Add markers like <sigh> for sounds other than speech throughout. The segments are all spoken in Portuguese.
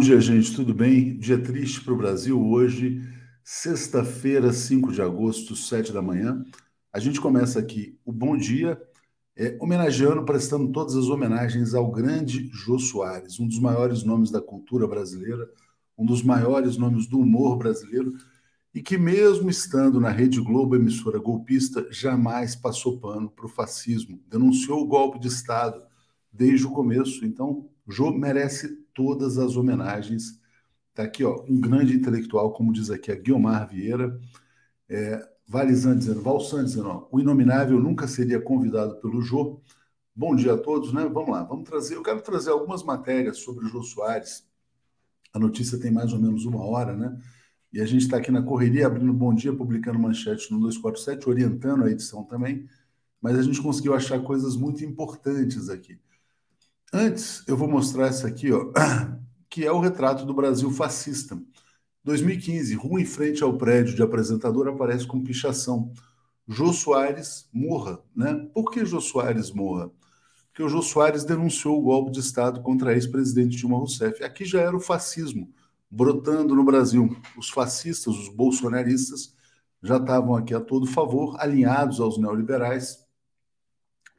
Bom dia, gente, tudo bem? Dia triste para o Brasil hoje, sexta-feira, 5 de agosto, 7 da manhã. A gente começa aqui o Bom Dia, é, homenageando, prestando todas as homenagens ao grande Jô Soares, um dos maiores nomes da cultura brasileira, um dos maiores nomes do humor brasileiro, e que, mesmo estando na Rede Globo, emissora golpista, jamais passou pano para o fascismo, denunciou o golpe de Estado desde o começo. Então, Jô merece todas as homenagens. Está aqui, ó, um grande intelectual, como diz aqui a Guilmar Vieira, é, Valizan dizendo, Valsan dizendo, ó, o Inominável nunca seria convidado pelo Jô. Bom dia a todos, né? Vamos lá, vamos trazer. Eu quero trazer algumas matérias sobre o Jô Soares. A notícia tem mais ou menos uma hora, né? E a gente está aqui na correria, abrindo Bom Dia, publicando manchete no 247, orientando a edição também. Mas a gente conseguiu achar coisas muito importantes aqui. Antes, eu vou mostrar essa aqui, ó, <clears throat> que é o retrato do Brasil fascista. 2015, rua em frente ao prédio de apresentador aparece com pichação. Jô Soares morra, né? Por que Jô Soares morra? Porque o Jô Soares denunciou o golpe de Estado contra a ex-presidente Dilma Rousseff. Aqui já era o fascismo brotando no Brasil. Os fascistas, os bolsonaristas, já estavam aqui a todo favor, alinhados aos neoliberais,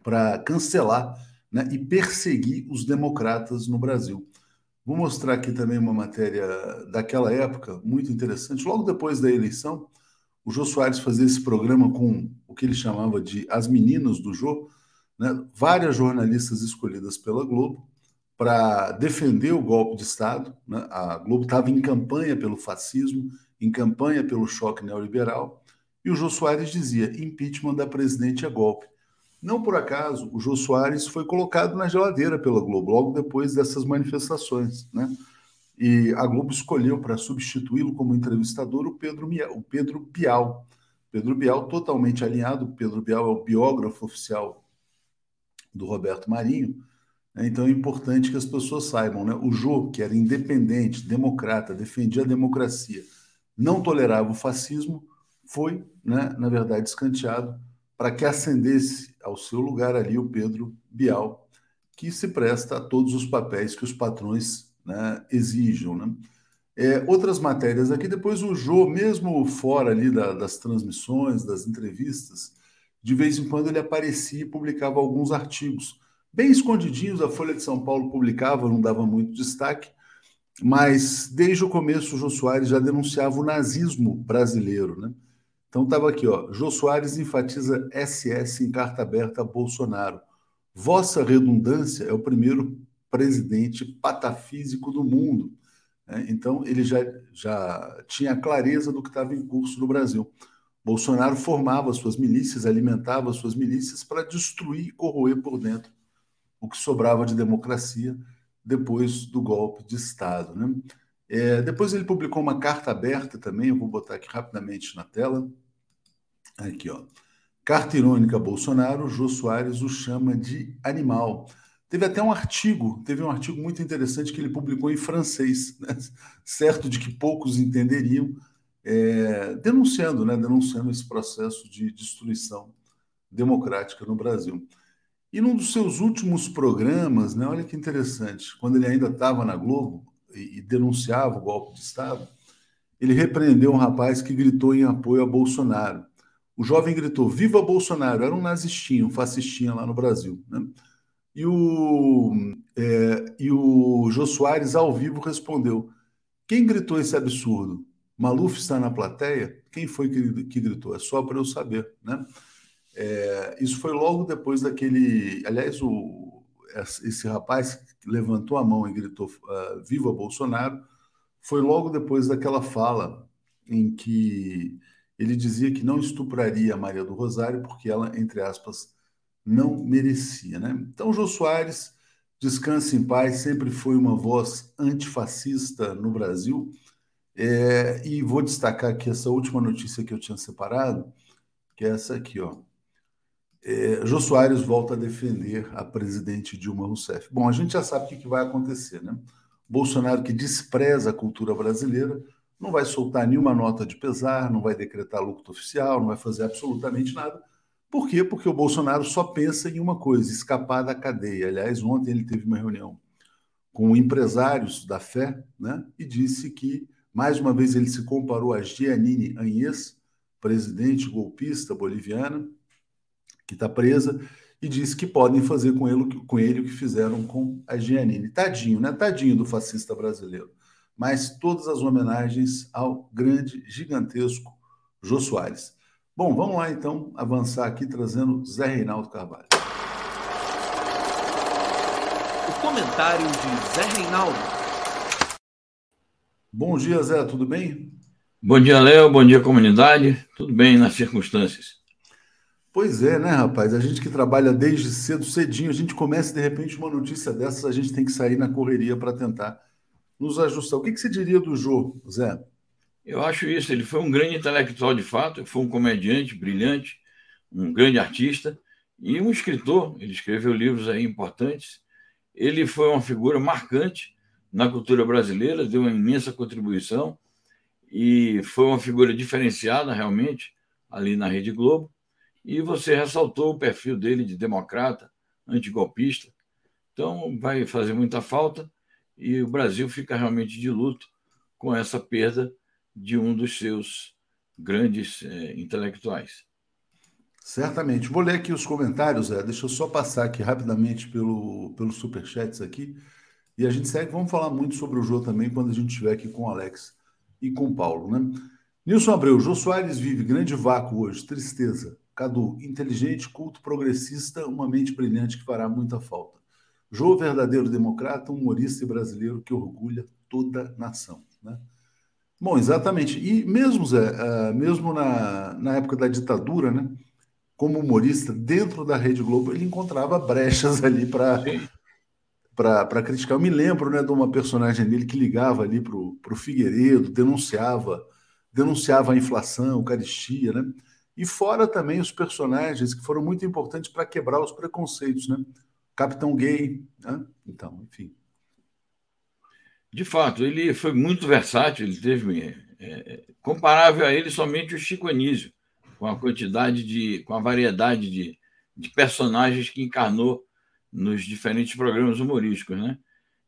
para cancelar né, e perseguir os democratas no Brasil. Vou mostrar aqui também uma matéria daquela época, muito interessante. Logo depois da eleição, o Jô Soares fazia esse programa com o que ele chamava de As Meninas do Jô, né, várias jornalistas escolhidas pela Globo para defender o golpe de Estado. Né? A Globo estava em campanha pelo fascismo, em campanha pelo choque neoliberal, e o Jô Soares dizia: impeachment da presidente é golpe. Não por acaso, o Jô Soares foi colocado na geladeira pela Globo, logo depois dessas manifestações. Né? E a Globo escolheu para substituí-lo como entrevistador o Pedro, o Pedro Bial. Pedro Bial, totalmente alinhado, Pedro Bial é o biógrafo oficial do Roberto Marinho. Né? Então é importante que as pessoas saibam. Né? O Jô, que era independente, democrata, defendia a democracia, não tolerava o fascismo, foi, né, na verdade, escanteado para que ascendesse ao seu lugar ali o Pedro Bial, que se presta a todos os papéis que os patrões né, exijam. Né? É, outras matérias aqui, depois o Jô, mesmo fora ali da, das transmissões, das entrevistas, de vez em quando ele aparecia e publicava alguns artigos. Bem escondidinhos, a Folha de São Paulo publicava, não dava muito destaque, mas desde o começo o Jô Soares já denunciava o nazismo brasileiro, né? Então estava aqui, ó. Jô Soares enfatiza SS em carta aberta a Bolsonaro. Vossa redundância é o primeiro presidente patafísico do mundo. Né? Então ele já, já tinha clareza do que estava em curso no Brasil. Bolsonaro formava suas milícias, alimentava suas milícias para destruir e corroer por dentro o que sobrava de democracia depois do golpe de Estado. Né? É, depois ele publicou uma carta aberta também, eu vou botar aqui rapidamente na tela. Aqui, ó. Carta irônica Bolsonaro, Jô Soares o chama de animal. Teve até um artigo, teve um artigo muito interessante que ele publicou em francês, <laughs> né? certo de que poucos entenderiam, é, denunciando, né? denunciando esse processo de destruição democrática no Brasil. E num dos seus últimos programas, né, olha que interessante, quando ele ainda estava na Globo, e, denunciava o golpe de Estado, ele repreendeu um rapaz que gritou em apoio a Bolsonaro. O jovem gritou: Viva Bolsonaro! Era um nazistinho, um fascistinha lá no Brasil. Né? E, o, é, e o Jô Soares, ao vivo, respondeu: Quem gritou esse absurdo? Maluf está na plateia? Quem foi que, que gritou? É só para eu saber. Né? É, isso foi logo depois daquele. Aliás, o, esse rapaz que levantou a mão e gritou uh, Viva Bolsonaro foi logo depois daquela fala em que ele dizia que não estupraria a Maria do Rosário porque ela, entre aspas, não merecia. Né? Então, Jô Soares, descanse em paz, sempre foi uma voz antifascista no Brasil. É, e vou destacar aqui essa última notícia que eu tinha separado, que é essa aqui, ó. É, Jô Soares volta a defender a presidente Dilma Rousseff. Bom, a gente já sabe o que, que vai acontecer, né? Bolsonaro, que despreza a cultura brasileira, não vai soltar nenhuma nota de pesar, não vai decretar lucro oficial, não vai fazer absolutamente nada. Por quê? Porque o Bolsonaro só pensa em uma coisa: escapar da cadeia. Aliás, ontem ele teve uma reunião com empresários da fé, né? E disse que, mais uma vez, ele se comparou a Giannini Anhes, presidente golpista boliviana, que está presa, e disse que podem fazer com ele, com ele o que fizeram com a Giannini. Tadinho, né? Tadinho do fascista brasileiro. Mas todas as homenagens ao grande, gigantesco Jô Soares. Bom, vamos lá então avançar aqui trazendo Zé Reinaldo Carvalho. O comentário de Zé Reinaldo. Bom dia, Zé, tudo bem? Bom dia, Léo. Bom dia, comunidade. Tudo bem nas circunstâncias. Pois é, né, rapaz? A gente que trabalha desde cedo, cedinho, a gente começa de repente uma notícia dessas, a gente tem que sair na correria para tentar nos ajustar. O que, que você diria do Jô, Zé? Eu acho isso. Ele foi um grande intelectual de fato, foi um comediante brilhante, um grande artista e um escritor. Ele escreveu livros aí importantes. Ele foi uma figura marcante na cultura brasileira, deu uma imensa contribuição e foi uma figura diferenciada realmente ali na Rede Globo. E você ressaltou o perfil dele de democrata, antigolpista. Então, vai fazer muita falta e o Brasil fica realmente de luto com essa perda de um dos seus grandes é, intelectuais. Certamente. Vou ler aqui os comentários, Zé. Deixa eu só passar aqui rapidamente pelo, pelos superchats aqui. E a gente segue, vamos falar muito sobre o jogo também quando a gente estiver aqui com o Alex e com o Paulo, né? Nilson Abreu, Jô Soares vive grande vácuo hoje, tristeza. Cadu, inteligente, culto, progressista, uma mente brilhante que fará muita falta. Jô, verdadeiro democrata, humorista e brasileiro que orgulha toda nação. Né? Bom, exatamente. E mesmo, Zé, uh, mesmo na, na época da ditadura, né, como humorista, dentro da Rede Globo, ele encontrava brechas <laughs> ali para para criticar. Eu me lembro né, de uma personagem dele que ligava ali para o Figueiredo, denunciava, denunciava a inflação, a Eucaristia, né? E fora também os personagens que foram muito importantes para quebrar os preconceitos, né? Capitão Gay, né? então, enfim. De fato, ele foi muito versátil, ele teve é, é, comparável a ele somente o Chico Anísio, com a quantidade de, com a variedade de, de personagens que encarnou nos diferentes programas humorísticos, né?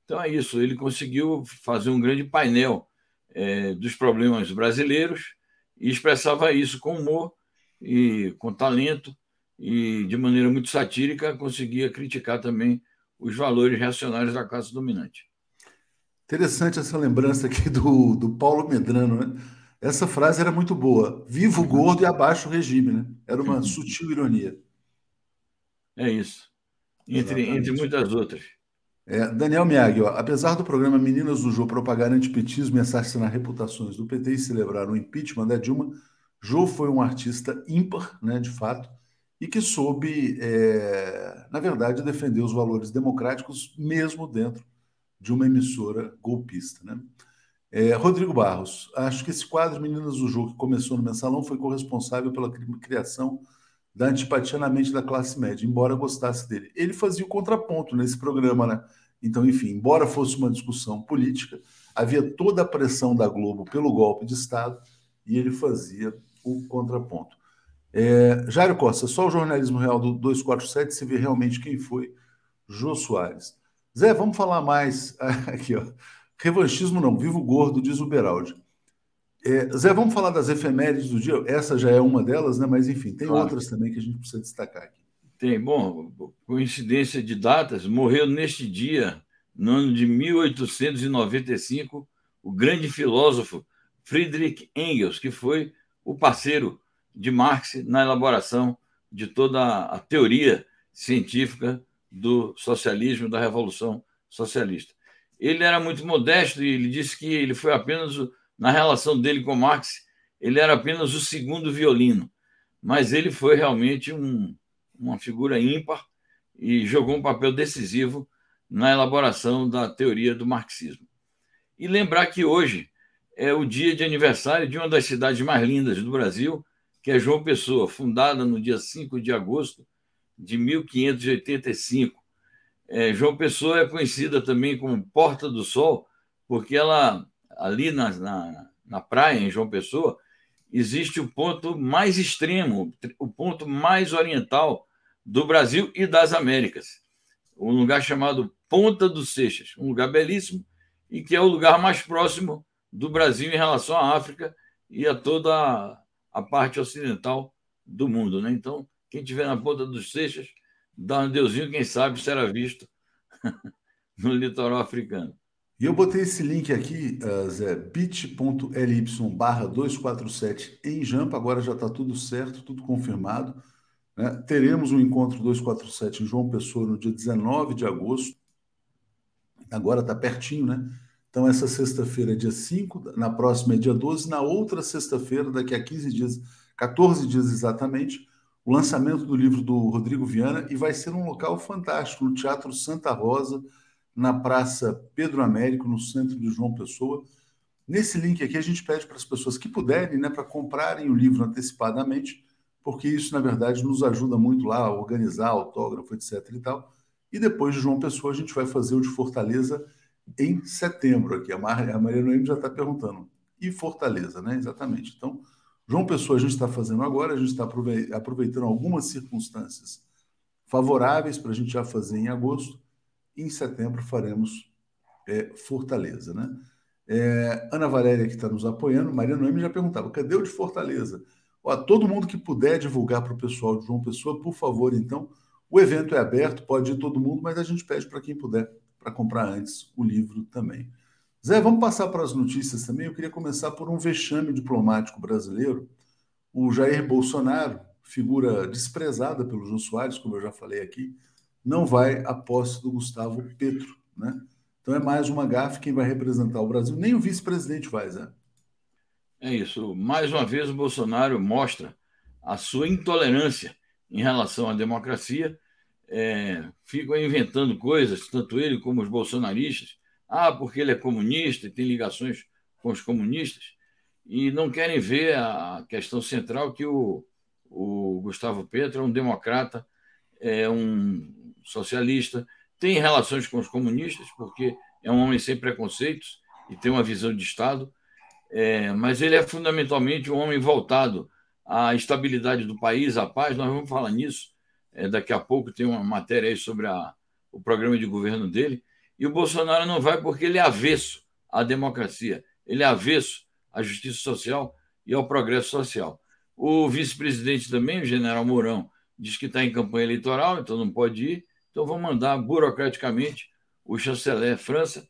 Então é isso, ele conseguiu fazer um grande painel é, dos problemas brasileiros e expressava isso com humor e com talento e de maneira muito satírica conseguia criticar também os valores reacionários da classe dominante. Interessante essa lembrança aqui do, do Paulo Medrano, né? Essa frase era muito boa. Viva o gordo e abaixo o regime, né? Era uma sutil ironia. É isso. Entre, entre muitas outras. É, Daniel Miag, ó, apesar do programa Meninas do Jô propagar antipetismo e assassinar reputações do PT e celebrar o impeachment da Dilma, Jô foi um artista ímpar, né, de fato, e que soube, é, na verdade, defender os valores democráticos mesmo dentro de uma emissora golpista. Né? É, Rodrigo Barros, acho que esse quadro Meninas do Jô, que começou no Mensalão, foi corresponsável pela criação da antipatia na mente da classe média, embora gostasse dele. Ele fazia o contraponto nesse programa, né? Então, enfim, embora fosse uma discussão política, havia toda a pressão da Globo pelo golpe de Estado e ele fazia o contraponto. É, Jairo Costa, só o jornalismo real do 247 se vê realmente quem foi Jô Soares. Zé, vamos falar mais <laughs> aqui, ó. Revanchismo não, vivo gordo, diz o Beraldi. É, Zé, vamos falar das efemérides do dia. Essa já é uma delas, né? Mas enfim, tem claro. outras também que a gente precisa destacar aqui. Tem, bom, coincidência de datas, morreu neste dia, no ano de 1895, o grande filósofo Friedrich Engels, que foi o parceiro de Marx na elaboração de toda a teoria científica do socialismo, da revolução socialista. Ele era muito modesto e ele disse que ele foi apenas, na relação dele com Marx, ele era apenas o segundo violino, mas ele foi realmente um, uma figura ímpar e jogou um papel decisivo na elaboração da teoria do marxismo. E lembrar que hoje é o dia de aniversário de uma das cidades mais lindas do Brasil, que é João Pessoa, fundada no dia 5 de agosto de 1585. É, João Pessoa é conhecida também como Porta do Sol, porque ela, ali na, na, na praia, em João Pessoa, existe o ponto mais extremo, o ponto mais oriental do Brasil e das Américas. um lugar chamado Ponta dos Seixas, um lugar belíssimo e que é o lugar mais próximo do Brasil em relação à África e a toda a, parte ocidental do mundo. Né? Então, quem estiver na Ponta dos Seixas, dá um deusinho, quem sabe será visto <laughs> no litoral africano. E eu botei esse link aqui, uh, Zé, bit.ly barra 247 em Jampa, agora já está tudo certo, tudo confirmado. Né? Teremos um encontro 247 em João Pessoa no dia 19 de agosto. Agora está pertinho, né? Então, essa sexta-feira é dia 5, na próxima é dia 12, na outra sexta-feira, daqui a 15 dias, 14 dias exatamente, o lançamento do livro do Rodrigo Viana, e vai ser um local fantástico, no Teatro Santa Rosa, na Praça Pedro Américo, no centro de João Pessoa. Nesse link aqui, a gente pede para as pessoas que puderem, né, para comprarem o livro antecipadamente, porque isso, na verdade, nos ajuda muito lá a organizar autógrafo, etc. e tal. E depois de João Pessoa, a gente vai fazer o de Fortaleza em setembro aqui. A, Maria Noemi já está perguntando. E Fortaleza, né? Exatamente. Então, João Pessoa a gente está fazendo agora, a gente está aproveitando algumas circunstâncias favoráveis para a gente já fazer em agosto. Em setembro faremos é, Fortaleza, né? É, Ana Valéria que está nos apoiando, Maria Noemi já perguntava, cadê o de Fortaleza? Ó, todo mundo que puder divulgar para o pessoal de João Pessoa, por favor, então. O evento é aberto, pode ir todo mundo, mas a gente pede para quem puder para comprar antes o livro também. Zé, vamos passar para as notícias também. Eu queria começar por um vexame diplomático brasileiro. O Jair Bolsonaro, figura desprezada pelo Jô Soares, como eu já falei aqui, não vai à posse do Gustavo Petro, né? Então é mais uma gafe quem vai representar o Brasil. Nem o vice-presidente vai, Zé. É isso. Mais uma vez o Bolsonaro mostra a sua intolerância em relação à democracia é, ficam inventando coisas, tanto ele como os bolsonaristas. Ah, porque ele é comunista e tem ligações com os comunistas, e não querem ver a questão central que o, o Gustavo Petro é um democrata, é um socialista, tem relações com os comunistas, porque é um homem sem preconceitos e tem uma visão de Estado, é, mas ele é fundamentalmente um homem voltado à estabilidade do país, à paz. Nós vamos falar nisso é, daqui a pouco tem uma matéria aí sobre a, o programa de governo dele. E o Bolsonaro não vai porque ele é avesso à democracia, ele é avesso à justiça social e ao progresso social. O vice-presidente também, o general Mourão, diz que está em campanha eleitoral, então não pode ir. Então vão mandar burocraticamente o chanceler França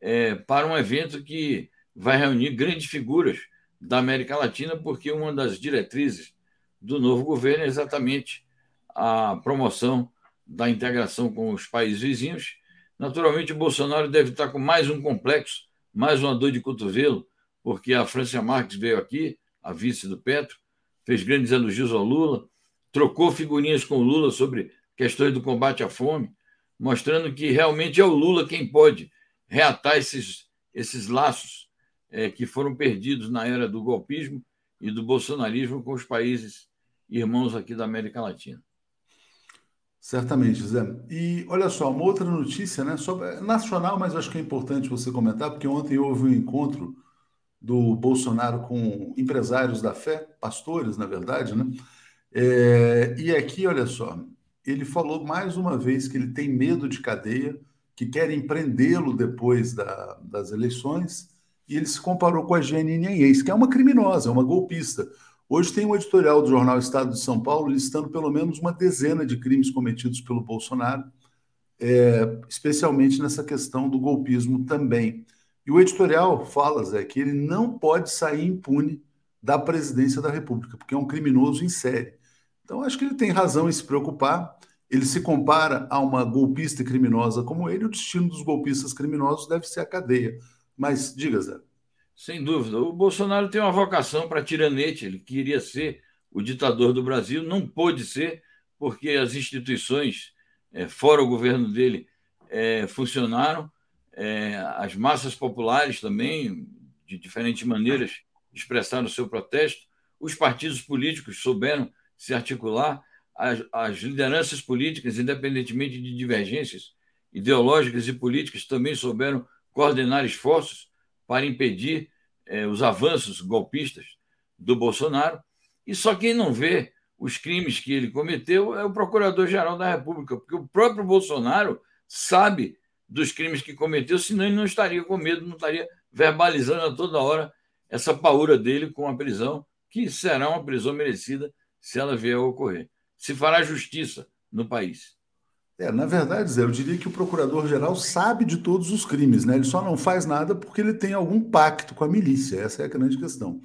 é, para um evento que vai reunir grandes figuras da América Latina, porque uma das diretrizes do novo governo é exatamente a promoção da integração com os países vizinhos. Naturalmente, o Bolsonaro deve estar com mais um complexo, mais uma dor de cotovelo, porque a Francia Marques veio aqui, a vice do Petro, fez grandes elogios ao Lula, trocou figurinhas com o Lula sobre questões do combate à fome, mostrando que realmente é o Lula quem pode reatar esses, esses laços é, que foram perdidos na era do golpismo e do bolsonarismo com os países irmãos aqui da América Latina. Certamente, Zé. E olha só, uma outra notícia, né? Sobre, nacional, mas acho que é importante você comentar, porque ontem houve um encontro do Bolsonaro com empresários da fé, pastores, na verdade, né? É, e aqui, olha só, ele falou mais uma vez que ele tem medo de cadeia, que querem prendê-lo depois da, das eleições, e ele se comparou com a Janine Inês, que é uma criminosa, é uma golpista. Hoje tem um editorial do jornal Estado de São Paulo listando pelo menos uma dezena de crimes cometidos pelo Bolsonaro, é, especialmente nessa questão do golpismo também. E o editorial fala, Zé, que ele não pode sair impune da presidência da República, porque é um criminoso em série. Então, acho que ele tem razão em se preocupar. Ele se compara a uma golpista criminosa como ele, o destino dos golpistas criminosos deve ser a cadeia. Mas diga, Zé. Sem dúvida. O Bolsonaro tem uma vocação para tiranete, ele queria ser o ditador do Brasil, não pôde ser, porque as instituições, é, fora o governo dele, é, funcionaram, é, as massas populares também, de diferentes maneiras, expressaram seu protesto, os partidos políticos souberam se articular, as, as lideranças políticas, independentemente de divergências ideológicas e políticas, também souberam coordenar esforços para impedir é, os avanços golpistas do Bolsonaro. E só quem não vê os crimes que ele cometeu é o Procurador-Geral da República, porque o próprio Bolsonaro sabe dos crimes que cometeu, senão ele não estaria com medo, não estaria verbalizando a toda hora essa paura dele com a prisão, que será uma prisão merecida se ela vier a ocorrer. Se fará justiça no país. É, na verdade, Zé, eu diria que o procurador-geral sabe de todos os crimes, né? Ele só não faz nada porque ele tem algum pacto com a milícia. Essa é a grande questão.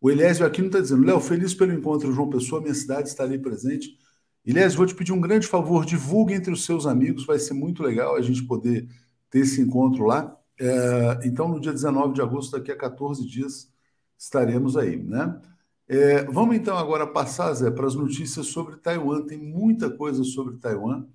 O Eliésio aqui não está dizendo, Léo, feliz pelo encontro João Pessoa, minha cidade está ali presente. Eliésio, vou te pedir um grande favor, divulgue entre os seus amigos, vai ser muito legal a gente poder ter esse encontro lá. É, então, no dia 19 de agosto, daqui a 14 dias, estaremos aí, né? É, vamos então agora passar, Zé, para as notícias sobre Taiwan. Tem muita coisa sobre Taiwan.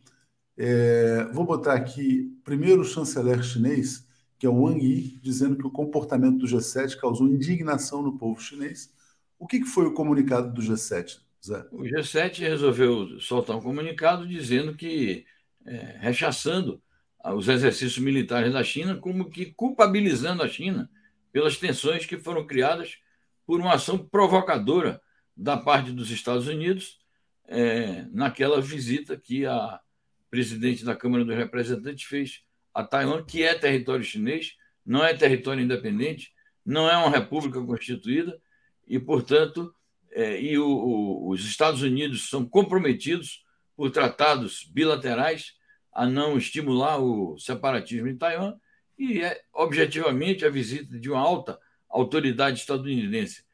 É, vou botar aqui primeiro o chanceler chinês, que é o Wang Yi, dizendo que o comportamento do G7 causou indignação no povo chinês. O que, que foi o comunicado do G7, Zé? O G7 resolveu soltar um comunicado dizendo que, é, rechaçando os exercícios militares da China, como que culpabilizando a China pelas tensões que foram criadas por uma ação provocadora da parte dos Estados Unidos é, naquela visita que a presidente da Câmara dos Representantes fez a Taiwan, que é território chinês, não é território independente, não é uma república constituída e, portanto, é, e o, o, os Estados Unidos são comprometidos por tratados bilaterais a não estimular o separatismo em Taiwan e é objetivamente a visita de uma alta autoridade estadunidense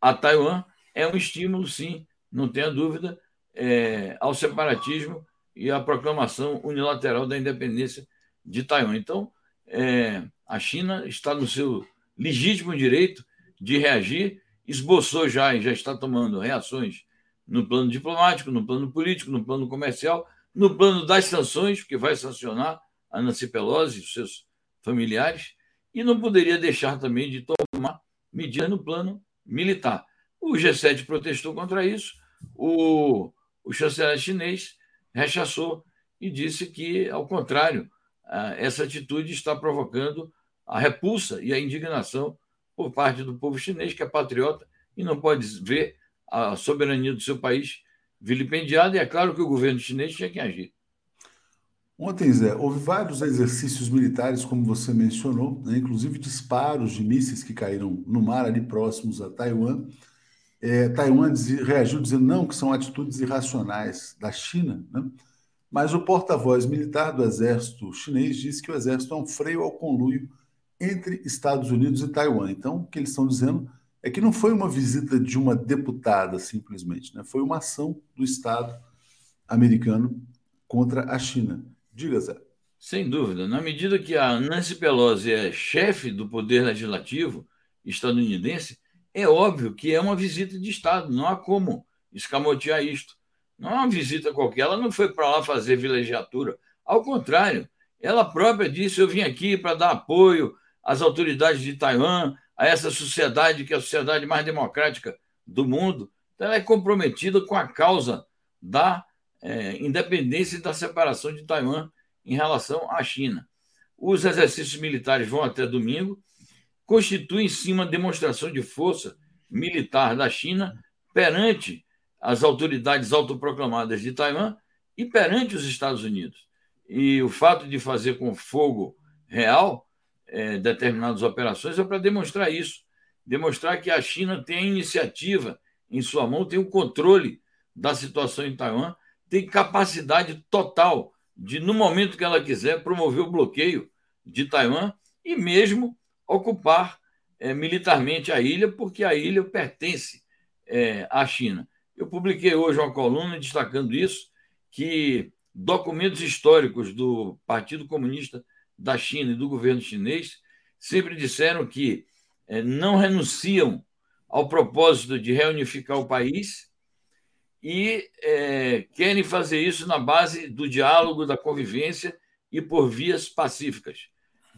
a Taiwan é um estímulo, sim, não tenha dúvida, é, ao separatismo e à proclamação unilateral da independência de Taiwan. Então, é, a China está no seu legítimo direito de reagir, esboçou já e já está tomando reações no plano diplomático, no plano político, no plano comercial, no plano das sanções, porque vai sancionar a Nancy Pelosi e seus familiares, e não poderia deixar também de tomar medidas no plano militar. O G7 protestou contra isso, o, o chanceler chinês rechaçou e disse que, ao contrário, essa atitude está provocando a repulsa e a indignação por parte do povo chinês, que é patriota e não pode ver a soberania do seu país vilipendiada, e é claro que o governo chinês tinha que agir. Ontem, Zé, houve vários exercícios militares, como você mencionou, né? inclusive disparos de mísseis que caíram no mar ali próximos a Taiwan. É, Taiwan reagiu dizendo não, que são atitudes irracionais da China, né? mas o porta-voz militar do exército chinês disse que o exército é um freio ao conluio entre Estados Unidos e Taiwan. Então, o que eles estão dizendo é que não foi uma visita de uma deputada, simplesmente, né? foi uma ação do Estado americano contra a China. Diga, Zé. Sem dúvida. Na medida que a Nancy Pelosi é chefe do Poder Legislativo estadunidense, é óbvio que é uma visita de Estado. Não há como escamotear isto. Não é uma visita qualquer. Ela não foi para lá fazer vilegiatura. Ao contrário, ela própria disse: Eu vim aqui para dar apoio às autoridades de Taiwan, a essa sociedade que é a sociedade mais democrática do mundo. Então, ela é comprometida com a causa da é, independência e da separação de Taiwan em relação à China. Os exercícios militares vão até domingo, constituem sim uma demonstração de força militar da China perante as autoridades autoproclamadas de Taiwan e perante os Estados Unidos. E o fato de fazer com fogo real é, determinadas operações é para demonstrar isso demonstrar que a China tem a iniciativa em sua mão, tem o controle da situação em Taiwan tem capacidade total de, no momento que ela quiser, promover o bloqueio de Taiwan e mesmo ocupar é, militarmente a ilha, porque a ilha pertence é, à China. Eu publiquei hoje uma coluna destacando isso, que documentos históricos do Partido Comunista da China e do governo chinês sempre disseram que é, não renunciam ao propósito de reunificar o país e é, querem fazer isso na base do diálogo, da convivência e por vias pacíficas.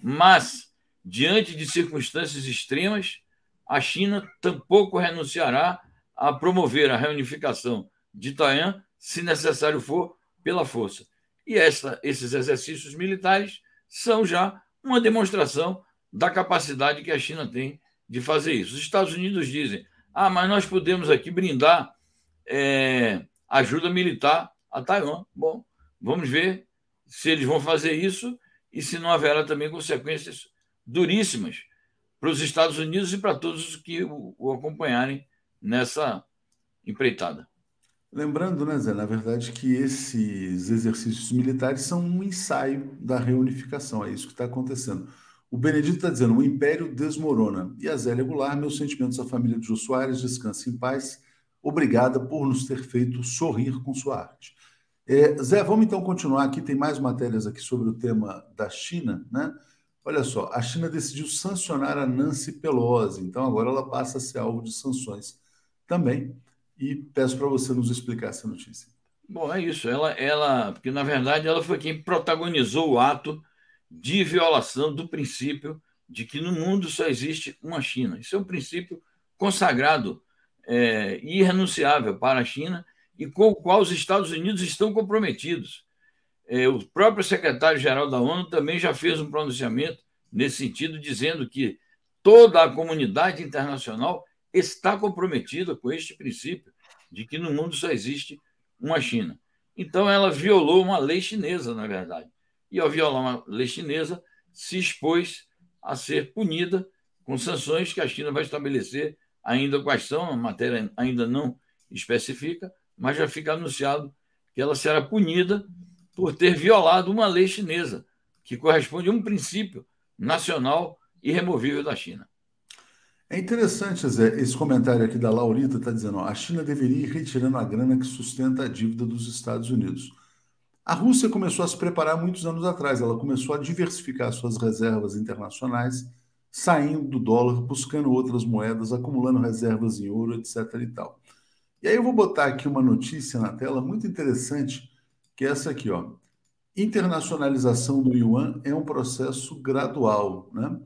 Mas, diante de circunstâncias extremas, a China tampouco renunciará a promover a reunificação de Taiwan, se necessário for, pela força. E essa, esses exercícios militares são já uma demonstração da capacidade que a China tem de fazer isso. Os Estados Unidos dizem: ah, mas nós podemos aqui brindar é, ajuda militar a Taiwan. Bom, vamos ver se eles vão fazer isso e se não haverá também consequências duríssimas para os Estados Unidos e para todos os que o acompanharem nessa empreitada. Lembrando, né, Zé, na verdade, que esses exercícios militares são um ensaio da reunificação, é isso que está acontecendo. O Benedito está dizendo: o império desmorona. E a Zélia Goulart, meus sentimentos à família de Jô Soares, descanse em paz. Obrigada por nos ter feito sorrir com sua arte. É, Zé, vamos então continuar aqui. Tem mais matérias aqui sobre o tema da China, né? Olha só, a China decidiu sancionar a Nancy Pelosi, então agora ela passa a ser alvo de sanções também e peço para você nos explicar essa notícia. Bom, é isso. Ela, ela, porque na verdade ela foi quem protagonizou o ato de violação do princípio de que no mundo só existe uma China. Isso é um princípio consagrado é, e irrenunciável para a China e com o qual os Estados Unidos estão comprometidos. É, o próprio secretário-geral da ONU também já fez um pronunciamento nesse sentido, dizendo que toda a comunidade internacional está comprometida com este princípio de que no mundo só existe uma China. Então, ela violou uma lei chinesa, na verdade. E, ao violar uma lei chinesa, se expôs a ser punida com sanções que a China vai estabelecer, ainda quais são, a matéria ainda não especifica, mas já fica anunciado que ela será punida por ter violado uma lei chinesa, que corresponde a um princípio nacional irremovível da China. É interessante, Zé, esse comentário aqui da Laurita está dizendo: ó, a China deveria ir retirando a grana que sustenta a dívida dos Estados Unidos. A Rússia começou a se preparar muitos anos atrás, ela começou a diversificar suas reservas internacionais, saindo do dólar, buscando outras moedas, acumulando reservas em ouro, etc. e tal. E aí eu vou botar aqui uma notícia na tela muito interessante, que é essa aqui, ó. Internacionalização do yuan é um processo gradual, né?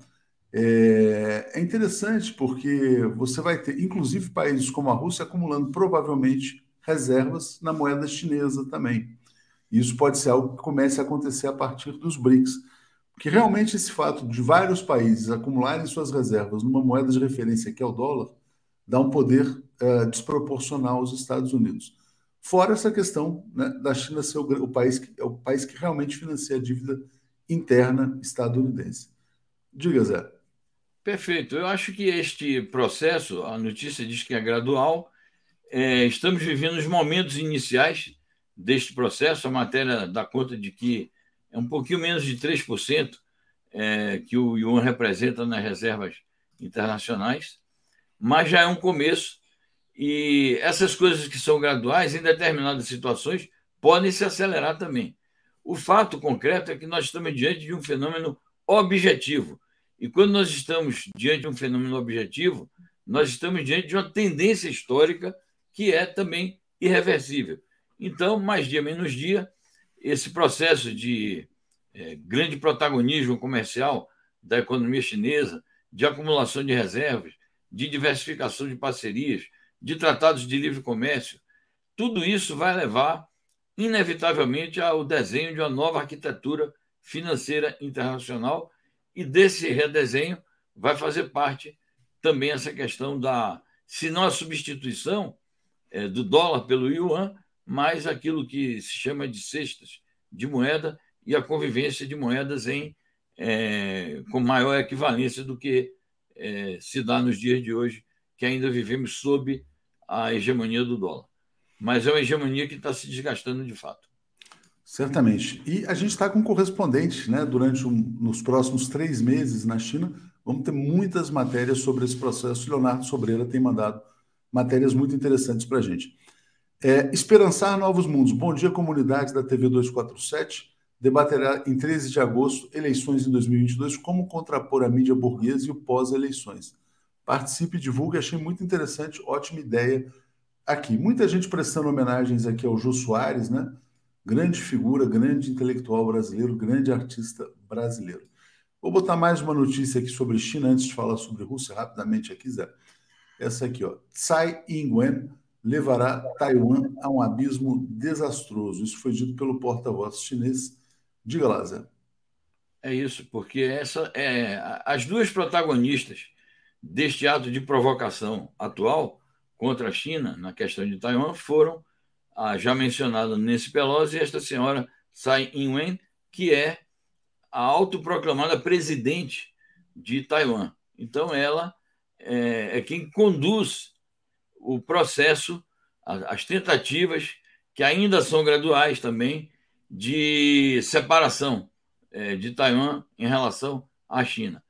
É, é interessante porque você vai ter, inclusive, países como a Rússia acumulando provavelmente reservas na moeda chinesa também. Isso pode ser algo que comece a acontecer a partir dos BRICS. Porque realmente esse fato de vários países acumularem suas reservas numa moeda de referência que é o dólar, dá um poder uh, desproporcional aos Estados Unidos. Fora essa questão né, da China ser o, o, país que, é o país que realmente financia a dívida interna estadunidense. Diga, Zé. Perfeito. Eu acho que este processo, a notícia diz que é gradual, é, estamos vivendo os momentos iniciais deste processo. A matéria dá conta de que é um pouquinho menos de 3% é, que o yuan representa nas reservas internacionais, mas já é um começo. E essas coisas que são graduais, em determinadas situações, podem se acelerar também. O fato concreto é que nós estamos diante de um fenômeno objetivo e quando nós estamos diante de um fenômeno objetivo, nós estamos diante de uma tendência histórica que é também irreversível. Então, mais dia menos dia, esse processo de é, grande protagonismo comercial da economia chinesa, de acumulação de reservas, de diversificação de parcerias, de tratados de livre comércio, tudo isso vai levar, inevitavelmente, ao desenho de uma nova arquitetura financeira internacional e desse redesenho vai fazer parte também essa questão da, se não a substituição é, do dólar pelo yuan, mas aquilo que se chama de cestas de moeda e a convivência de moedas em é, com maior equivalência do que é, se dá nos dias de hoje, que ainda vivemos sob a hegemonia do dólar. Mas é uma hegemonia que está se desgastando de fato. Certamente. E a gente está com correspondente, né? Durante um, nos próximos três meses na China, vamos ter muitas matérias sobre esse processo. Leonardo Sobreira tem mandado matérias muito interessantes para a gente. É, Esperançar Novos Mundos. Bom dia, comunidade da TV 247. Debaterá em 13 de agosto eleições em 2022, como contrapor a mídia burguesa e o pós-eleições. Participe, divulgue, achei muito interessante, ótima ideia aqui. Muita gente prestando homenagens aqui ao Jô Soares, né? grande figura, grande intelectual brasileiro, grande artista brasileiro. Vou botar mais uma notícia aqui sobre China antes de falar sobre Rússia rapidamente aqui, Zé. Essa aqui, ó. Tsai Ing-wen levará Taiwan a um abismo desastroso. Isso foi dito pelo porta-voz chinês. Diga lá, Zé. É isso, porque essa é as duas protagonistas deste ato de provocação atual contra a China na questão de Taiwan foram a já mencionada Nancy Pelosi e esta senhora Tsai Ing-wen, que é a autoproclamada presidente de Taiwan. Então, ela é, é quem conduz o processo, as tentativas, que ainda são graduais também, de separação é, de Taiwan em relação à China.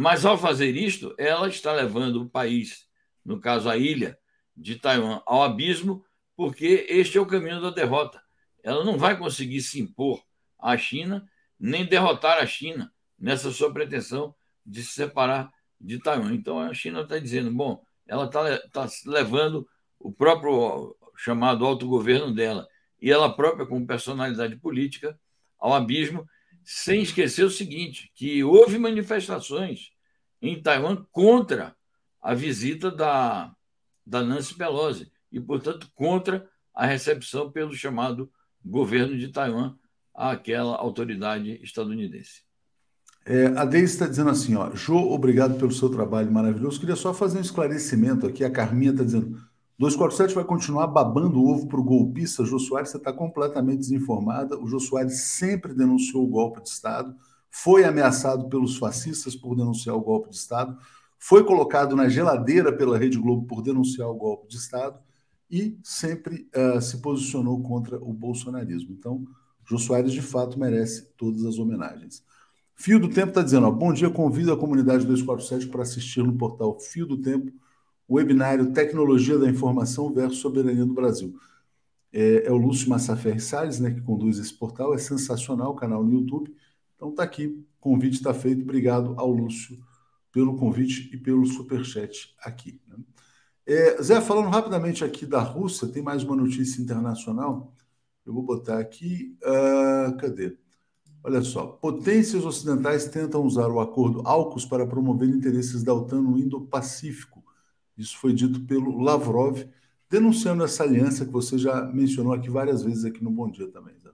Mas, ao fazer isto, ela está levando o país, no caso a ilha de Taiwan, ao abismo, porque este é o caminho da derrota. Ela não vai conseguir se impor à China, nem derrotar a China nessa sua pretensão de se separar de Taiwan. Então, a China está dizendo: bom, ela está tá levando o próprio chamado autogoverno dela e ela própria, como personalidade política, ao abismo sem esquecer o seguinte, que houve manifestações em Taiwan contra a visita da, da Nancy Pelosi e, portanto, contra a recepção pelo chamado governo de Taiwan àquela autoridade estadunidense. É, a Deise está dizendo assim, ó, Jô, obrigado pelo seu trabalho maravilhoso. Queria só fazer um esclarecimento aqui. A Carminha está dizendo, 247 vai continuar babando o ovo para o golpista. Jô Soares, você está completamente desinformada. O Jô Soares sempre denunciou o golpe de Estado, foi ameaçado pelos fascistas por denunciar o golpe de Estado, foi colocado na geladeira pela Rede Globo por denunciar o golpe de Estado e sempre uh, se posicionou contra o bolsonarismo. Então, Jô Soares, de fato, merece todas as homenagens. Fio do Tempo está dizendo: ó, bom dia, convido a comunidade 247 para assistir no portal Fio do Tempo o webinário Tecnologia da Informação versus Soberania do Brasil. É, é o Lúcio Massaferri Salles, né, que conduz esse portal, é sensacional o canal no YouTube. Então tá aqui, convite está feito. Obrigado ao Lúcio pelo convite e pelo superchat aqui. Né? É, Zé, falando rapidamente aqui da Rússia, tem mais uma notícia internacional. Eu vou botar aqui. Uh, cadê? Olha só, potências ocidentais tentam usar o acordo AUKUS para promover interesses da OTAN no Indo-Pacífico. Isso foi dito pelo Lavrov, denunciando essa aliança que você já mencionou aqui várias vezes aqui no Bom Dia também. Zé.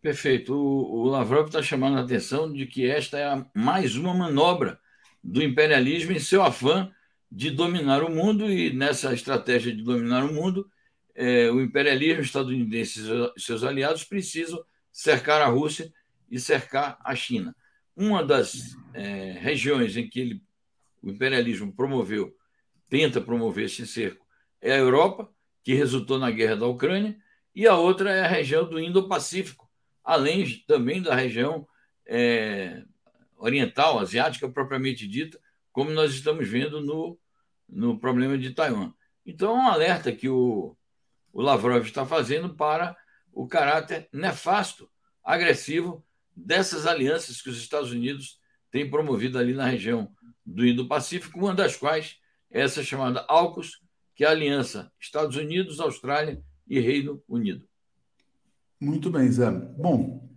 Perfeito. O, o Lavrov está chamando a atenção de que esta é mais uma manobra do imperialismo em seu afã de dominar o mundo e nessa estratégia de dominar o mundo, é, o imperialismo estadunidense e seus aliados precisam cercar a Rússia e cercar a China. Uma das é, regiões em que ele, o imperialismo promoveu tenta promover esse cerco é a Europa, que resultou na guerra da Ucrânia, e a outra é a região do Indo-Pacífico, além também da região é, oriental, asiática propriamente dita, como nós estamos vendo no, no problema de Taiwan. Então, é um alerta que o, o Lavrov está fazendo para o caráter nefasto, agressivo dessas alianças que os Estados Unidos têm promovido ali na região do Indo-Pacífico, uma das quais essa é chamada AUKUS, que é a aliança Estados Unidos, Austrália e Reino Unido. Muito bem, Zé. Bom,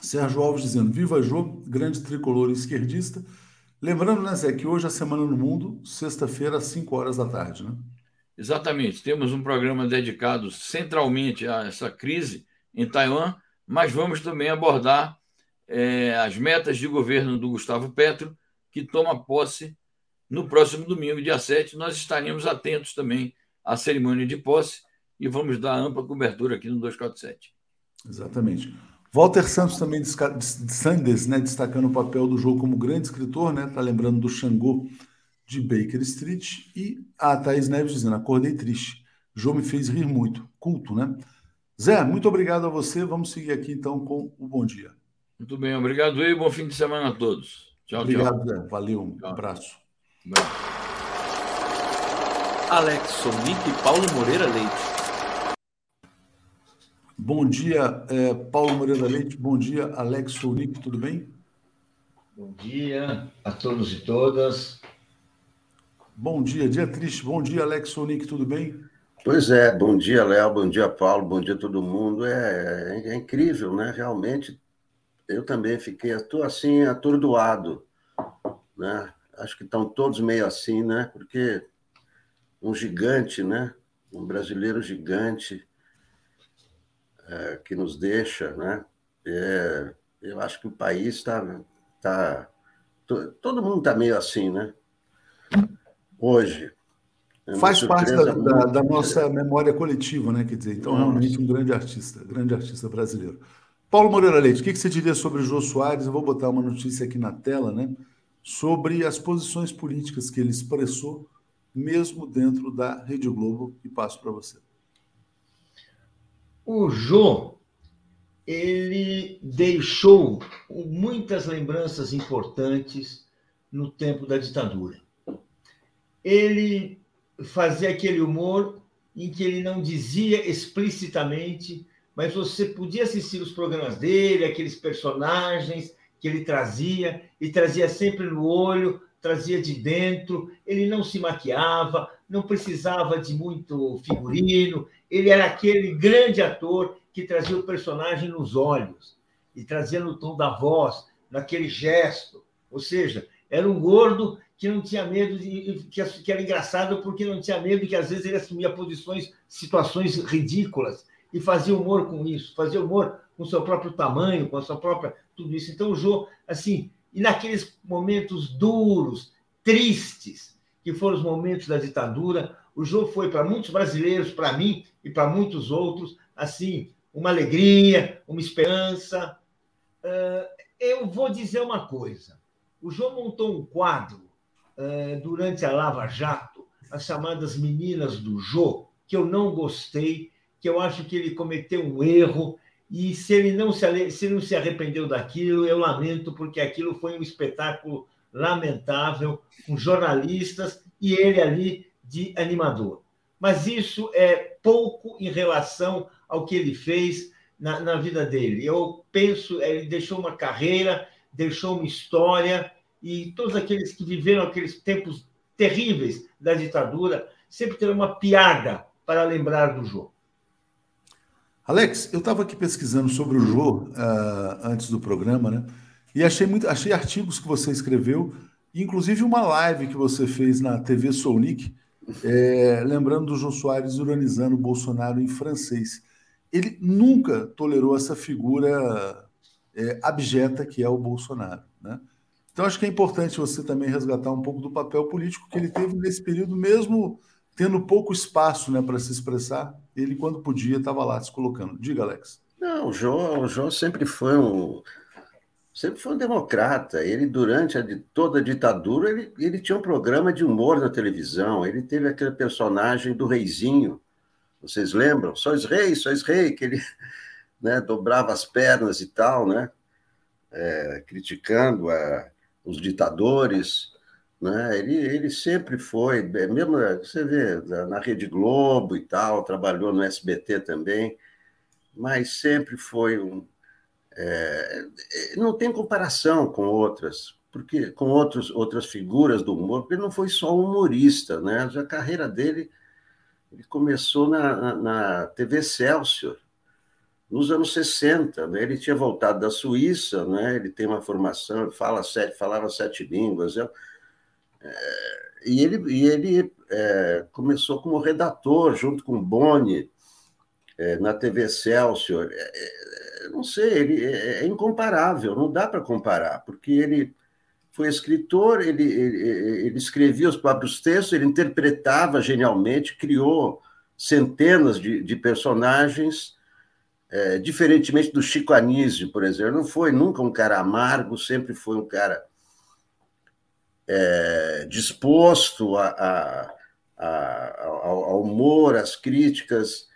Sérgio Alves dizendo: Viva Jô, grande tricolor esquerdista. Lembrando, né, Zé, que hoje é a Semana no Mundo, sexta-feira, às 5 horas da tarde, né? Exatamente. Temos um programa dedicado centralmente a essa crise em Taiwan, mas vamos também abordar é, as metas de governo do Gustavo Petro, que toma posse no próximo domingo, dia 7, nós estaremos atentos também à cerimônia de posse e vamos dar ampla cobertura aqui no 247. Exatamente. Walter Santos também Sanders, né, destacando o papel do jogo como grande escritor, né, tá lembrando do Xangô de Baker Street e a Thaís Neves dizendo, acordei triste. Jogo me fez rir muito. Culto, né? Zé, muito obrigado a você. Vamos seguir aqui então com o Bom Dia. Muito bem, obrigado e bom fim de semana a todos. Tchau, obrigado, tchau. Zé. Valeu, um tchau. abraço. Alex Sonic e Paulo Moreira Leite. Bom dia, é, Paulo Moreira Leite. Bom dia, Alex Sonic, tudo bem? Bom dia a todos e todas. Bom dia, dia triste. Bom dia, Alex Sonic, tudo bem? Pois é, bom dia, Léo, bom dia, Paulo, bom dia a todo mundo. É, é, é incrível, né? Realmente, eu também fiquei, estou assim, atordoado, né? Acho que estão todos meio assim, né? Porque um gigante, né? Um brasileiro gigante é, que nos deixa, né? É, eu acho que o país está. Tá, todo mundo está meio assim, né? Hoje. É Faz parte da, da, da, nossa memória coletiva, né? Quer dizer, então, realmente um grande artista, grande artista brasileiro. Paulo Moreira Leite, o que você diria sobre o Jô Soares? Eu vou botar uma notícia aqui na tela, né? Sobre as posições políticas que ele expressou, mesmo dentro da Rede Globo, e passo para você. O Jô, ele deixou muitas lembranças importantes no tempo da ditadura. Ele fazia aquele humor em que ele não dizia explicitamente, mas você podia assistir os programas dele, aqueles personagens que ele trazia, e trazia sempre no olho, trazia de dentro, ele não se maquiava, não precisava de muito figurino, ele era aquele grande ator que trazia o personagem nos olhos e trazia no tom da voz, naquele gesto. Ou seja, era um gordo que não tinha medo de que era engraçado porque não tinha medo que às vezes ele assumia posições, situações ridículas e fazia humor com isso, fazia humor com seu próprio tamanho, com a sua própria tudo isso. Então o Jô, assim, e naqueles momentos duros, tristes, que foram os momentos da ditadura, o Jô foi para muitos brasileiros, para mim e para muitos outros, assim, uma alegria, uma esperança. Ah, eu vou dizer uma coisa. O Jô montou um quadro eh, durante a Lava Jato, as chamadas Meninas do Jô, que eu não gostei, que eu acho que ele cometeu um erro, e se ele não se, se não se arrependeu daquilo, eu lamento, porque aquilo foi um espetáculo lamentável, com jornalistas e ele ali de animador. Mas isso é pouco em relação ao que ele fez na, na vida dele. Eu penso, ele deixou uma carreira, deixou uma história, e todos aqueles que viveram aqueles tempos terríveis da ditadura sempre terão uma piada para lembrar do Jô. Alex, eu estava aqui pesquisando sobre o Jô uh, antes do programa, né? E achei, muito, achei artigos que você escreveu, inclusive uma live que você fez na TV Sounic, é, lembrando do Jô Soares uranizando o Bolsonaro em francês. Ele nunca tolerou essa figura é, abjeta que é o Bolsonaro, né? Então, acho que é importante você também resgatar um pouco do papel político que ele teve nesse período, mesmo tendo pouco espaço né, para se expressar. Ele, quando podia, estava lá se colocando. Diga, Alex. Não, o João, o João sempre foi um sempre foi um democrata. Ele, durante a, toda a ditadura, ele, ele tinha um programa de humor na televisão. Ele teve aquele personagem do reizinho. Vocês lembram? Sois rei, sois rei, que ele <laughs> né, dobrava as pernas e tal, né? É, criticando a, os ditadores, né? Ele, ele sempre foi, é, mesmo você vê na Rede Globo e tal, trabalhou no SBT também, mas sempre foi um. É, não tem comparação com outras, porque com outros, outras figuras do humor, porque ele não foi só humorista, né? A carreira dele ele começou na, na, TV Celsior, nos anos 60. Né? Ele tinha voltado da Suíça, né? ele tem uma formação, fala sete, falava sete línguas. É, e ele, e ele é, começou como redator, junto com Boni, é, na TV Excelsior. É, é, não sei, ele é, é incomparável, não dá para comparar, porque ele foi escritor, ele, ele, ele escrevia os próprios textos, ele interpretava genialmente, criou centenas de, de personagens é, diferentemente do Chico Anísio, por exemplo, não foi nunca um cara amargo, sempre foi um cara é, disposto a, a, a, ao humor, às críticas.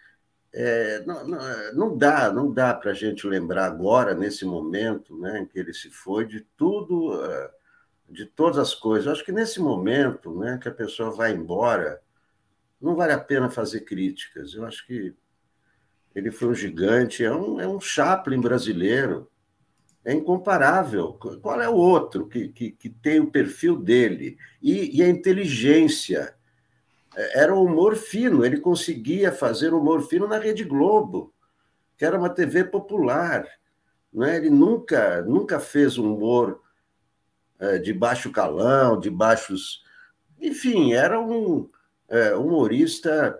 É, não, não, não, dá, não dá para a gente lembrar agora, nesse momento né, em que ele se foi, de tudo, é, de todas as coisas. Acho que nesse momento né, que a pessoa vai embora, não vale a pena fazer críticas. Eu acho que ele foi um gigante, é um, é um Chaplin brasileiro. É incomparável. Qual é o outro que, que, que tem o perfil dele? E, e, a inteligência. É, era o humor fino, ele conseguia fazer humor fino na Rede Globo, que era uma TV popular. Não é? Ele nunca, nunca fez humor é, de baixo calão, de baixos. Enfim, era um é, humorista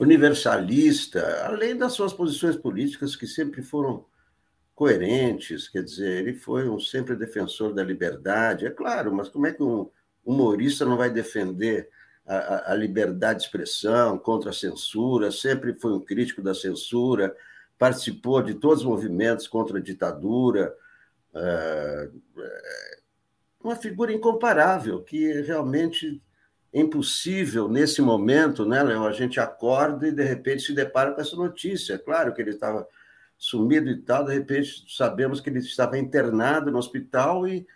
universalista, além das suas posições políticas que sempre foram coerentes, quer dizer, ele foi um sempre defensor da liberdade, é claro, mas como é que um humorista não vai defender a, a liberdade de expressão contra a censura? Sempre foi um crítico da censura, participou de todos os movimentos contra a ditadura, é, é, uma figura incomparável, que realmente é impossível nesse momento, né, Léo? A gente acorda e de repente se depara com essa notícia. É claro que ele estava sumido e tal, de repente sabemos que ele estava internado no hospital e,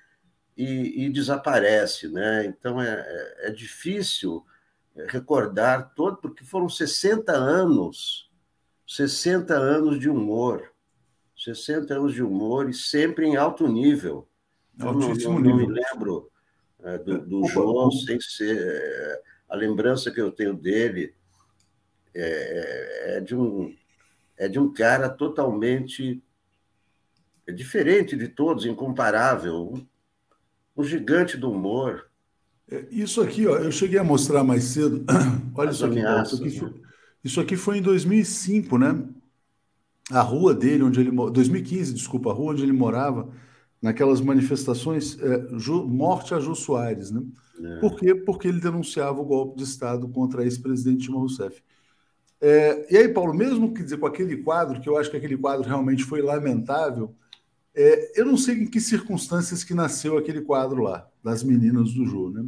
e, e desaparece, né? Então é, é, é difícil recordar todo, porque foram 60 anos, 60 anos de humor, 60 anos de humor e sempre em alto nível. Altíssimo eu não, não me lembro é, do, do João sem ser. É, a lembrança que eu tenho dele é, é, de um é de um cara totalmente diferente de todos, incomparável, um, gigante do humor. É, isso aqui, ó, eu cheguei a mostrar mais cedo. <clears throat> Olha As isso aqui, ameaças, isso aqui, foi, isso aqui foi em 2005, né? A rua dele, onde ele 2015, desculpa, a rua onde ele morava, naquelas manifestações, é, morte a Jô Soares, né? É. Por quê? Porque ele denunciava o golpe de Estado contra a ex-presidente Dilma Rousseff. É, e aí, Paulo, mesmo que dizer com aquele quadro, que eu acho que aquele quadro realmente foi lamentável, é, eu não sei em que circunstâncias que nasceu aquele quadro lá, das meninas do Jô, né?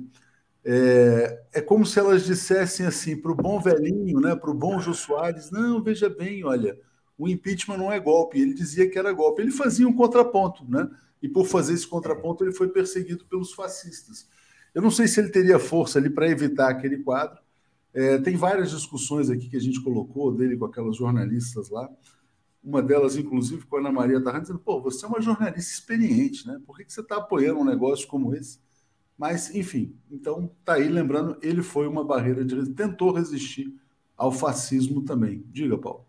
É, é como se elas dissessem assim para o bom velhinho, né, para o bom Jô Soares, não, veja bem, olha, o impeachment não é golpe. Ele dizia que era golpe. Ele fazia um contraponto, né? E por fazer esse contraponto ele foi perseguido pelos fascistas. Eu não sei se ele teria força ali para evitar aquele quadro, é, tem várias discussões aqui que a gente colocou dele com aquelas jornalistas lá. Uma delas, inclusive, com a Ana Maria Tarran, dizendo: pô, você é uma jornalista experiente, né? Por que, que você está apoiando um negócio como esse? Mas, enfim, então tá aí lembrando, ele foi uma barreira de. tentou resistir ao fascismo também. Diga, Paulo.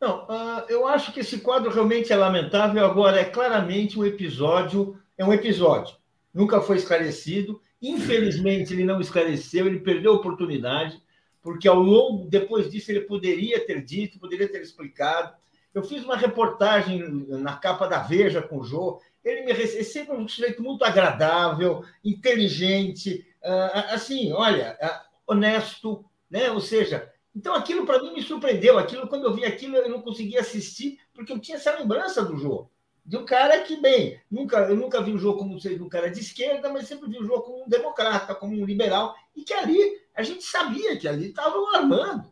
Não, uh, eu acho que esse quadro realmente é lamentável. Agora, é claramente um episódio, é um episódio. Nunca foi esclarecido. Infelizmente, ele não esclareceu, ele perdeu a oportunidade porque ao longo, depois disso, ele poderia ter dito, poderia ter explicado. Eu fiz uma reportagem na capa da Veja com o Jô. Ele me recebeu sempre um sujeito muito agradável, inteligente, ah, assim, olha, ah, honesto, né? Ou seja, então aquilo para mim me surpreendeu. Aquilo, quando eu vi aquilo, eu não conseguia assistir, porque eu tinha essa lembrança do Jô de um cara que, bem, nunca, eu nunca vi o jogo como um cara de esquerda, mas sempre vi o jogo como um democrata, como um liberal, e que ali a gente sabia que ali estavam armando.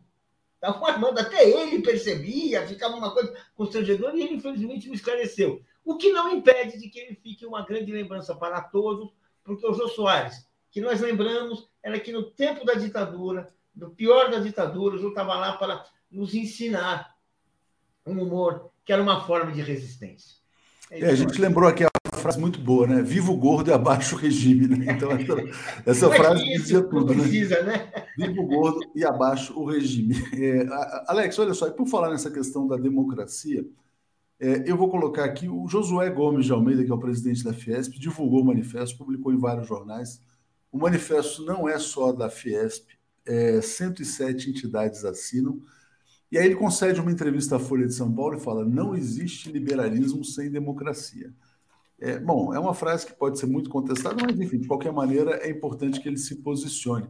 Estavam armando, até ele percebia, ficava uma coisa constrangedora, e ele infelizmente me esclareceu. O que não impede de que ele fique uma grande lembrança para todos, porque o Jô Soares, que nós lembramos, era que no tempo da ditadura, no pior da ditadura, o Jô estava lá para nos ensinar um humor que era uma forma de resistência. É, é, a gente lembrou aqui a frase muito boa, né? Viva o gordo e abaixo o regime, né? Então, essa, frase dizia tudo, né? precisa, né? Viva o gordo e abaixo o regime. É, Alex, olha só, e por falar nessa questão da democracia, é, eu vou colocar aqui o Josué Gomes de Almeida, que é o presidente da Fiesp, divulgou o manifesto, publicou em vários jornais. O manifesto não é só da Fiesp, é, 107 entidades assinam. E aí ele concede uma entrevista à Folha de São Paulo e fala: não existe liberalismo sem democracia. É, bom, é uma frase que pode ser muito contestada, mas enfim, de qualquer maneira é importante que ele se posicione.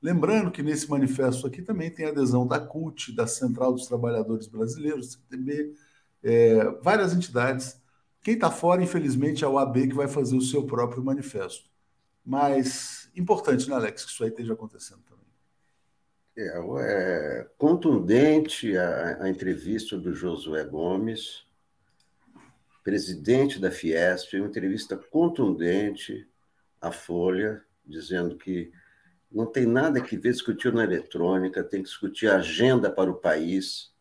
Lembrando que nesse manifesto aqui também tem adesão da CUT, da Central dos Trabalhadores Brasileiros, CTB, é, várias entidades. Quem está fora, infelizmente, é o AB que vai fazer o seu próprio manifesto. Mas importante, né, Alex, que isso aí esteja acontecendo. É, é contundente a, a, entrevista do Josué Gomes, presidente da Fiesp, uma entrevista contundente à Folha, dizendo que não tem nada que ver discutir na eletrônica, tem que discutir a agenda para o país.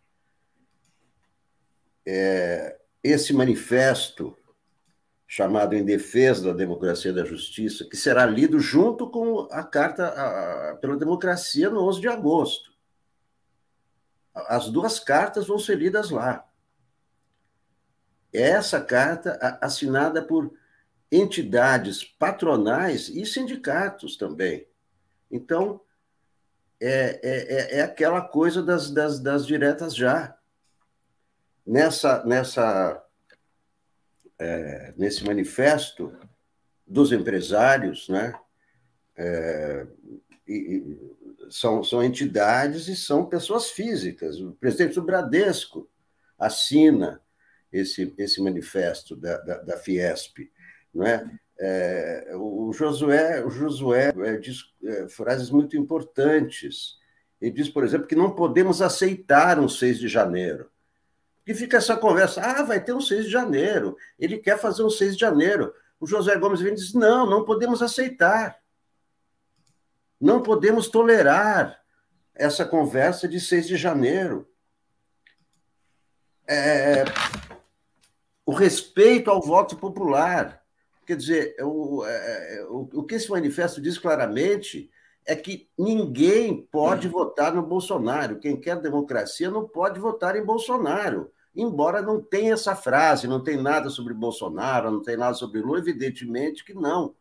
É, esse manifesto chamado Em Defesa da Democracia e da Justiça, que será lido junto com a Carta pela Democracia no 11 de agosto. As duas cartas vão ser lidas lá. Essa carta assinada por entidades patronais e sindicatos também. Então, é, é, é, é aquela coisa das, das, das diretas já. Nessa, nessa é, nesse manifesto dos empresários, né? É, e, são, são entidades e são pessoas físicas. O presidente do Bradesco assina esse, esse manifesto da, da, da Fiesp. Não é? É, o Josué, o Josué é, diz é, frases muito importantes. Ele diz, por exemplo, que não podemos aceitar um 6 de janeiro. E fica essa conversa, ah, vai ter um 6 de janeiro, ele quer fazer um 6 de janeiro. O José Gomes vem e diz, não, não podemos aceitar. Não podemos tolerar essa conversa de 6 de janeiro. É, o respeito ao voto popular. Quer dizer, o, é, o, o que esse manifesto diz claramente é que ninguém pode hum. votar no Bolsonaro. Quem quer democracia não pode votar em Bolsonaro. Embora não tenha essa frase, não tem nada sobre Bolsonaro, não tem nada sobre Lula, evidentemente que não.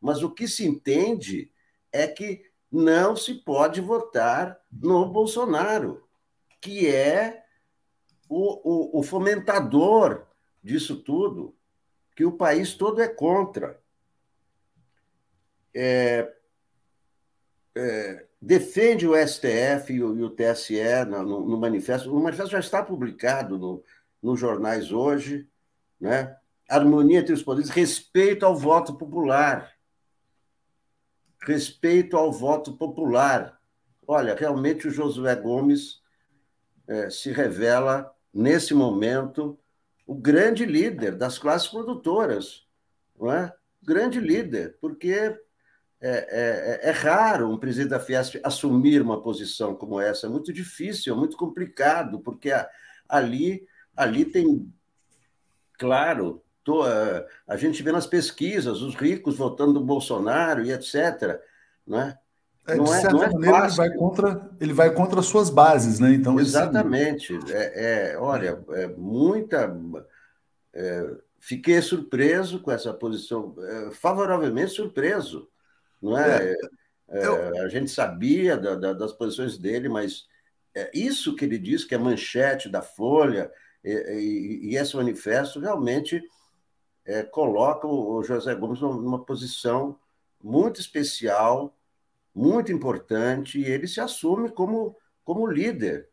Mas o que se entende é que não se pode votar no Bolsonaro, que é o, o, o fomentador disso tudo, que o país todo é contra. É, é, defende o STF e o, e o TSE no, no, manifesto. O manifesto já está publicado no, nos jornais hoje, né? Harmonia entre os poderes, respeito ao voto popular. Respeito ao voto popular. Olha, realmente o Josué Gomes é, se revela, nesse momento, o grande líder das classes produtoras, não é? Grande líder, porque é, é, é, raro um presidente da Fiesp assumir uma posição como essa, é muito difícil, é muito complicado, porque ali, ali tem, claro, tô, a gente vê nas pesquisas os ricos votando no Bolsonaro e etc. Não é? É, de é, certa é, maneira, ele vai, contra, ele vai contra as suas bases, né? Então, Exatamente. É, é, olha, é muita. É, fiquei surpreso com essa posição, favoravelmente surpreso não é? é, é. A gente sabia da, da, das posições dele, mas é isso que ele diz que é manchete da Folha e, e, e esse manifesto realmente é, coloca o, José Gomes numa posição muito especial, muito importante, e ele se assume como, como líder,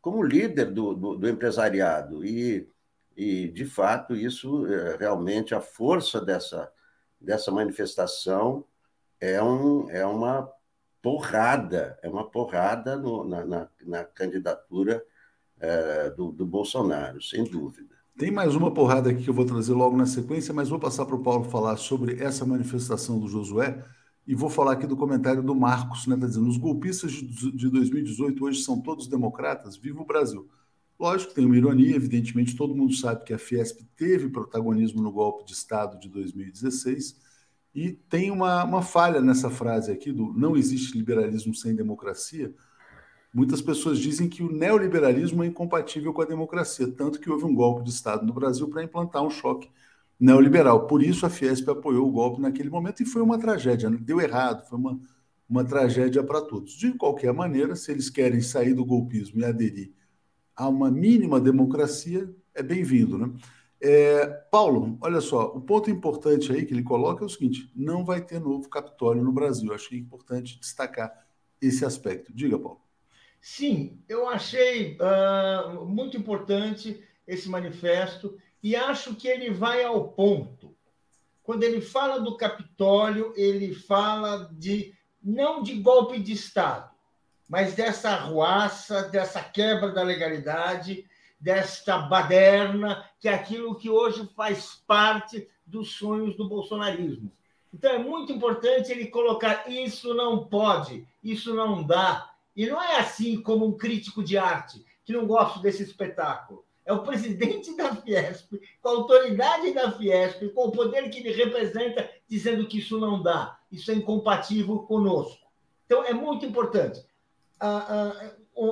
como líder do, do, do empresariado. E, e, de fato, isso é, realmente a força dessa, dessa manifestação é, um, é uma porrada, é uma porrada no, na, na, na, candidatura é, do, do Bolsonaro, sem dúvida. Tem mais uma porrada aqui que eu vou trazer logo na sequência, mas vou passar para o Paulo falar sobre essa manifestação do Josué e vou falar aqui do comentário do Marcos, né? Tá dizendo: os golpistas de 2018 hoje são todos democratas, viva o Brasil. Lógico tem uma ironia, evidentemente, todo mundo sabe que a Fiesp teve protagonismo no golpe de Estado de 2016 e tem uma, uma falha nessa frase aqui do não existe liberalismo sem democracia. Muitas pessoas dizem que o neoliberalismo é incompatível com a democracia, tanto que houve um golpe de Estado no Brasil para implantar um choque neoliberal. Por isso a Fiesp apoiou o golpe naquele momento e foi uma tragédia, deu errado, foi uma, uma tragédia para todos. De qualquer maneira, se eles querem sair do golpismo e aderir a uma mínima democracia, é bem-vindo. Né? É, Paulo, olha só, o ponto importante aí que ele coloca é o seguinte: não vai ter novo Capitólio no Brasil. É importante destacar esse aspecto. Diga, Paulo. Sim, eu achei uh, muito importante esse manifesto e acho que ele vai ao ponto. Quando ele fala do Capitólio, ele fala de não de golpe de Estado, mas dessa arruaça, dessa quebra da legalidade desta baderna, que é aquilo que hoje faz parte dos sonhos do bolsonarismo. Então é muito importante ele colocar isso não pode, isso não dá. E não é assim como um crítico de arte, que não gosta desse espetáculo. É o presidente da Fiesp, com a autoridade da Fiesp, com o poder que ele representa, dizendo que isso não dá, isso é incompatível conosco. Então é muito importante. Ah, ah,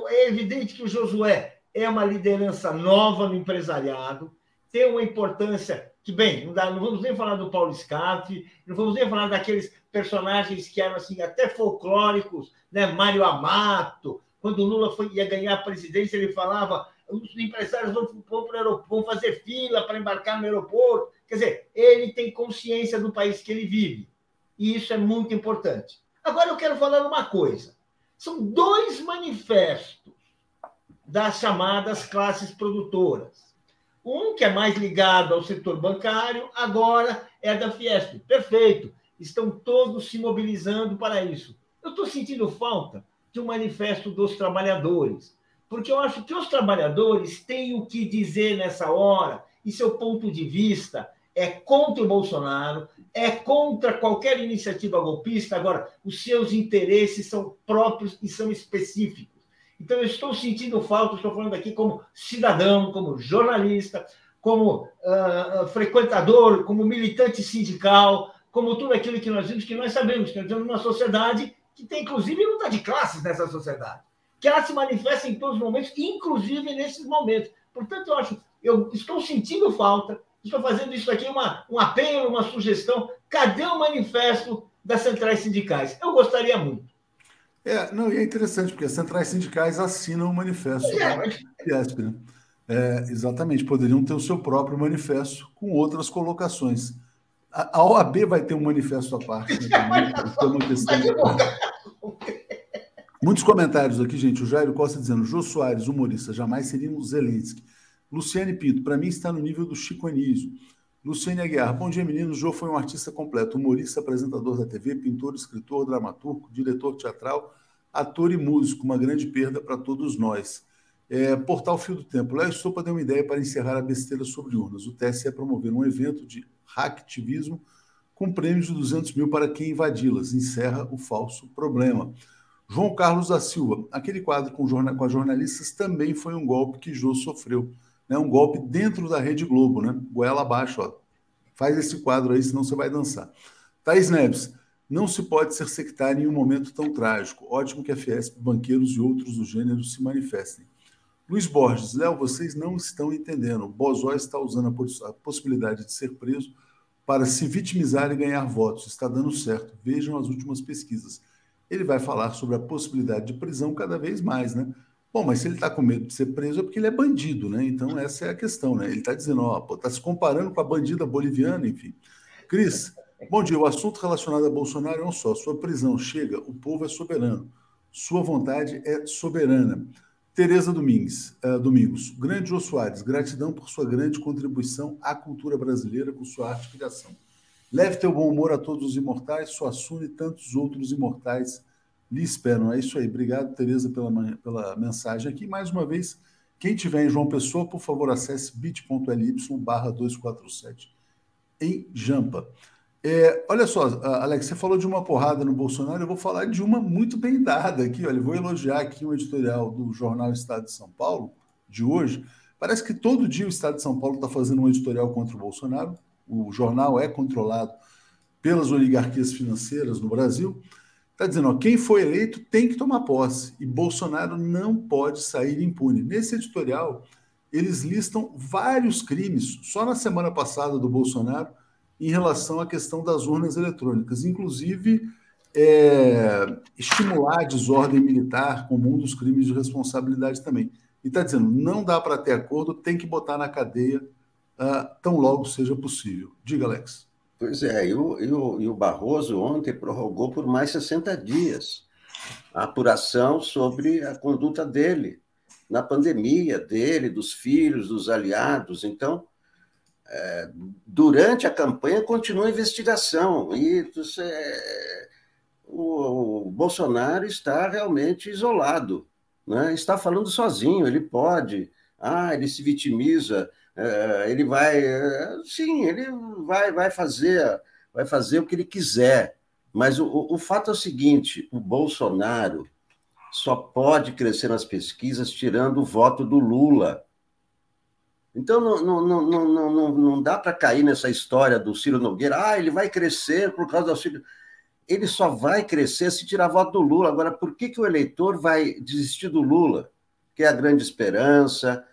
é evidente que o Josué é uma liderança nova no empresariado, tem uma importância que, bem, não, dá, não vamos nem falar do Paulo Scaff, não vamos nem falar daqueles personagens que eram assim, até folclóricos, né? Mário Amato, quando o Lula foi, ia ganhar a presidência, ele falava os empresários vão, vão, vão fazer fila para embarcar no aeroporto. Quer dizer, ele tem consciência do país que ele vive. E isso é muito importante. Agora eu quero falar uma coisa. São dois manifestos das chamadas classes produtoras. Um que é mais ligado ao setor bancário, agora é da Fiesp. Perfeito. Estão todos se mobilizando para isso. Eu estou sentindo falta de um manifesto dos trabalhadores, porque eu acho que os trabalhadores têm o que dizer nessa hora e seu ponto de vista é contra o Bolsonaro, é contra qualquer iniciativa golpista. Agora, os seus interesses são próprios e são específicos. Então, eu estou sentindo falta, estou falando aqui como cidadão, como jornalista, como uh, frequentador, como militante sindical, como tudo aquilo que nós vimos, que nós sabemos que nós temos uma sociedade que tem, inclusive, luta de classes nessa sociedade, que ela se manifesta em todos os momentos, inclusive nesses momentos. Portanto, eu acho, eu estou sentindo falta, estou fazendo isso aqui uma, um apelo, uma sugestão. Cadê o manifesto das centrais sindicais? Eu gostaria muito. É, não, e é interessante, porque as centrais sindicais assinam o manifesto é, mas... Fiesp, né? É, exatamente, poderiam ter o seu próprio manifesto com outras colocações. A, a OAB vai ter um manifesto à parte. Né, Muitos comentários aqui, gente. O Jairo Costa dizendo: Jô Soares, humorista, jamais seria um Zelensky. Luciane Pinto, para mim está no nível do Chico Anísio. Luciane Aguiar, bom dia, meninos. Jô foi um artista completo, humorista, apresentador da TV, pintor, escritor, dramaturgo, diretor teatral, ator e músico. Uma grande perda para todos nós. É, Portal Fio do Tempo. Léo Sopa deu uma ideia para encerrar a besteira sobre urnas. O TSE é promover um evento de hacktivismo com prêmios de 200 mil para quem invadi-las. Encerra o falso problema. João Carlos da Silva. Aquele quadro com, com as jornalistas também foi um golpe que Jô sofreu né, um golpe dentro da Rede Globo, né? Goela abaixo, ó. Faz esse quadro aí, senão você vai dançar. Thaís Neves, não se pode ser sectário em um momento tão trágico. Ótimo que a Fiesp, banqueiros e outros do gênero se manifestem. Luiz Borges, Léo, vocês não estão entendendo. Bozói está usando a possibilidade de ser preso para se vitimizar e ganhar votos. Está dando certo. Vejam as últimas pesquisas. Ele vai falar sobre a possibilidade de prisão cada vez mais, né? Bom, mas se ele está com medo de ser preso é porque ele é bandido, né? Então essa é a questão, né? Ele está dizendo, ó, está se comparando com a bandida boliviana, enfim. Cris, bom dia. O assunto relacionado a Bolsonaro é um só. Sua prisão chega, o povo é soberano. Sua vontade é soberana. Tereza Domingues, uh, Domingos, grande Jô Soares, gratidão por sua grande contribuição à cultura brasileira com sua arte e criação. Leve teu bom humor a todos os imortais, Suassuna e tantos outros imortais lhe esperam. É isso aí. Obrigado, Tereza, pela, pela mensagem aqui. Mais uma vez, quem tiver em João Pessoa, por favor, acesse bit.ly barra 247 em Jampa. É, olha só, Alex, você falou de uma porrada no Bolsonaro, eu vou falar de uma muito bem dada aqui. Olha, vou elogiar aqui um editorial do jornal Estado de São Paulo, de hoje. Parece que todo dia o Estado de São Paulo está fazendo um editorial contra o Bolsonaro. O jornal é controlado pelas oligarquias financeiras no Brasil. Está dizendo, ó, quem foi eleito tem que tomar posse e Bolsonaro não pode sair impune. Nesse editorial, eles listam vários crimes só na semana passada do Bolsonaro em relação à questão das urnas eletrônicas, inclusive é, estimular a desordem militar como um dos crimes de responsabilidade também. E está dizendo, não dá para ter acordo, tem que botar na cadeia uh, tão logo seja possível. Diga, Alex. Pois é, e o, e, o, e o Barroso ontem prorrogou por mais 60 dias a apuração sobre a conduta dele na pandemia, dele, dos filhos, dos aliados. Então, é, durante a campanha continua a investigação e é, o, o, Bolsonaro está realmente isolado, né? está falando sozinho, ele pode, ah, ele se vitimiza, ele vai, é, sim, ele vai, vai fazer, vai fazer o que ele quiser. Mas o, o fato é o seguinte: o Bolsonaro só pode crescer nas pesquisas tirando o voto do Lula. Então não, não, não, não, não, não dá para cair nessa história do Ciro Nogueira, ah, ele vai crescer por causa do Ciro. Ele só vai crescer se tirar voto do Lula. Agora, por que, que o eleitor vai desistir do Lula? Que é a grande esperança,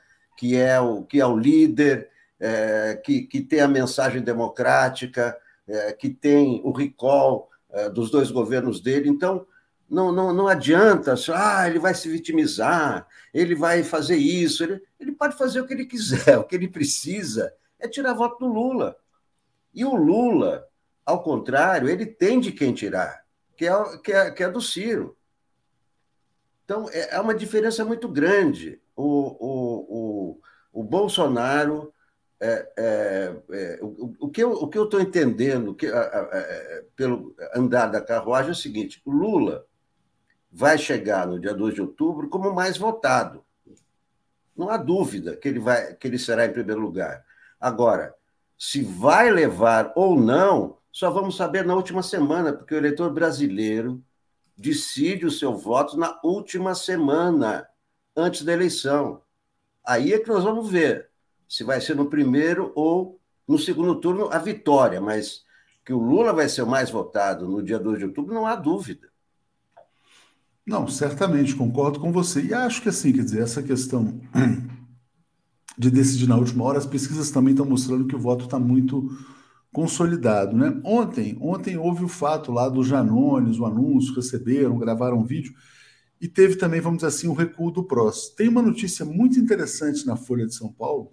que é o, que é o líder, é, que, que tem a mensagem democrática, é, que tem o recall é, dos dois governos dele. Então, não, não, não adianta, ah, ele vai se vitimizar, ele vai fazer isso, ele, ele pode fazer o que ele quiser, <laughs> o que ele precisa é tirar voto do Lula. E o Lula, ao contrário, ele tem de quem tirar, que é, que é, que é do Ciro. Então, é, é uma diferença muito grande o, o, o, o Bolsonaro. É, é, é, o, o, que eu o que eu estou entendendo que, a, pelo andar da carruagem é o seguinte: o Lula vai chegar no dia 2 de outubro como mais votado. Não há dúvida que ele, vai, que ele será em primeiro lugar. Agora, se vai levar ou não, só vamos saber na última semana, porque o eleitor brasileiro decide o seu voto na última semana, antes da eleição. Aí é que nós vamos ver se vai ser no primeiro ou no segundo turno a vitória, mas que o Lula vai ser o mais votado no dia 2 de outubro, não há dúvida. Não, certamente, concordo com você. E acho que assim, quer dizer, essa questão <clears throat> de decidir na última hora, as pesquisas também estão mostrando que o voto está muito consolidado, né? Ontem, ontem houve o fato lá dos Janones, o anúncio, receberam, gravaram um vídeo, e teve também, vamos dizer assim, o recuo do PROS. Tem uma notícia muito interessante na Folha de São Paulo,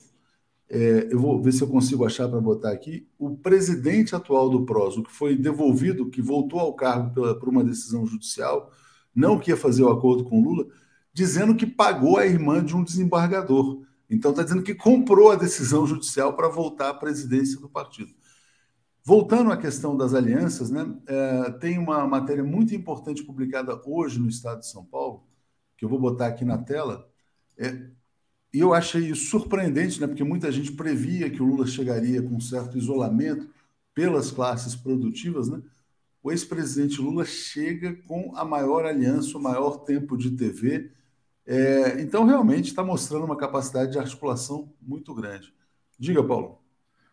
é, eu vou ver se eu consigo achar para botar aqui. O presidente atual do PROS, o que foi devolvido, que voltou ao cargo pela, por uma decisão judicial, não que ia fazer o acordo com Lula, dizendo que pagou a irmã de um desembargador. Então está dizendo que comprou a decisão judicial para voltar à presidência do partido. Voltando à questão das alianças, né, é, tem uma matéria muito importante publicada hoje no Estado de São Paulo, que eu vou botar aqui na tela, é, e eu achei isso surpreendente, né, porque muita gente previa que o Lula chegaria com um certo isolamento pelas classes produtivas, né? o ex-presidente Lula chega com a maior aliança, o maior tempo de TV. É, então, realmente está mostrando uma capacidade de articulação muito grande. Diga, Paulo.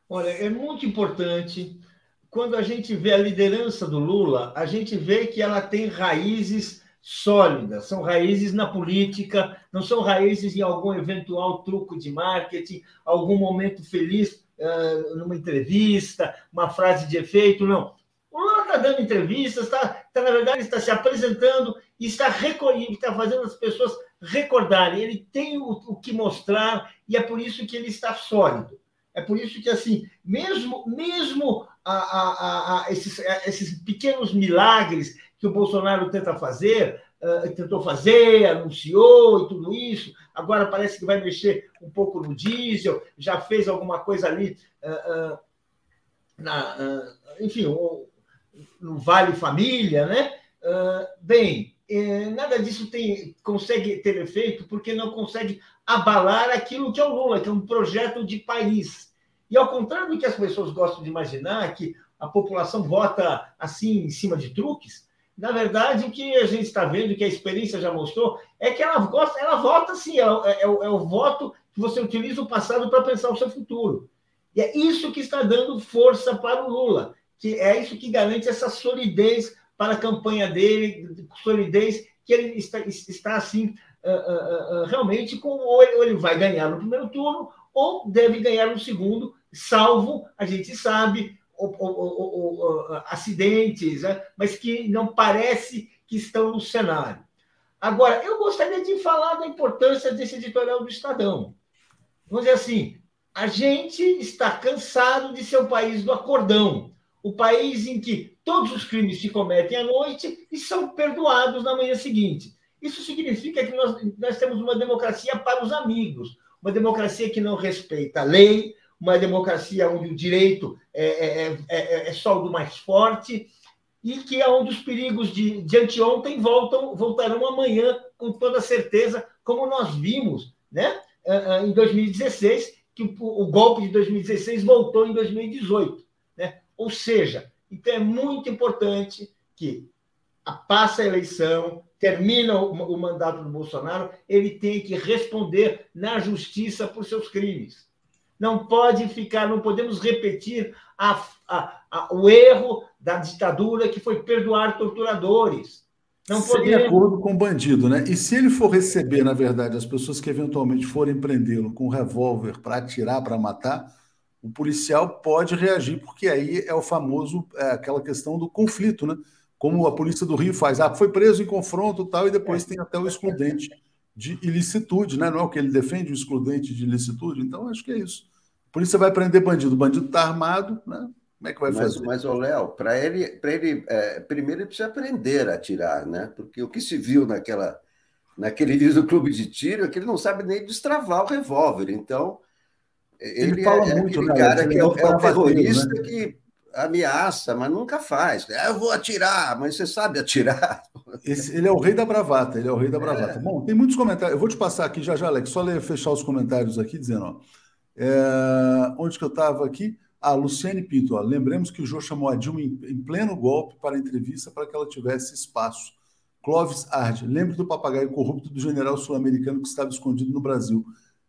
Olha, é muito importante. Quando a gente vê a liderança do Lula, a gente vê que ela tem raízes sólidas, são raízes na política, não são raízes em algum eventual truco de marketing, algum momento feliz uh, numa entrevista, uma frase de efeito, não o Lula está dando entrevistas, está, tá, na verdade, está se apresentando e está recolhendo, está fazendo as pessoas recordarem. Ele tem o, o, que mostrar e é por isso que ele está sólido. É por isso que, assim, mesmo, mesmo a, a, a, esses, esses pequenos milagres que o Bolsonaro tenta fazer, uh, tentou fazer, anunciou e tudo isso, agora parece que vai mexer um pouco no diesel, já fez alguma coisa ali. Uh, uh, na, enfim, no Vale Família, né? Bem, eh, nada disso tem, consegue ter efeito porque não consegue abalar aquilo que é o Lula, que é um projeto de país. E ao contrário do que as pessoas gostam de imaginar, que a população vota assim em cima de truques, na verdade, o que a gente está vendo, que a experiência já mostrou, é que ela gosta, ela vota assim, é, é, é, o voto que você utiliza o passado para pensar o seu futuro. E é isso que está dando força para o Lula que é isso que garante essa solidez para a campanha dele, solidez que ele está, está assim, uh, uh, uh, realmente com ou ele vai ganhar no primeiro turno ou deve ganhar no segundo, salvo, a gente sabe, acidentes, né? mas que não parece que estão no cenário. Agora, eu gostaria de falar da importância desse editorial do Estadão. Vamos dizer assim, a gente está cansado de ser o país do acordão o país em que todos os crimes se cometem à noite e são perdoados na manhã seguinte. Isso significa que nós, nós temos uma democracia para os amigos, uma democracia que não respeita a lei, uma democracia onde o direito é, é, é, é só o do mais forte e que é onde os perigos de, de anteontem voltam, voltarão amanhã com toda certeza, como nós vimos né, em 2016, que o, golpe de 2016 voltou em 2018. Ou seja, então é muito importante que passa a eleição, termina o mandato do Bolsonaro, ele tem que responder na justiça por seus crimes. Não pode ficar, não podemos repetir a, a, a, o erro da ditadura que foi perdoar torturadores. Não Sem podemos... acordo com o bandido, né? E se ele for receber, na verdade, as pessoas que eventualmente forem prendê-lo com um revólver para atirar, para matar, o policial pode reagir, porque aí é o famoso, é aquela questão do conflito, né? Como a polícia do Rio faz, ah, foi preso em confronto tal, e depois tem até o excludente de ilicitude, né? Não é o que ele defende, o excludente de ilicitude. Então, acho que é isso. A polícia vai prender bandido, o bandido está armado, né? Como é que vai mas, fazer? Mas, ô Léo, para ele, pra ele é, primeiro ele precisa aprender a atirar, né? Porque o que se viu naquela, naquele vídeo <laughs> do clube de tiro é que ele não sabe nem destravar o revólver. Então, ele, ele fala é, muito, aquele né? cara que é, é o terrorista né? que ameaça, mas nunca faz. É, eu vou atirar, mas você sabe atirar. <laughs> Esse, ele é o rei da bravata, ele é o rei da bravata. É. Bom, tem muitos comentários. Eu vou te passar aqui já já, Alex, só ler, fechar os comentários aqui, dizendo, ó, é, onde que eu estava aqui? Ah, Luciane Pinto, ó, lembremos que o Jô chamou a Dilma em, em pleno golpe para a entrevista para que ela tivesse espaço. Clóvis Arde, lembre do papagaio corrupto do general sul-americano que estava escondido no Brasil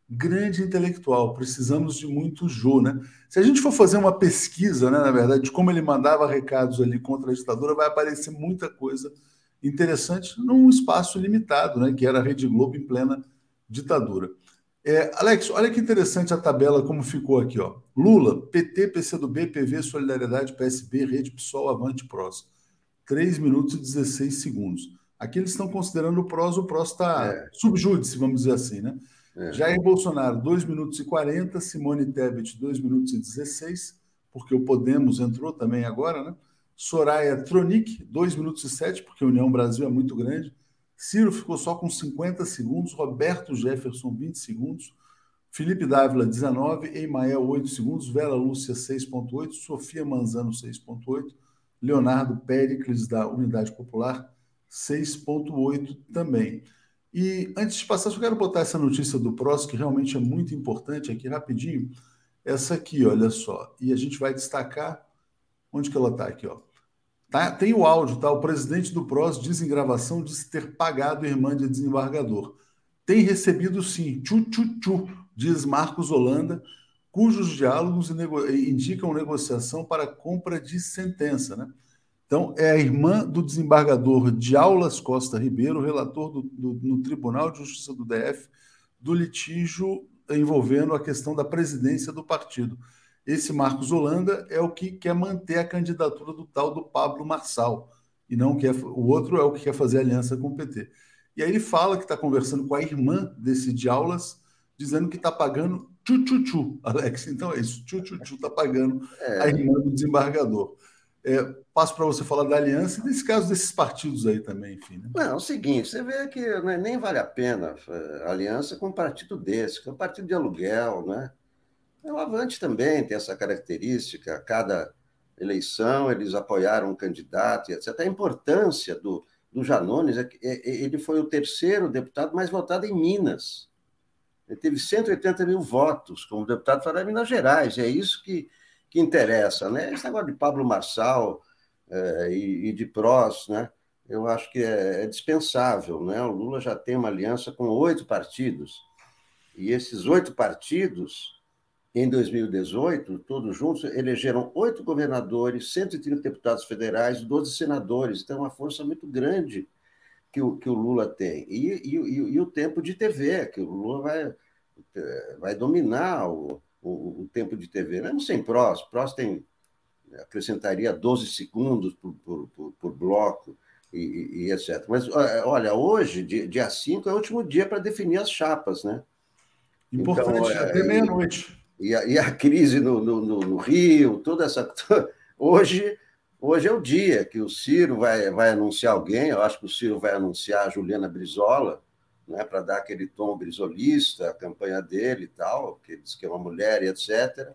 grande intelectual. Precisamos de muito Jô, né? Se a gente for fazer uma pesquisa, né, na verdade, de como ele mandava recados ali contra a ditadura, vai aparecer muita coisa interessante num espaço limitado, né, que era a Rede Globo em plena ditadura. É, Alex, olha que interessante a tabela como ficou aqui, ó. Lula, PT, PCdoB, PV, Solidariedade, PSB, Rede PSOL, Avante, PROS. 3 minutos e 16 segundos. Aqui eles estão considerando o PROS, o PROS está é. subjúdice, vamos dizer assim, né? É. Jair Bolsonaro, 2 minutos e 40, Simone Tebet, 2 minutos e 16, porque o Podemos entrou também agora, né? Soraya Tronic, 2 minutos e 7, porque a União Brasil é muito grande. Ciro ficou só com 50 segundos, Roberto Jefferson, 20 segundos, Felipe Dávila, 19, Emael, 8 segundos, Vera Lúcia, 6,8, Sofia Manzano, 6,8, Leonardo Péricles, da Unidade Popular, 6,8 também. E antes de passar, só quero botar essa notícia do PROS, que realmente é muito importante aqui, rapidinho. Essa aqui, olha só. E a gente vai destacar. Onde que ela está aqui, ó? Tá, tem o áudio, tá? O presidente do PROS diz em gravação de ter pagado irmã de desembargador. Tem recebido sim, tchu, tchu, tchu, diz Marcos Holanda, cujos diálogos indicam negociação para compra de sentença, né? Então, é a irmã do desembargador de Aulas Costa Ribeiro, relator do, do, no Tribunal de Justiça do DF, do litígio envolvendo a questão da presidência do partido. Esse Marcos Holanda é o que quer manter a candidatura do tal do Pablo Marçal, e não quer, o outro é o que quer fazer aliança com o PT. E aí ele fala que está conversando com a irmã desse de Aulas, dizendo que está pagando tchu-tchu-tchu, Alex. Então é isso, tchu-tchu-tchu está pagando é. a irmã do desembargador. É, passo para você falar da aliança e desse caso desses partidos aí também, enfim. Né? Não, é o seguinte, você vê que né, nem vale a pena a aliança com um partido desse, que é um partido de aluguel, né? O Avante também tem essa característica, cada eleição eles apoiaram um candidato, etc. A importância do, do Janones é que é, é, ele foi o terceiro deputado mais votado em Minas. Ele teve 180 mil votos como deputado federal em Minas Gerais, é isso que que interessa, né? Esse negócio de Pablo Marçal é, e, e, de Prós, né? Eu acho que é, é, dispensável, né? O Lula já tem uma aliança com oito partidos e esses oito partidos em 2018, todos juntos, elegeram oito governadores, 130 deputados federais, 12 senadores. Então, é uma força muito grande que o, que o Lula tem. E, e, e, e o tempo de TV, que o Lula vai, vai dominar o, o, o tempo de TV, mesmo sem prós. Prós tem, acrescentaria 12 segundos por, por, por, por bloco e, e, etc. Mas, olha, hoje, dia 5, é o último dia para definir as chapas, né? Importante, então, até é, meia-noite. E, e, a crise no, no, no, Rio, toda essa. <laughs> Hoje, hoje é o dia que o Ciro vai, vai anunciar alguém, eu acho que o Ciro vai anunciar a Juliana Brizola, né, para dar aquele tom brisolista, a campanha dele e tal, que diz que é uma mulher e etc.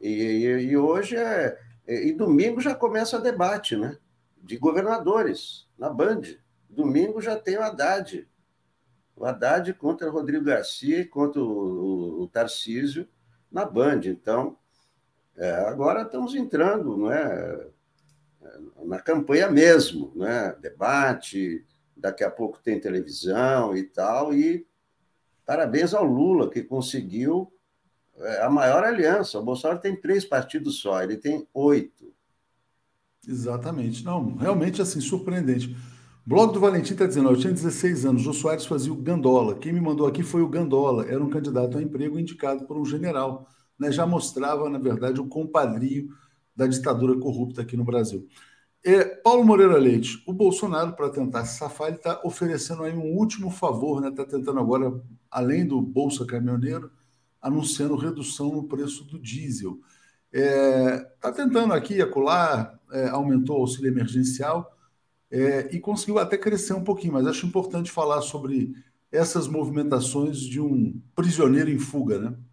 E, e, e hoje é. E, domingo já começa o debate, né? De governadores, na Band. Domingo já tem o Haddad. O Haddad contra o Rodrigo Garcia e contra o, o, o Tarcísio na Band. Então, é, agora estamos entrando não é, na campanha mesmo, né? debate, daqui a pouco tem televisão e tal, e parabéns ao Lula, que conseguiu é, a maior aliança. O Bolsonaro tem três partidos só, ele tem oito. Exatamente. Não, realmente assim, surpreendente. O blog do Valentim está dizendo: eu tinha 16 anos, Jô Soares fazia o Gandola. Quem me mandou aqui foi o Gandola, era um candidato a emprego indicado por um general. Né? Já mostrava, na verdade, o compadrio da ditadura corrupta aqui no Brasil. É, Paulo Moreira Leite, o Bolsonaro, para tentar se safar, ele está oferecendo aí um último favor, né? Está tentando agora, além do Bolsa Caminhoneiro, anunciando redução no preço do diesel. Está é, tentando aqui, acolá, é, aumentou o auxílio emergencial. é, e conseguiu até crescer um pouquinho, mas acho importante falar sobre essas movimentações de um prisioneiro em fuga, né? <laughs>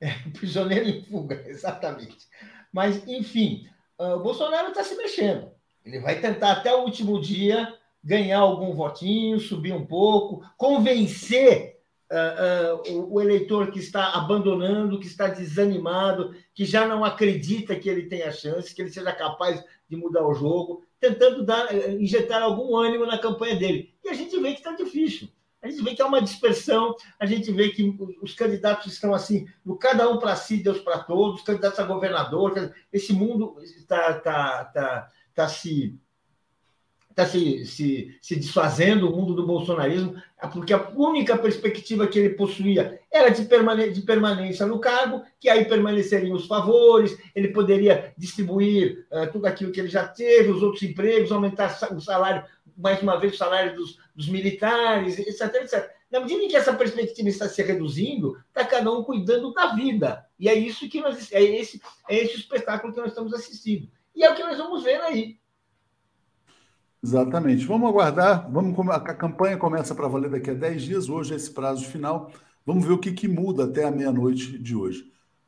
É, prisioneiro em fuga, <laughs> exatamente. Mas, enfim, ah, o Bolsonaro está se mexendo. Ele vai tentar até o último dia ganhar algum votinho, subir um pouco, convencer uh, uh, o eleitor que está abandonando, que está desanimado, que já não acredita que ele tenha chance, que ele seja capaz de mudar o jogo, tentando dar, eh, injetar algum ânimo na campanha dele. E a gente vê que está difícil. A gente vê que há uma dispersão, a gente vê que os candidatos estão assim, cada um para si, Deus para todos, os candidatos a governador, esse mundo está tá, tá, tá se está se, se, se desfazendo o mundo do bolsonarismo, porque a única perspectiva que ele possuía era de, permane de permanência no cargo, que aí permaneceriam os favores, ele poderia distribuir uh, tudo aquilo que ele já teve, os outros empregos, aumentar o salário, mais uma vez, o salário dos, dos militares, etc, etc. Na medida em que essa perspectiva está se reduzindo, está cada um cuidando da vida. E é isso que nós é esse, é esse espetáculo que nós estamos assistindo. E é o que nós vamos ver aí. Exatamente. Vamos aguardar. Vamos, a campanha começa para valer daqui a 10 dias. Hoje é esse prazo final. Vamos ver o que, que muda até a meia-noite de hoje.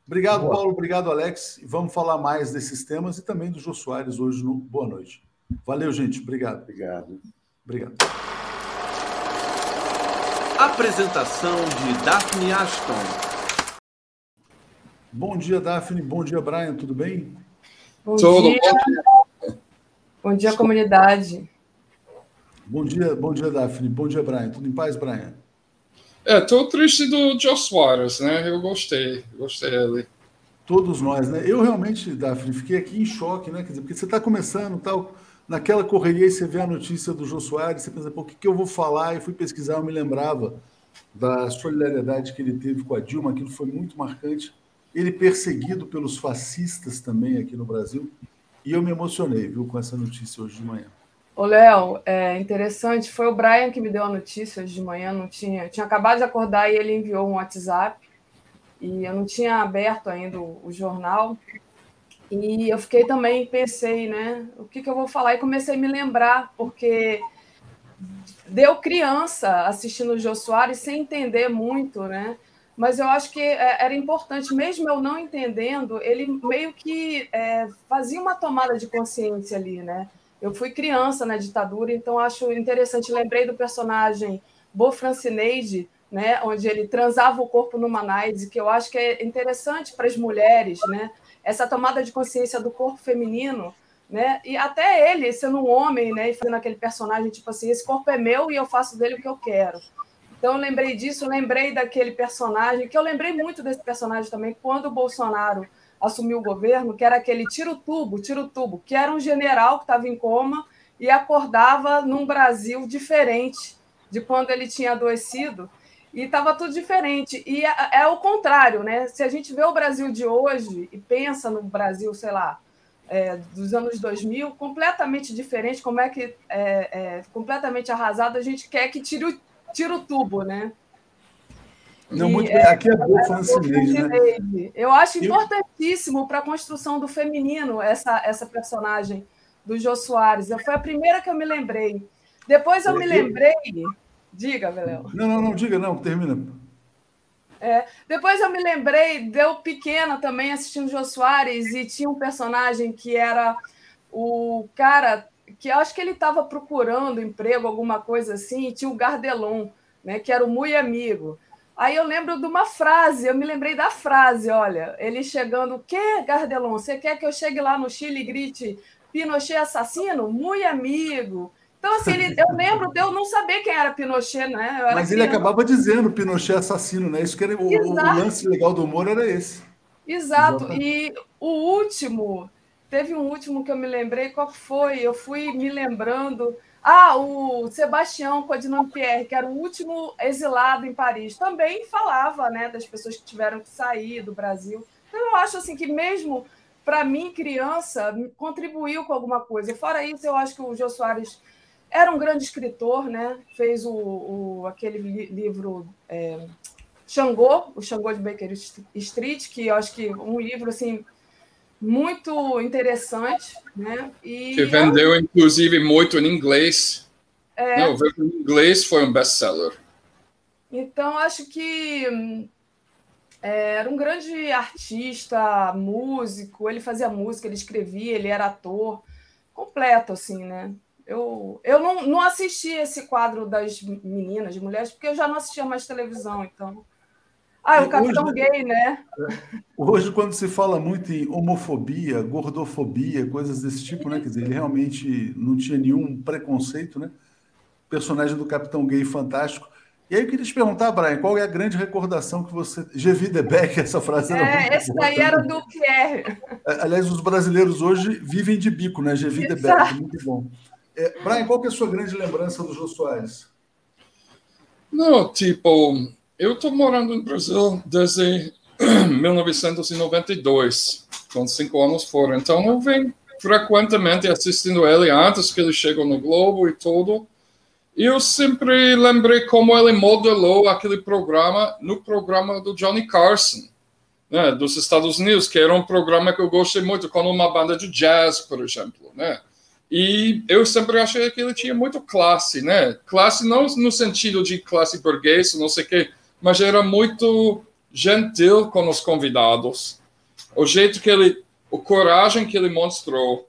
Obrigado, Boa. Paulo. Obrigado, Alex. Vamos falar mais desses temas e também do Jô Soares hoje no Boa Noite. Valeu, gente. Obrigado. Obrigado. Obrigado. Apresentação de Daphne Ashton. Bom dia, Daphne. Bom dia, Brian. Tudo bem? Bom Tudo dia. Bom dia, comunidade. Bom dia, bom dia, Daphne. Bom dia, Brian. Tudo em paz, Brian? É, tô triste do Joe Soares, né? Eu gostei, gostei dele. Todos nós, né? Eu realmente, Daphne, fiquei aqui em choque, né? Quer dizer, porque você está começando tal, naquela correria e você vê a notícia do João Soares, você pensa, pô, o que, que eu vou falar? E fui pesquisar, eu me lembrava da solidariedade que ele teve com a Dilma, aquilo foi muito marcante. Ele perseguido pelos fascistas também aqui no Brasil. E eu me emocionei, viu, com essa notícia hoje de manhã. Ô, Léo, é interessante. Foi o Brian que me deu a notícia hoje de manhã. Não tinha, tinha acabado de acordar e ele enviou um WhatsApp. E eu não tinha aberto ainda o, o jornal. E eu fiquei também, pensei, né? O que, que eu vou falar? E comecei a me lembrar, porque deu criança assistindo o Jô Soares sem entender muito, né? Mas eu acho que é, era importante, mesmo eu não entendendo, ele meio que é, fazia uma tomada de consciência ali, né? Eu fui criança na ditadura, então acho interessante. Lembrei do personagem Bo Francineide, né, onde ele transava o corpo numa night, que eu acho que é interessante para as mulheres, né? Essa tomada de consciência do corpo feminino, né? E até ele sendo um homem, né, e fazendo aquele personagem tipo assim, esse corpo é meu e eu faço dele o que eu quero. Então, eu lembrei disso, lembrei daquele personagem, que eu lembrei muito desse personagem também, quando o Bolsonaro assumiu o governo, que era aquele tiro-tubo, tiro-tubo, que era um general que estava em coma e acordava num Brasil diferente de quando ele tinha adoecido, e estava tudo diferente. E é, é, o contrário, né? Se a gente vê o Brasil de hoje e pensa no Brasil, sei lá, é, dos anos 2000, completamente diferente, como é que é, é completamente arrasado, a gente quer que tire o tira o tubo, né? Não, e, muito bem. Aqui é boa francês, né? Eu acho importantíssimo para a construção do feminino essa, essa personagem do Jô Soares. Foi a primeira que eu me lembrei. Depois eu me lembrei. Diga, Veléu. Não, não, não, diga, não, termina. É, depois eu me lembrei, deu pequena também assistindo Jô Soares e tinha um personagem que era o cara que acho que ele estava procurando emprego, alguma coisa assim, e tinha o Gardelon, né, que era o muito amigo. Aí eu lembro de uma frase, eu me lembrei da frase, olha, ele chegando, o que, Gardelon? Você quer que eu chegue lá no Chile e grite Pinochet assassino? Muito amigo. Então, assim, ele, eu lembro de eu não saber quem era Pinochet, né? Era Mas ele acabava dizendo Pinochet assassino, né? Isso que era, o, o, lance legal do humor era esse. Exato. Exato. E o último, Teve um último que eu me lembrei, qual foi? Eu fui me lembrando. Ah, o Sebastião Codinome Pierre, que era o último exilado em Paris, também falava né, das pessoas que tiveram que sair do Brasil. Então, eu acho assim que mesmo para mim, criança, contribuiu com alguma coisa. Fora isso, eu acho que o Jô Soares era um grande escritor, né? Fez o, o aquele livro é, Xangô, o Xangô de Baker Street, que eu acho que um livro assim muito interessante, né? E que vendeu, inclusive, muito em inglês. É. Não, em inglês foi um best-seller. Então, acho que é, era um grande artista, músico, ele fazia música, ele escrevia, ele era ator, completo, assim, né? Eu, eu não, não assisti esse quadro das meninas, de mulheres, porque eu já não assistia mais televisão, então. Ah, é o Capitão hoje, Gay, né? Hoje, quando se fala muito em homofobia, gordofobia, coisas desse tipo, né? Quer dizer, ele realmente não tinha nenhum preconceito, né? Personagem do Capitão Gay fantástico. E aí eu queria te perguntar, Brian, qual é a grande recordação que você. Gevi de Beck, essa frase era É, esse daí era do Pierre. É, aliás, os brasileiros hoje vivem de bico, né? Gevi de Beck, muito bom. É, Brian, qual que é a sua grande lembrança do Jô Soares? Não, tipo, eu estou morando no Brasil desde <clears throat> 1992, com cinco anos fora. Então eu venho frequentemente assistindo ele antes que ele chegou no Globo e tudo. E eu sempre lembrei como ele modelou aquele programa no programa do Johnny Carson, né, dos Estados Unidos, que era um programa que eu gostei muito, com uma banda de jazz, por exemplo, né? E eu sempre achei que ele tinha muito classe, né? Classe não no sentido de classe burguesa, não sei o quê, mas era muito gentil com os convidados. O jeito que ele, o coragem que ele mostrou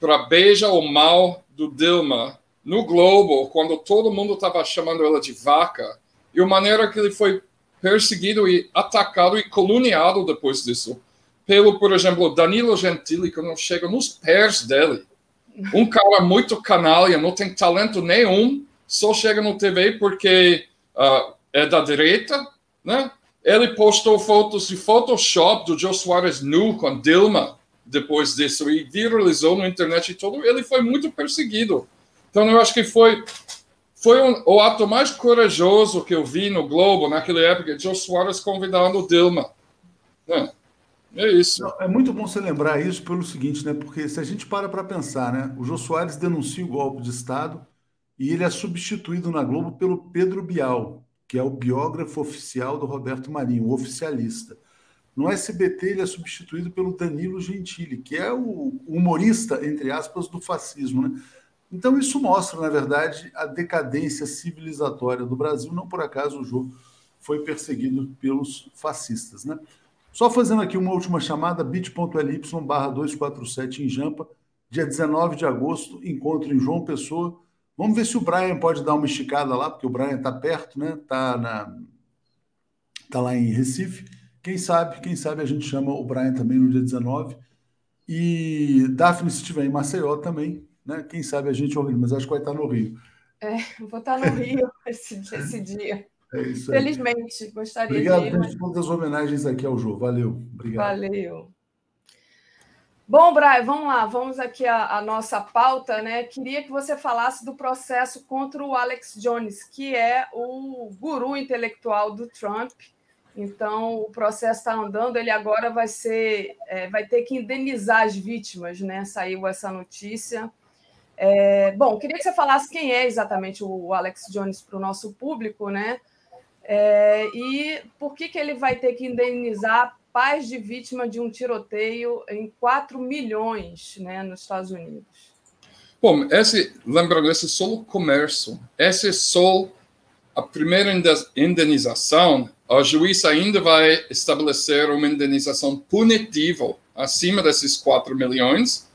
para beijar o mal do Dilma no Globo, quando todo mundo estava chamando ela de vaca, e a maneira que ele foi perseguido e atacado e coloniado depois disso, pelo, por exemplo, Danilo Gentili, que não chega nos pés dele. Um cara muito canalha, não tem talento nenhum, só chega no TV porque uh, é da direita, né? Ele postou fotos de Photoshop do Joe Soares nu com Dilma depois disso e viralizou na internet e todo. Ele foi muito perseguido. Então, eu acho que foi, foi um, o ato mais corajoso que eu vi no Globo naquela época, Joe Soares convidando Dilma. É, é isso. é muito bom você lembrar isso pelo seguinte, né? Porque se a gente para para pensar, né? O Joe Soares denuncia o golpe de Estado e ele é substituído na Globo pelo Pedro Bial, que é o biógrafo oficial do Roberto Marinho, o oficialista. No SBT, ele é substituído pelo Danilo Gentili, que é o humorista, entre aspas, do fascismo. Né? Então, isso mostra, na verdade, a decadência civilizatória do Brasil. Não por acaso o jogo foi perseguido pelos fascistas. Né? Só fazendo aqui uma última chamada, bit.ly barra 247 em Jampa, dia 19 de agosto, encontro em João Pessoa. Vamos ver se o Brian pode dar uma esticada lá, porque o Brian está perto, né? Está na... tá lá em Recife. Quem sabe, quem sabe a gente chama o Brian também no dia 19. E Daphne, se estiver em Maceió também, né? Quem sabe a gente organiza, mas acho que vai estar no Rio. É, vou estar no Rio <laughs> esse, esse dia. É isso aí. Felizmente, gostaria Obrigado de ir. Obrigado por todas as homenagens aqui ao jogo. Valeu. Obrigado. Valeu. Bom, Brian, vamos lá, vamos aqui à, à, nossa pauta, né? Queria que você falasse do processo contra o Alex Jones, que é o guru intelectual do Trump. Então, o processo está andando, ele agora vai ser, é, vai ter que indenizar as vítimas, né? Saiu essa notícia. É, bom, queria que você falasse quem é exatamente o Alex Jones para o nosso público, né? É, e por que, que ele vai ter que indenizar pais de vítima de um tiroteio em 4 milhões né, nos Estados Unidos. Bom, esse, lembrando, esse é só o comércio, esse é só a primeira indenização. A juiz ainda vai estabelecer uma indenização punitiva acima desses 4 milhões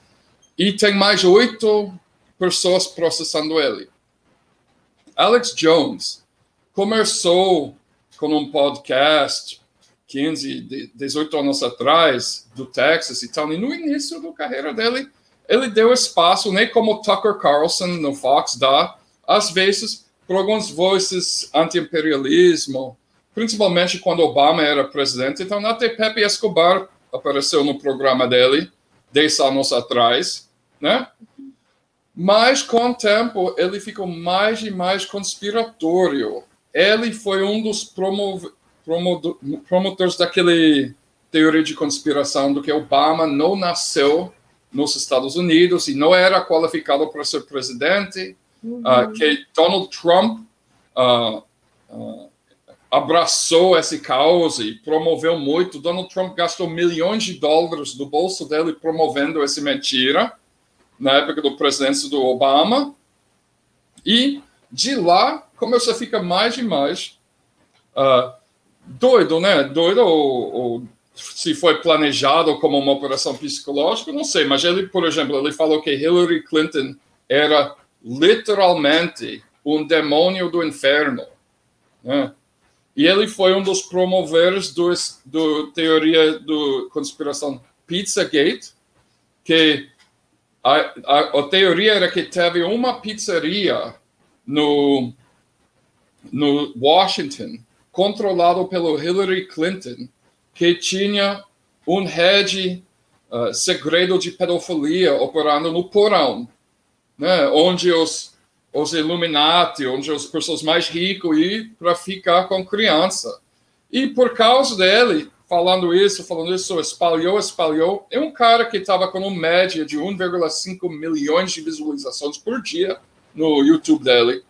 e tem mais oito pessoas processando ele. Alex Jones começou com um podcast 15, 18 anos atrás, do Texas e tal, e no início da carreira dele, ele deu espaço, nem como Tucker Carlson no Fox dá, às vezes, para algumas vozes anti-imperialismo, principalmente quando Obama era presidente. Então, até Pepe Escobar apareceu no programa dele, 10 anos atrás, né? Mas, com o tempo, ele ficou mais e mais conspiratório. Ele foi um dos promotores daquele teoria de conspiração do que Obama não nasceu nos Estados Unidos e não era qualificado para ser presidente, uhum. uh, que Donald Trump uh, uh, abraçou esse causa e promoveu muito. Donald Trump gastou milhões de dólares do bolso dele promovendo essa mentira na época do presidência do Obama. E de lá começou a ficar mais e mais uh, doido, né? Doido ou, ou, se foi planejado como uma operação psicológica, não sei. Mas ele, por exemplo, ele falou que Hillary Clinton era literalmente um demônio do inferno. Né? E ele foi um dos promovores do, do teoria do conspiração Pizzagate, que a, a, a, teoria era que teve uma pizzaria no, no Washington, controlado pelo Hillary Clinton, que tinha um rede uh, segredo de pedofilia operando no porão, né, onde os os Illuminati, onde as pessoas mais ricas iam para ficar com criança. E por causa dele, falando isso, falando isso, espalhou, espalhou. É um cara que estava com uma média de 1,5 milhões de visualizações por dia no YouTube dele.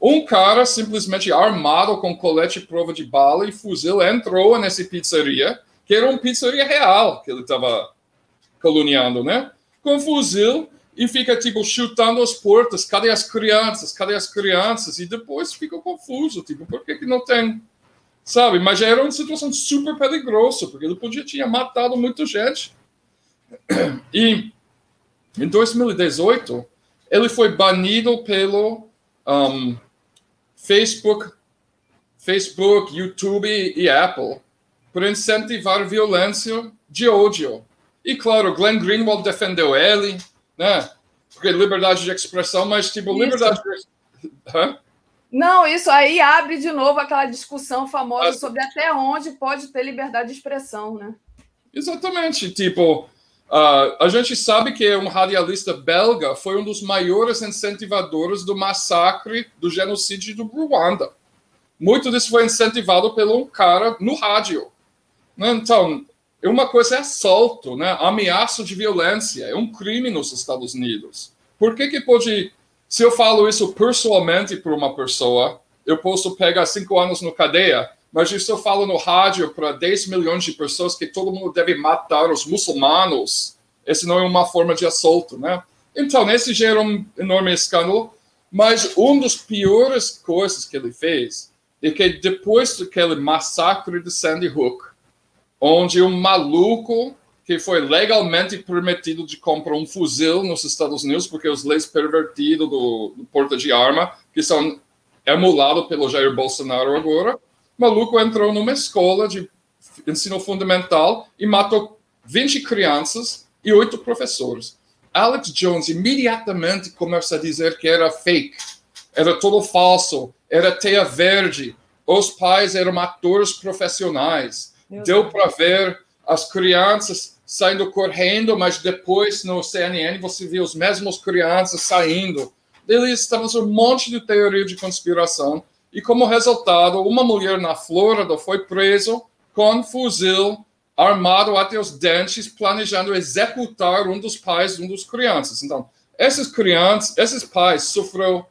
Um cara simplesmente armado com colete prova de bala e fuzil entrou nessa pizzaria, que era uma pizzaria real que ele estava caluniando, né? Com fuzil e fica tipo chutando as portas, cadê as crianças, cadê as crianças? E depois fica confuso, tipo, por que, que não tem? Sabe? Mas era uma situação super perigosa, porque ele podia tinha matado muita gente. E em 2018, ele foi banido pelo um, Facebook, Facebook, YouTube e Apple por incentivar violência de ódio. E claro, Glenn Greenwald defendeu ele, né? Porque liberdade de expressão, mas tipo, isso. liberdade de... Hã? Não, isso aí abre de novo aquela discussão famosa sobre até onde pode ter liberdade de expressão, né? Exatamente. Tipo, uh, a gente sabe que um radialista belga foi um dos maiores incentivadores do massacre, do genocídio do Ruanda. Muito disso foi incentivado pelo um cara no rádio. Né? Então, uma coisa é assalto, né? ameaça de violência, é um crime nos Estados Unidos. Por que que pode, se eu falo isso pessoalmente para uma pessoa, eu posso pegar cinco anos no cadeia, mas se eu falo no rádio para 10 milhões de pessoas que todo mundo deve matar os muçulmanos, esse não é uma forma de assalto, né? Então, esse gera um enorme escândalo, mas uma das piores coisas que ele fez é que depois daquele massacre de Sandy Hook, onde um maluco que foi legalmente permitido de comprar um fuzil nos Estados Unidos, porque os leis pervertidas do, do porta de arma, que são emulados pelo Jair Bolsonaro agora, o maluco entrou numa escola de ensino fundamental e matou 20 crianças e oito professores. Alex Jones imediatamente começa a dizer que era fake, era tudo falso, era teia verde, os pais eram atores profissionais, Deu para ver as crianças saindo correndo, mas depois no CNN você viu os mesmos crianças saindo. Eles estavam um monte de teoria de conspiração e como resultado, uma mulher na Flórida foi presa com fuzil armado até os dentes, planejando executar um dos pais de um dos crianças. Então, essas crianças, esses pais sofreram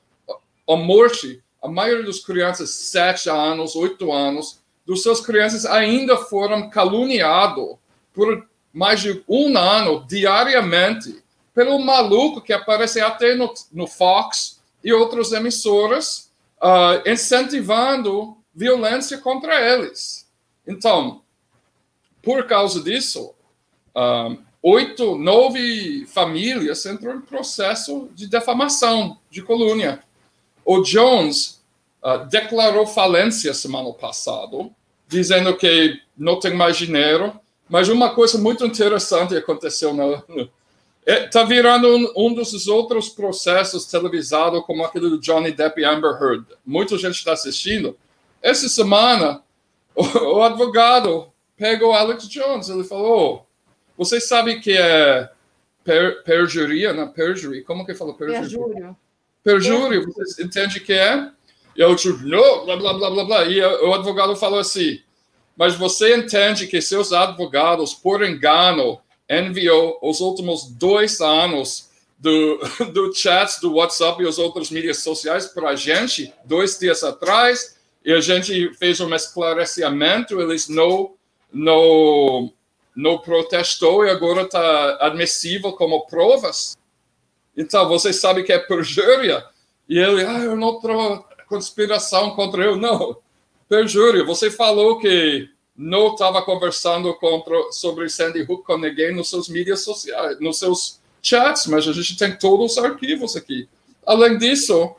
a morte, a maioria das crianças, sete anos, oito anos, dos seus crianças ainda foram caluniados por mais de um ano diariamente pelo maluco que aparece até no, no Fox e outras emissoras uh, incentivando violência contra eles. Então, por causa disso, uh, oito, nove famílias entrou em processo de defamação de colônia. O Jones uh, declarou falência semana passada dizendo que não tem mais dinheiro. Mas uma coisa muito interessante aconteceu na, está é, virando um, um, dos outros processos televisados, como aquele do Johnny Depp e Amber Heard. Muita gente está assistindo. Essa semana, o, o, advogado pegou Alex Jones. Ele falou: oh, Vocês sabem que é per, perjuria, né? Perjury. Como que fala perjury? Perjúrio. Perjúrio. Vocês entendem que é? E eu disse, não, blá, blá, blá, blá, blá. E o advogado falou assim, mas você entende que seus advogados, por engano, enviou os últimos dois anos do, <laughs> do chat do WhatsApp e os outros mídias sociais para a gente, dois dias atrás, e a gente fez um esclarecimento, eles não, não, não protestou e agora está admissível como provas. Então, você sabe que é perjúria. E ele, ah, eu não trouxe conspiração contra eu. Não, perjúria. Você falou que não estava conversando contra, sobre Sandy Hook com ninguém nos seus mídias sociais, nos seus chats, mas a gente tem todos os arquivos aqui. Além disso,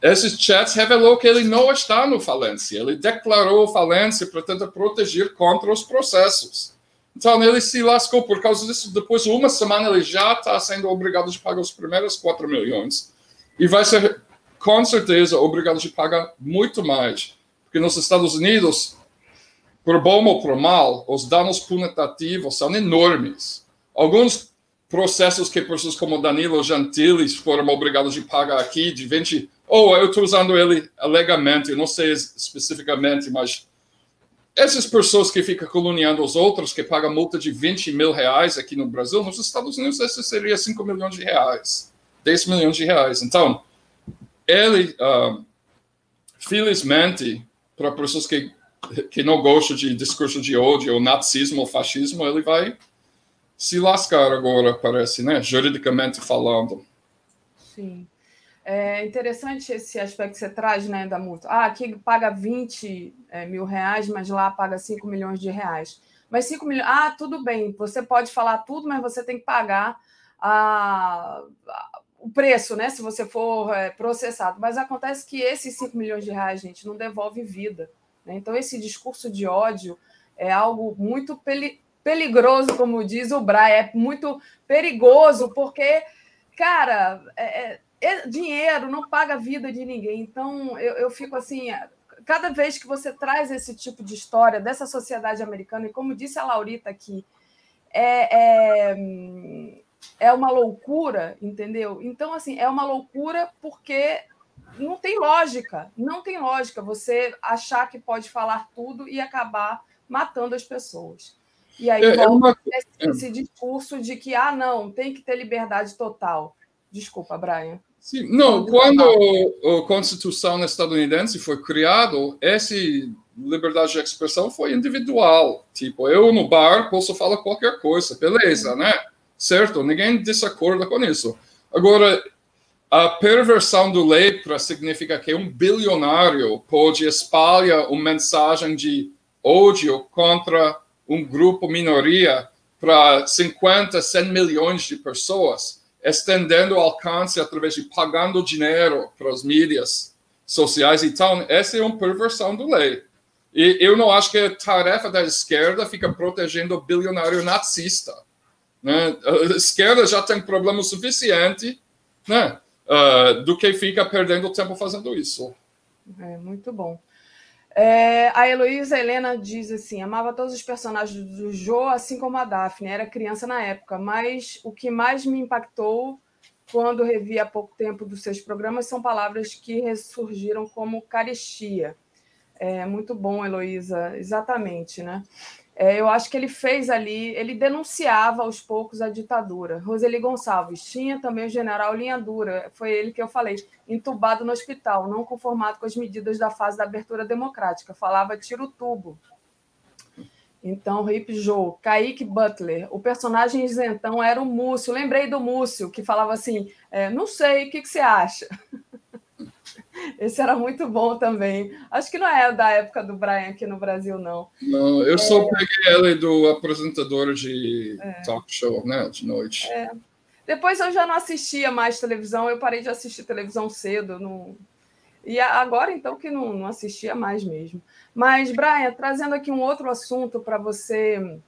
esses chats revelou que ele não está no falência. Ele declarou falência para tentar proteger contra os processos. Então ele se lascou por causa disso. Depois de uma semana ele já está sendo obrigado a pagar os primeiros 4 milhões e vai ser com certeza obrigado a pagar muito mais, porque nos Estados Unidos, por bom ou por mal, os danos punitivos são enormes. Alguns processos que pessoas como Danilo Gentili foram obrigados a pagar aqui de 20 ou eu estou usando ele alegamente, não sei especificamente, mas essas pessoas que ficam caluniando os outros, que pagam multa de 20 mil reais aqui no Brasil, nos Estados Unidos, isso seria 5 milhões de reais, 10 milhões de reais. Então, ele, uh, felizmente, para pessoas que, que não gostam de discurso de ódio, ou nazismo, ou fascismo, ele vai se lascar agora, parece, né? Juridicamente falando. Sim. É interessante esse aspecto que você traz, né, da multa. Ah, aqui paga 20 é, mil reais, mas lá paga 5 milhões de reais. Mas 5 milhões. Ah, tudo bem, você pode falar tudo, mas você tem que pagar a, a, o preço, né? Se você for é, processado. Mas acontece que esses 5 milhões de reais, gente, não devolve vida. Né? Então, esse discurso de ódio é algo muito peli peligroso, como diz o Brian, é muito perigoso, porque, cara, é, é dinheiro não paga a vida de ninguém. Então, eu, eu fico assim. Cada vez que você traz esse tipo de história dessa sociedade americana, e como disse a Laurita aqui, é, é, é uma loucura, entendeu? Então, assim, é uma loucura porque não tem lógica, não tem lógica você achar que pode falar tudo e acabar matando as pessoas. E aí é, é volta uma... esse, discurso de que, ah, não, tem que ter liberdade total. Desculpa, Brian. Sim, não, quando a Constituição estadunidense foi criado, essa liberdade de expressão foi individual. Tipo, eu no bar posso falar qualquer coisa, beleza, né? Certo? Ninguém desacorda com isso. Agora, a perversão do para significar que um bilionário pode espalhar uma mensagem de ódio contra um grupo minoria para 50, 100 milhões de pessoas estendendo alcance através de pagando dinheiro para as mídias sociais. Então, essa é uma perversão da lei. E eu não acho que a tarefa da esquerda fica protegendo o bilionário nazista. Né? A esquerda já tem problema suficiente né? Uh, do que fica perdendo tempo fazendo isso. É, muito bom. É, a Heloísa Helena diz assim: amava todos os personagens do Joe, assim como a Daphne. Era criança na época, mas o que mais me impactou quando revi há pouco tempo dos seus programas são palavras que ressurgiram como caristia. É muito bom, Heloísa, exatamente, né? É, eu acho que ele fez ali, ele denunciava aos poucos a ditadura. Roseli Gonçalves tinha também o general Linha Dura, foi ele que eu falei, entubado no hospital, não conformado com as medidas da fase da abertura democrática, falava tiro tubo. Então, Rip Joe, Kaique Butler, o personagem isentão era o Múcio, lembrei do Múcio, que falava assim, é, não sei, o que, que você acha? <laughs> <laughs> Esse era muito bom também. Acho que não é da época do Brian aqui no Brasil, não. Não, eu é... só peguei ela do apresentador de é. talk show, né, de noite. É. Depois eu já não assistia mais televisão, eu parei de assistir televisão cedo. Não... E agora, então, que não, não assistia mais mesmo. Mas, Brian, trazendo aqui um outro assunto para você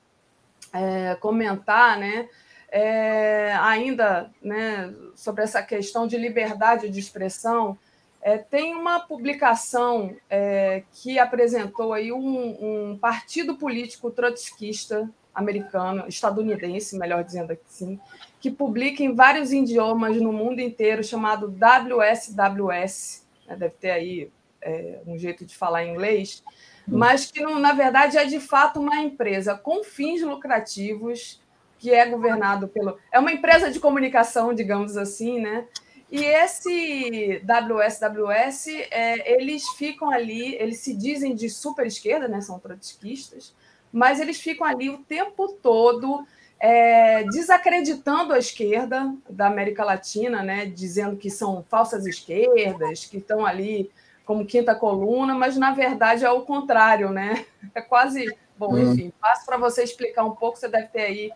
é, comentar, né? É, ainda né, sobre essa questão de liberdade de expressão, é, tem uma publicação é, que apresentou aí um, um, partido político trotskista americano, estadunidense, melhor dizendo assim, que publica em vários idiomas no mundo inteiro, chamado WSWS, né, deve ter aí é, um jeito de falar em inglês, hum. mas que, na verdade, é de fato uma empresa com fins lucrativos, que é governado pelo. É uma empresa de comunicação, digamos assim, né? E esse WSWS, é, eles ficam ali, eles se dizem de super esquerda, né? São trotskistas, mas eles ficam ali o tempo todo é, desacreditando a esquerda da América Latina, né? Dizendo que são falsas esquerdas, que estão ali como quinta coluna, mas na verdade é o contrário, né? É quase. Bom, uhum. enfim, passo para você explicar um pouco, você deve ter aí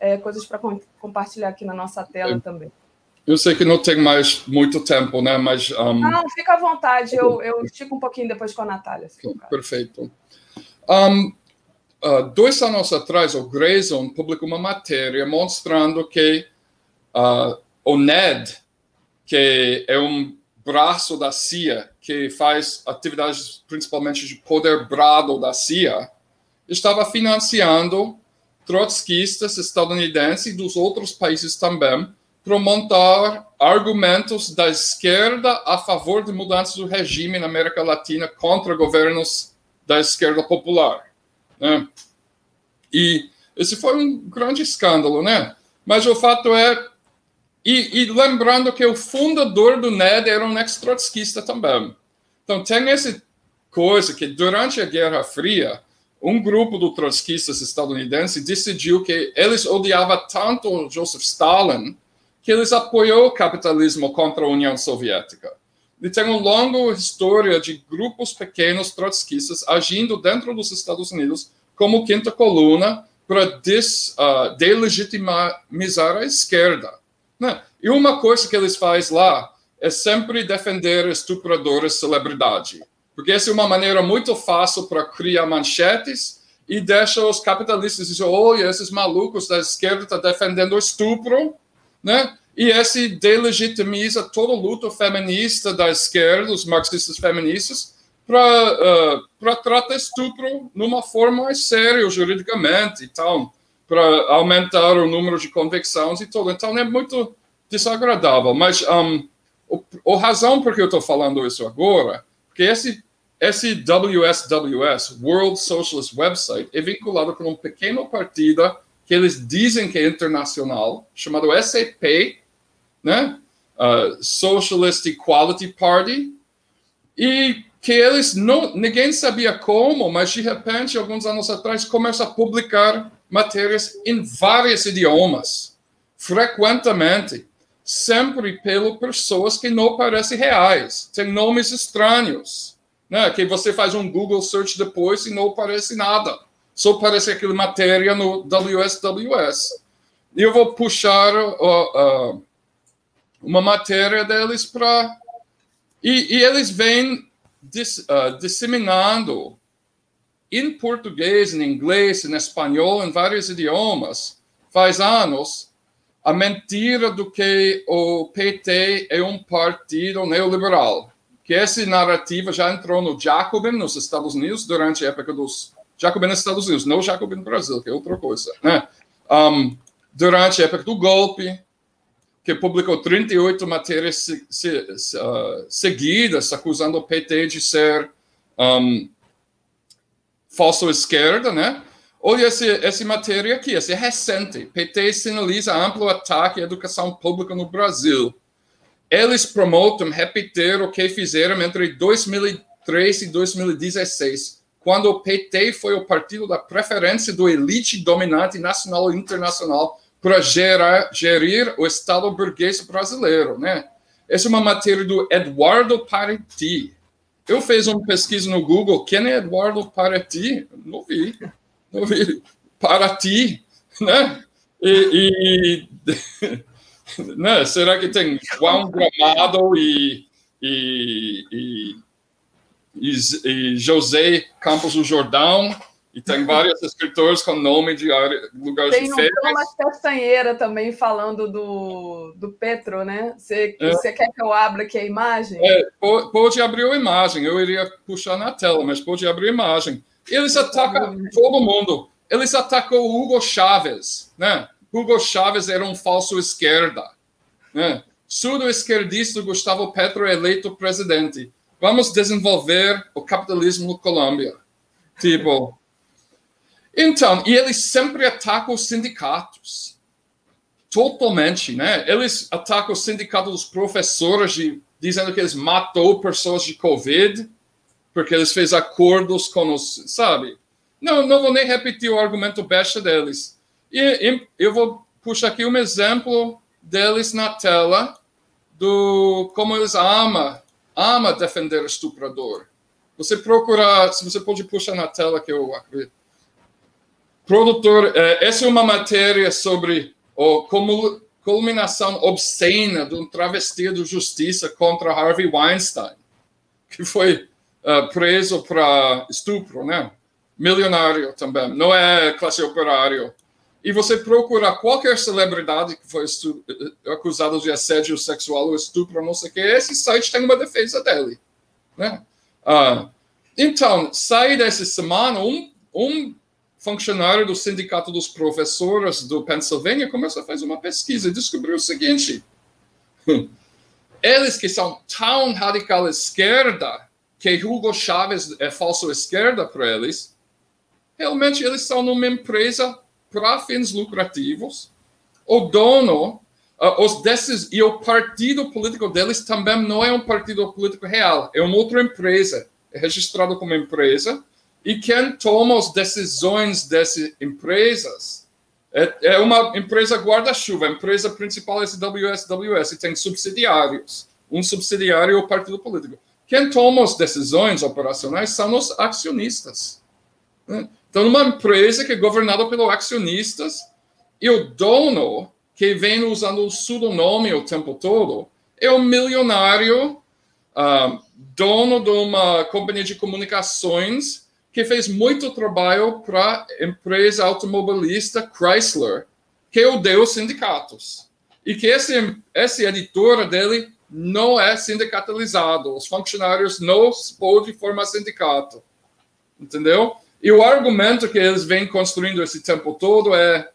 é, coisas para compartilhar aqui na nossa tela também. Eu sei que não tem mais muito tempo, né? Mas. Um... Não, fica à vontade. Eu, eu estico um pouquinho depois com a Natália. Perfeito. Um, uh, dois anos atrás, o Grayson publicou uma matéria mostrando que uh, o NED, que é um braço da CIA que faz atividades principalmente de poder brado da CIA, estava financiando trotskistas estadunidenses e dos outros países também para montar argumentos da esquerda a favor de mudanças do regime na América Latina contra governos da esquerda popular. Né? E esse foi um grande escândalo, né? Mas o fato é, e, e lembrando que o fundador do NED era um ex-trotskista também. Então tem essa coisa que durante a Guerra Fria, um grupo de trotskistas estadunidenses decidiu que eles odiavam tanto Joseph Stalin que eles apoiou o capitalismo contra a União Soviética. E tem uma longa história de grupos pequenos trotskistas agindo dentro dos Estados Unidos como quinta coluna para des, uh, delegitimizar a esquerda. Né? E uma coisa que eles fazem lá é sempre defender estupradores celebridade, porque essa é uma maneira muito fácil para criar manchetes e deixa os capitalistas dizer, olha, esses malucos da esquerda estão defendendo o estupro, né? E esse delegitimiza toda a luta feminista da esquerda, os marxistas feministas, para uh, tratar estupro numa forma mais séria juridicamente e tal, para aumentar o número de convicções e tudo. Então é muito desagradável. Mas um, o, a razão por que eu estou falando isso agora, porque esse esse WSWS, World Socialist Website, é vinculado com um pequeno partido que eles dizem que é internacional, chamado SAP, né? Uh, Socialist Equality Party, e que eles não, ninguém sabia como, mas de repente, alguns anos atrás, começa a publicar matérias em vários idiomas, frequentemente, sempre pelas pessoas que não parecem reais, tem nomes estranhos, né? Que você faz um Google search depois e não aparece nada, só aparece aquela matéria no WSWS. Eu vou puxar uh, uh, uma matéria deles para. E, e, eles vêm dis, uh, disseminando em português, em inglês, em espanhol, em vários idiomas, faz anos, a mentira do que o PT é um partido neoliberal. Que essa narrativa já entrou no Jacobin, nos Estados Unidos, durante a época dos. Jacobin nos Estados Unidos, não Jacobin no Brasil, que é outra coisa. Né? Um, durante a época do golpe, que publicou 38 matérias se, se, uh, seguidas acusando o PT de ser um, falso esquerda, né? Olha esse, essa matéria aqui, essa é recente. PT sinaliza amplo ataque à educação pública no Brasil. Eles prometem repetir o que fizeram entre 2003 e 2016, quando o PT foi o partido da preferência do elite dominante nacional e internacional para gerar, gerir o Estado burguês brasileiro, né? Essa é uma matéria do Eduardo Paretti. Eu fiz uma pesquisa no Google, quem é Eduardo Paretti? Não vi, não vi. Paraty, né? E, e <laughs> né? será que tem João Gramado e, e, e, e José Campos do Jordão? E tem <laughs> vários escritores com nome de lugares tem férias. Tem uma Castanheira também falando do, do Petro, né? Você, é. você quer que eu abra aqui a imagem? É, pode abrir a imagem. Eu iria puxar na tela, mas pode abrir a imagem. Eles atacam todo mundo. Eles atacam o Hugo Chávez, né? Hugo Chávez era um falso esquerda, né? Sudo-esquerdista Gustavo Petro eleito presidente. Vamos desenvolver o capitalismo no Colômbia. Tipo, então, e eles sempre atacam os sindicatos. totalmente, né? Eles atacam o sindicato dos professores de, dizendo que eles matou pessoas de Covid porque eles fez acordos com os, sabe? Não, não vou nem repetir o argumento besta deles. E, e eu vou puxar aqui um exemplo deles na tela do como eles amam, ama defender estuprador. Você procura, se você pode puxar na tela que eu acredito. Produtor, é, essa é uma matéria sobre como culminação obscena de um travesti de justiça contra Harvey Weinstein, que foi uh, preso para estupro, né? Milionário também, não é classe operário. E você procura qualquer celebridade que foi acusada de assédio sexual ou estupro, não sei o que, esse site tem uma defesa dele, né? Uh, então, sai dessa semana, um, um funcionário do Sindicato dos Professores do Pennsylvania começou a fazer uma pesquisa e descobriu o seguinte: <laughs> eles que são tão radical esquerda que Hugo Chávez é falso esquerda para eles, realmente eles são numa empresa para fins lucrativos. O dono, uh, os desses e o partido político deles também não é um partido político real, é uma outra empresa, é registrado como empresa e quem toma as decisões dessas empresas é, é uma empresa guarda-chuva. A empresa principal é a WSWS e tem subsidiários. Um subsidiário é o partido político. Quem toma as decisões operacionais são os acionistas. Então, uma empresa que é governada pelos acionistas e o dono, que vem usando o pseudonome o tempo todo, é um milionário, uh, dono de uma companhia de comunicações que fez muito trabalho para a empresa automobilista Chrysler, que odeia os sindicatos. E que esse, essa editora dele não é sindicalizado. Os funcionários não podem formar sindicato. Entendeu? E o argumento que eles vêm construindo esse tempo todo é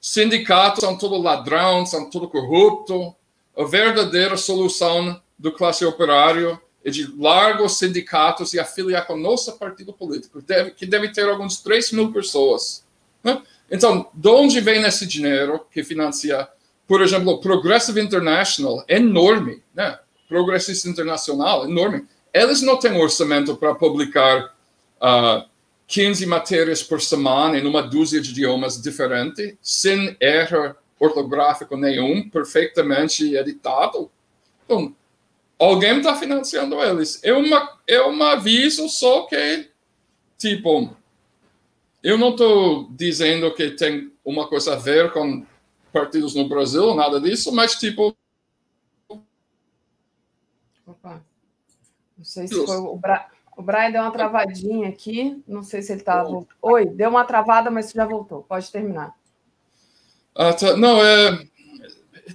sindicatos são tudo ladrão, são tudo corrupto. A verdadeira solução do classe operário é de largos sindicatos e afiliar com o nosso partido político, que deve ter alguns 3 mil pessoas. Né? Então, de onde vem esse dinheiro que financia, por exemplo, o Progressive International, enorme, né? Progressista Internacional, enorme. Eles não têm orçamento para publicar uh, ah, 15 matérias por semana em uma dúzia de idiomas diferentes, sem erro ortográfico nenhum, perfeitamente editado. Então, alguém está financiando eles. É, uma, é um aviso só que, tipo, eu não estou dizendo que tem uma coisa a ver com partidos no Brasil, nada disso, mas, tipo. Opa. Não sei se foi o, Bra... o Brian deu uma travadinha aqui. Não sei se ele está. Oi, deu uma travada, mas já voltou. Pode terminar. Ah, tá. Não, é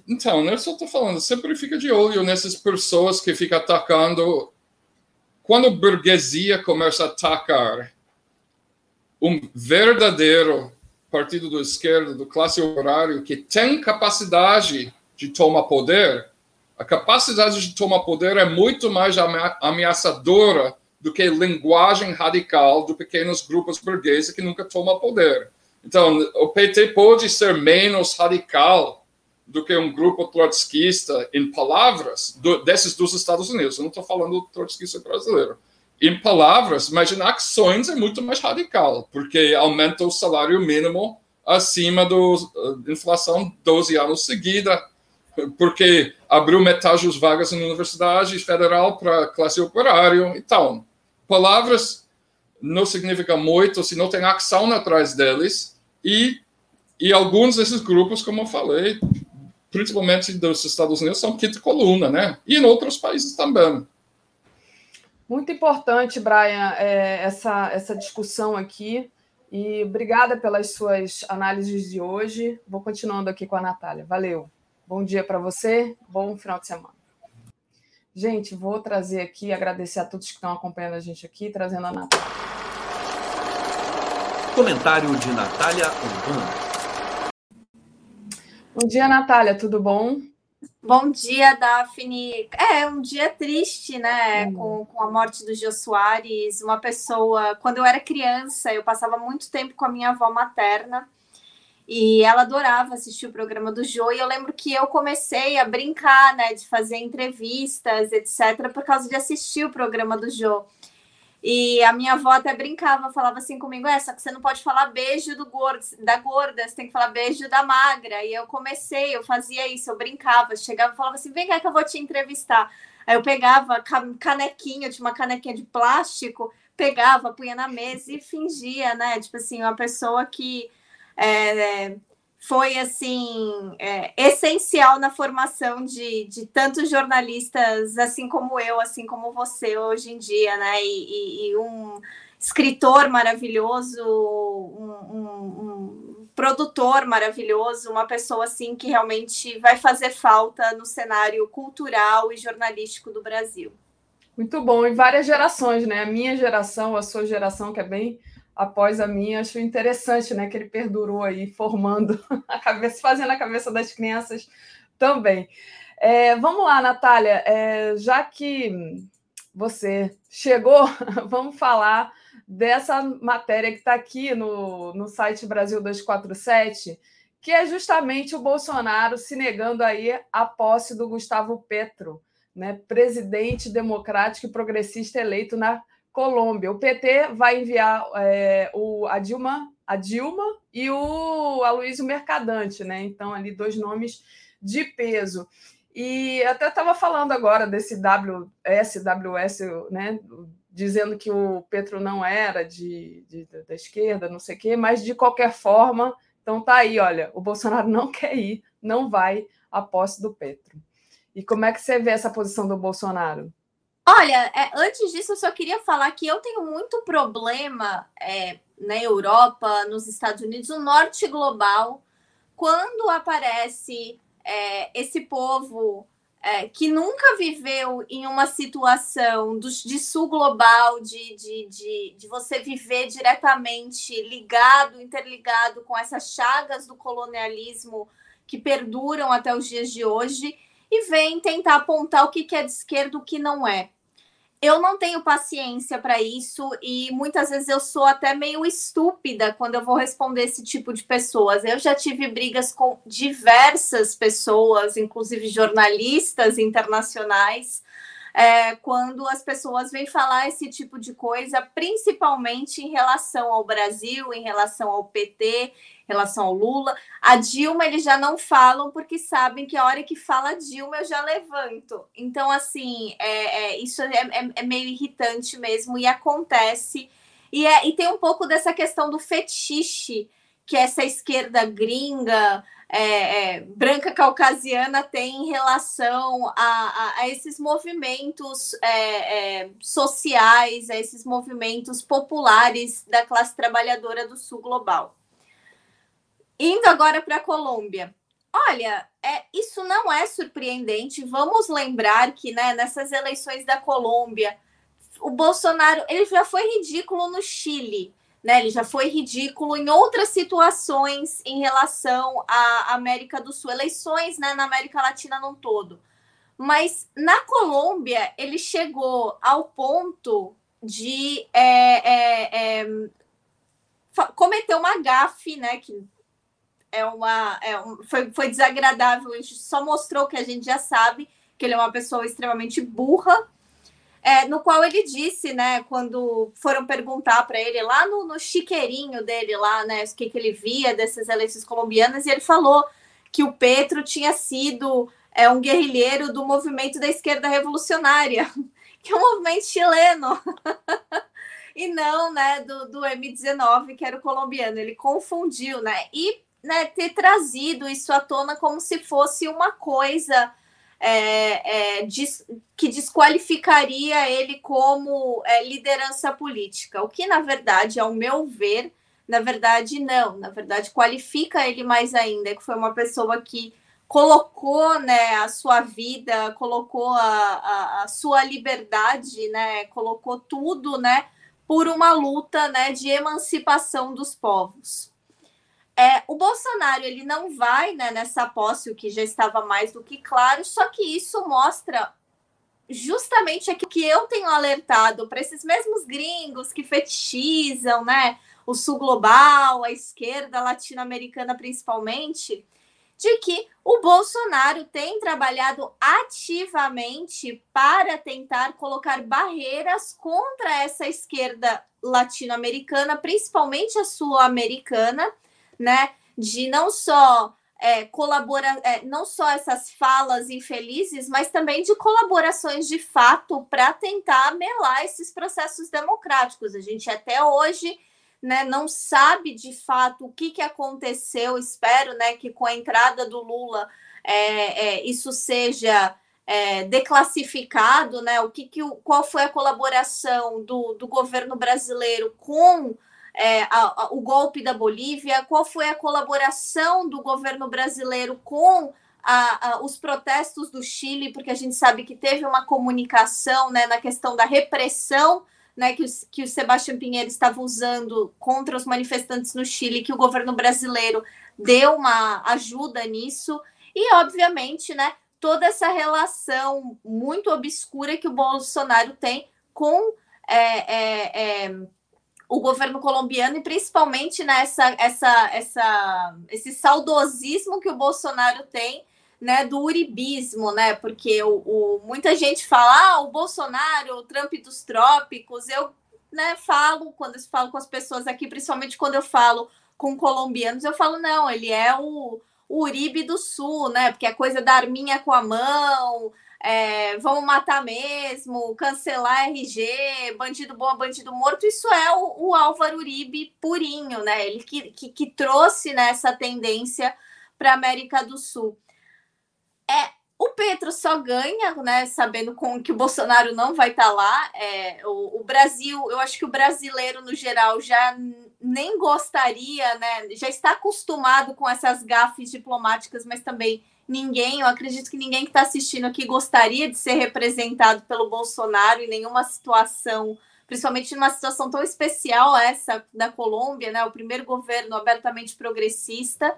então, eu só estou falando, sempre fica de olho nessas pessoas que ficam atacando. Quando a burguesia começa a atacar um verdadeiro partido do esquerdo, do classe operária, que tem capacidade de tomar poder, a capacidade de tomar poder é muito mais ameaçadora do que linguagem radical de pequenos grupos burgueses que nunca tomam poder. Então, o PT pode ser menos radical do que um grupo trotskista em palavras do, desses dos Estados Unidos. Eu não estou falando do trotskista brasileiro. Em palavras, mas em ações é muito mais radical, porque aumenta o salário mínimo acima da uh, inflação 12 anos seguida, porque abriu metade das vagas na universidade federal para classe operária. Então, palavras não significa muito se não tem ação atrás deles e e alguns desses grupos, como eu falei, principalmente dos Estados Unidos, são quinta coluna, né? E em outros países também. Muito importante, Brian, é, essa, essa discussão aqui. E obrigada pelas suas análises de hoje. Vou continuando aqui com a Natália. Valeu. Bom dia para você, bom final de semana. Gente, vou trazer aqui, agradecer a todos que estão acompanhando a gente aqui, trazendo a Natália. Comentário de Natália Urbano. Bom dia, Natália, tudo bom? Bom dia, Daphne. É um dia triste, né? Hum. Com, com a morte do Gil Soares, uma pessoa. Quando eu era criança, eu passava muito tempo com a minha avó materna. E ela adorava assistir o programa do Jô, e eu lembro que eu comecei a brincar, né, de fazer entrevistas, etc., por causa de assistir o programa do Jô. E a minha avó até brincava, falava assim comigo: é, só que você não pode falar beijo do gordo, da gorda, você tem que falar beijo da magra. E eu comecei, eu fazia isso, eu brincava, chegava e falava assim: vem cá que eu vou te entrevistar. Aí eu pegava canequinha, tinha uma canequinha de plástico, pegava, punha na mesa e fingia, né? Tipo assim, uma pessoa que é, foi assim é, essencial na formação de, de tantos jornalistas, assim como eu, assim como você hoje em dia, né? E, e, e um escritor maravilhoso, um, um, um, produtor maravilhoso, uma pessoa assim que realmente vai fazer falta no cenário cultural e jornalístico do Brasil. Muito bom, e várias gerações, né? A minha geração, a sua geração, que é bem após a minha, acho interessante, né? Que ele perdurou aí, formando <laughs> a cabeça, fazendo a cabeça das crianças também. É, vamos lá, Natália, é, já que você chegou, <laughs> vamos falar dessa matéria que está aqui no, no site Brasil 247, que é justamente o Bolsonaro se negando aí a posse do Gustavo Petro, né, presidente democrático e progressista eleito na Colômbia. O PT vai enviar é, o, a, Dilma, a Dilma e o Aloysio Mercadante, né? Então, ali dois nomes de peso. E até estava falando agora desse WS, WS, né? Dizendo que o Petro não era de, de da esquerda, não sei o quê, mas de qualquer forma, então tá aí, olha, o Bolsonaro não <laughs> quer ir, não vai à posse do Petro. E como é que você vê essa posição do Bolsonaro? Olha, é, antes disso, eu só queria falar que eu tenho muito problema é, na Europa, nos Estados Unidos, no norte global, quando aparece é, esse povo é, que nunca viveu em uma situação do, de sul global, de, de, de, de você viver diretamente ligado, interligado com essas chagas do colonialismo que perduram até os dias de hoje, e vem tentar apontar o que é de esquerda e o que não é eu não tenho paciência para isso e muitas vezes eu sou até meio estúpida quando eu vou responder esse tipo de pessoas. Eu já tive brigas com diversas pessoas, inclusive jornalistas internacionais, é, quando as pessoas vêm falar esse tipo de coisa, principalmente em relação ao Brasil, em relação ao PT, relação ao Lula. A Dilma eles já não falam porque sabem que a hora que fala Dilma eu já levanto. Então, assim, é, é isso é, é, é, meio irritante mesmo e acontece. E, é, e tem um pouco dessa questão do fetiche que essa esquerda gringa, é, é, branca caucasiana tem em relação a, a, a esses movimentos sociais, a esses movimentos populares da classe trabalhadora do sul global. Indo agora para a Colômbia. Olha, é, isso não é surpreendente. Vamos lembrar que né, nessas eleições da Colômbia, o Bolsonaro ele já foi ridículo no Chile, né? Ele já foi ridículo em outras situações em relação à América do Sul, eleições né, na América Latina num todo. Mas na Colômbia ele chegou ao ponto de é, é, é, cometer uma gafe, né? Que é uma, é um, foi, foi desagradável, a gente só mostrou que a gente já sabe que ele é uma pessoa extremamente burra, é, no qual ele disse, né, quando foram perguntar para ele lá no, no chiqueirinho dele lá, né, o que, que ele via dessas eleições colombianas, e ele falou que o Petro tinha sido é, um guerrilheiro do movimento da esquerda revolucionária, <laughs> que é um movimento chileno. <laughs> e não, né, do, do M19, que era o colombiano. Ele confundiu, né? E né, ter trazido isso à tona como se fosse uma coisa é, é, des, que desqualificaria ele como é, liderança política, o que, na verdade, ao meu ver, na verdade, não, na verdade, qualifica ele mais ainda, que foi uma pessoa que colocou né, a sua vida, colocou a, a, a sua liberdade, né, colocou tudo né, por uma luta né, de emancipação dos povos. É, o Bolsonaro ele não vai né, nessa posse, o que já estava mais do que claro, só que isso mostra justamente aquilo que eu tenho alertado para esses mesmos gringos que fetichizam né, o sul global, a esquerda latino-americana principalmente, de que o Bolsonaro tem trabalhado ativamente para tentar colocar barreiras contra essa esquerda latino-americana, principalmente a sul-americana, né? De não só é, colabora, é, não só essas falas infelizes, mas também de colaborações de fato para tentar melar esses processos democráticos. A gente até hoje né, não sabe de fato o que, que aconteceu. Espero né, que com a entrada do Lula é, é, isso seja é, declassificado, né? O que, que qual foi a colaboração do, do governo brasileiro com é, a, a, o golpe da Bolívia? Qual foi a colaboração do governo brasileiro com a, os protestos do Chile? Porque a gente sabe que teve uma comunicação né, na questão da repressão né, que, que o Sebastião Pinheiro estava usando contra os manifestantes no Chile, que o governo brasileiro deu uma ajuda nisso, e obviamente, né, toda essa relação muito obscura que o Bolsonaro tem com é, é, é, o governo colombiano e principalmente nessa essa, essa, esse saudosismo que o Bolsonaro tem né, do uribismo, né? Porque o, o, muita gente fala, ah, o Bolsonaro, o Trump dos trópicos. Eu né, falo, quando eu falo com as pessoas aqui, principalmente quando eu falo com colombianos, eu falo, não, ele é o, o Uribe do Sul, né? Porque é coisa da arminha com a mão, é, vamos matar mesmo, cancelar RG, bandido bom, bandido morto, isso é o, o Álvaro Uribe purinho, né? Ele que, que, que trouxe né, tendência para a América do Sul. É, o Petro só ganha, né? Sabendo com que o Bolsonaro não vai estar tá lá. É, o, o, Brasil, eu acho que o brasileiro no geral já nem gostaria, né? Já está acostumado com essas gafes diplomáticas, mas também ninguém, eu acredito que ninguém que está assistindo aqui gostaria de ser representado pelo Bolsonaro em nenhuma situação, principalmente numa situação tão especial essa da Colômbia, né? O primeiro governo abertamente progressista.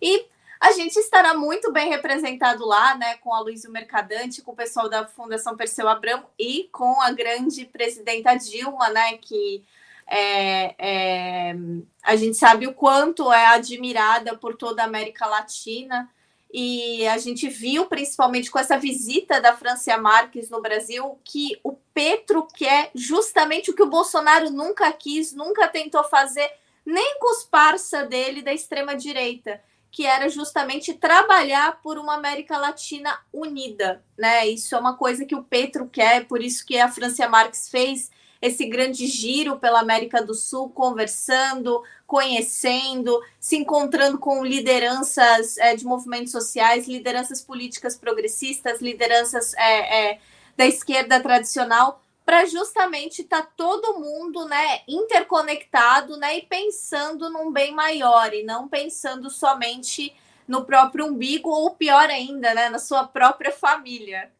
E a gente estará muito bem representado lá, né, com a Luísa Mercadante, com o pessoal da Fundação Perseu Abramo e com a grande presidenta Dilma, né, que é, é, a gente sabe o quanto é admirada por toda a América Latina. E a gente viu, principalmente com essa visita da Francia Marques no Brasil, que o Petro quer justamente o que o Bolsonaro nunca quis, nunca tentou fazer, nem com os parça dele da extrema-direita que era justamente trabalhar por uma América Latina unida, né? Isso é uma coisa que o Petro quer, por isso que a Francia Marques fez esse grande giro pela América do Sul, conversando, conhecendo, se encontrando com lideranças é, de movimentos sociais, lideranças políticas progressistas, lideranças é, é, da esquerda tradicional, para justamente estar tá todo mundo né, interconectado né, e pensando num bem maior e não pensando somente no próprio umbigo ou pior ainda, né, na sua própria família.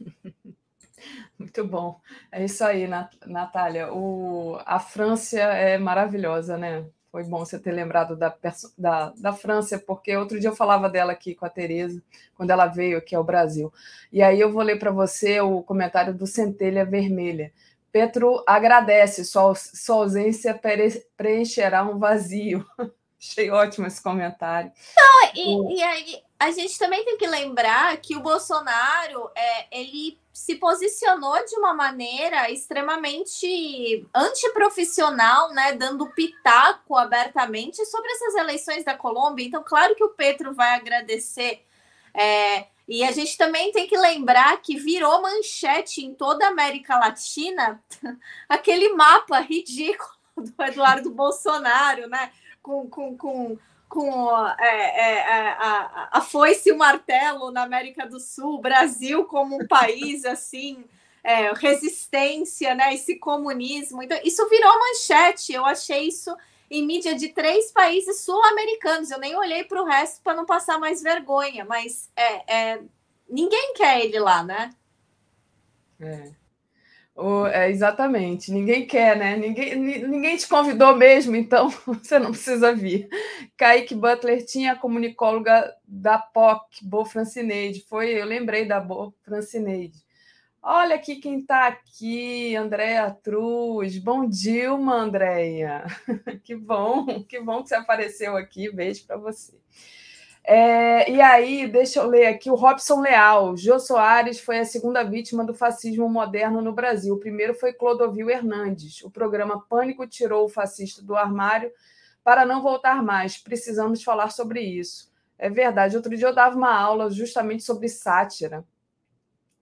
<laughs> Muito bom. É isso aí, Natália. O, a França é maravilhosa, né? Foi bom você ter lembrado da, da, da França, porque outro dia eu falava dela aqui com a Tereza, quando ela veio aqui ao Brasil. E aí eu vou ler para você o comentário do Centelha Vermelha. Petro agradece, sua, sua ausência preencherá um vazio. <laughs> Achei ótimo esse comentário. Não, e, e aí a gente também tem que lembrar que o Bolsonaro é, ele se posicionou de uma maneira extremamente antiprofissional, né, dando pitaco abertamente sobre essas eleições da Colômbia. Então, claro que o Petro vai agradecer. É, e a gente também tem que lembrar que virou manchete em toda a América Latina <laughs> aquele mapa ridículo do Eduardo Bolsonaro, né? Com, com, com com é, é, é, a, a foice e o martelo na América do Sul, Brasil como um país <laughs> assim, é, resistência, né? Esse comunismo. Então, isso virou manchete. Eu achei isso em mídia de três países sul-americanos. Eu nem olhei para o resto para não passar mais vergonha, mas é, é, ninguém quer ele lá, né? É. O, é, exatamente, ninguém quer, né? Ninguém, ninguém te convidou mesmo, então <laughs> você não precisa vir. Kaique Butler tinha a comunicóloga da POC, Bo Francineide. Foi, eu lembrei da Bo Francineide. Olha aqui quem está aqui, Andréia Truz. Bom dia, Andréia. <laughs> Que bom, que bom que você apareceu aqui. Beijo para você. É, e aí, deixa eu ler aqui o Robson Leal. Jô Soares foi a segunda vítima do fascismo moderno no Brasil. O primeiro foi Clodovil Hernandes. O programa Pânico tirou o fascista do armário para não voltar mais. Precisamos falar sobre isso. É verdade. Outro dia eu dava uma aula justamente sobre sátira.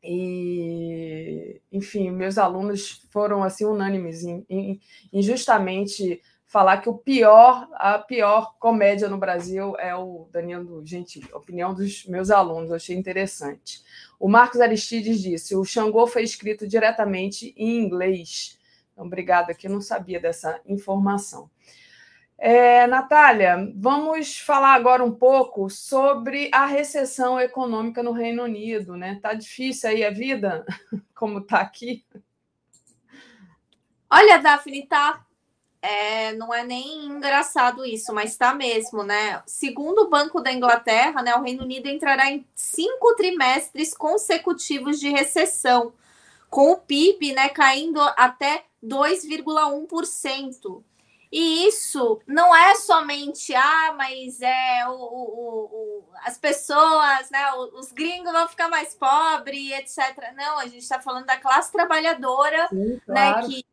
E, enfim, meus alunos foram assim unânimes em, em, em justamente falar que o pior, a pior comédia no Brasil é o Danilo Gentili. Opinião dos meus alunos, achei interessante. O Marcos Aristides disse: o Xangô foi escrito diretamente em inglês. Então, obrigada, que eu não sabia dessa informação. É, Natália, vamos falar agora um pouco sobre a recessão econômica no Reino Unido, né? Tá difícil aí a vida, <laughs> como tá aqui? Olha, Daphne, tá é, não é nem engraçado isso, mas está mesmo, né? Segundo o Banco da Inglaterra, né, o Reino Unido entrará em cinco trimestres consecutivos de recessão, com o PIB né, caindo até 2,1%. E isso não é somente, ah, mas é o, o, o, as pessoas, né, os gringos vão ficar mais pobres, etc. Não, a gente está falando da classe trabalhadora, Sim, né, claro. né, que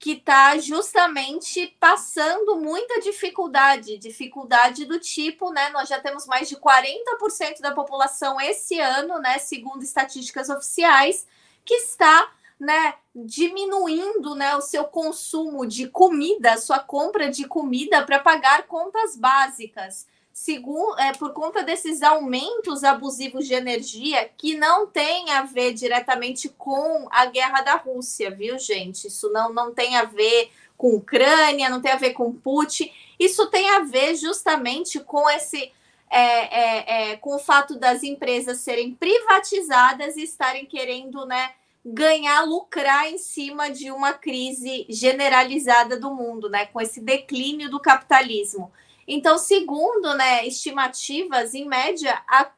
que está justamente passando muita dificuldade, dificuldade do tipo, né? Nós já temos mais de 40% da população esse ano, né, segundo estatísticas oficiais, que está, né, diminuindo, né, o seu consumo de comida, sua compra de comida para pagar contas básicas segundo, é, por conta desses aumentos abusivos de energia que não tem a ver diretamente com a guerra da Rússia, viu, gente? Isso não, não tem a ver com Ucrânia, não tem a ver com Putin. Isso tem a ver justamente com esse. É, é, é, com o fato das empresas serem privatizadas e estarem querendo né, ganhar, lucrar em cima de uma crise generalizada do mundo, né, com esse declínio do capitalismo. Então, segundo né, estimativas, em média, a,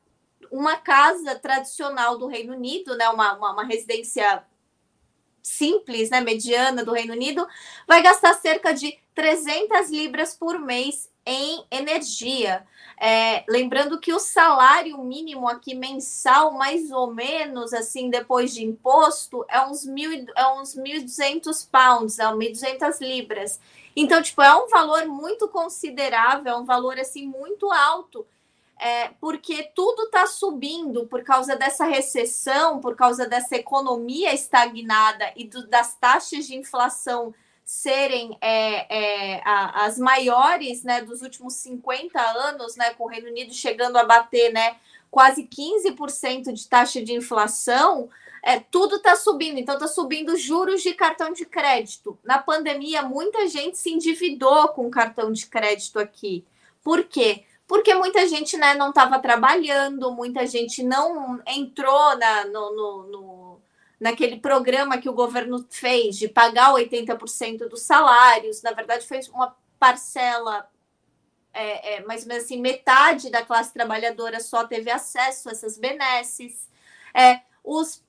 uma casa tradicional do Reino Unido, né, uma, uma, uma residência simples, né, mediana do Reino Unido, vai gastar cerca de 300 libras por mês em energia. É, lembrando que o salário mínimo aqui mensal, mais ou menos, assim, depois de imposto, é uns, mil, é uns 1.200 pounds, é 1.200 libras. Então, tipo, é um valor muito considerável, é um valor assim muito alto, é, porque tudo está subindo por causa dessa recessão, por causa dessa economia estagnada e do, das taxas de inflação serem é, é, a, as maiores né, dos últimos 50 anos, né, com o Reino Unido chegando a bater né, quase 15% de taxa de inflação, é, tudo está subindo, então está subindo juros de cartão de crédito. Na pandemia, muita gente se endividou com cartão de crédito aqui. Por quê? Porque muita gente né, não estava trabalhando, muita gente não entrou na, no, no, no, naquele programa que o governo fez de pagar 80% dos salários. Na verdade, fez uma parcela é, é, mais ou menos assim, metade da classe trabalhadora só teve acesso a essas benesses. É, os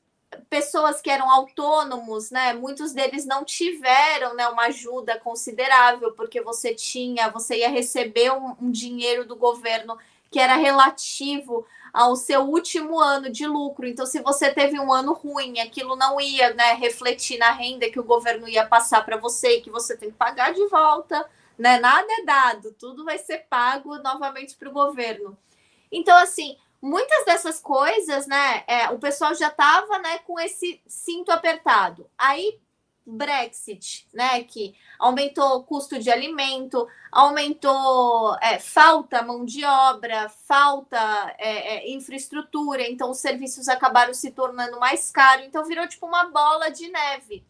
pessoas que eram autônomos, né? Muitos deles não tiveram, né, uma ajuda considerável porque você tinha, você ia receber um, um dinheiro do governo que era relativo ao seu último ano de lucro. Então, se você teve um ano ruim, aquilo não ia, né, refletir na renda que o governo ia passar para você e que você tem que pagar de volta, né? Nada é dado, tudo vai ser pago novamente para o governo. Então, assim, muitas dessas coisas, né, é, o pessoal já estava, né, com esse cinto apertado. Aí Brexit, né, que aumentou o custo de alimento, aumentou é, falta mão de obra, falta é, é, infraestrutura, então os serviços acabaram se tornando mais caros, então virou tipo uma bola de neve.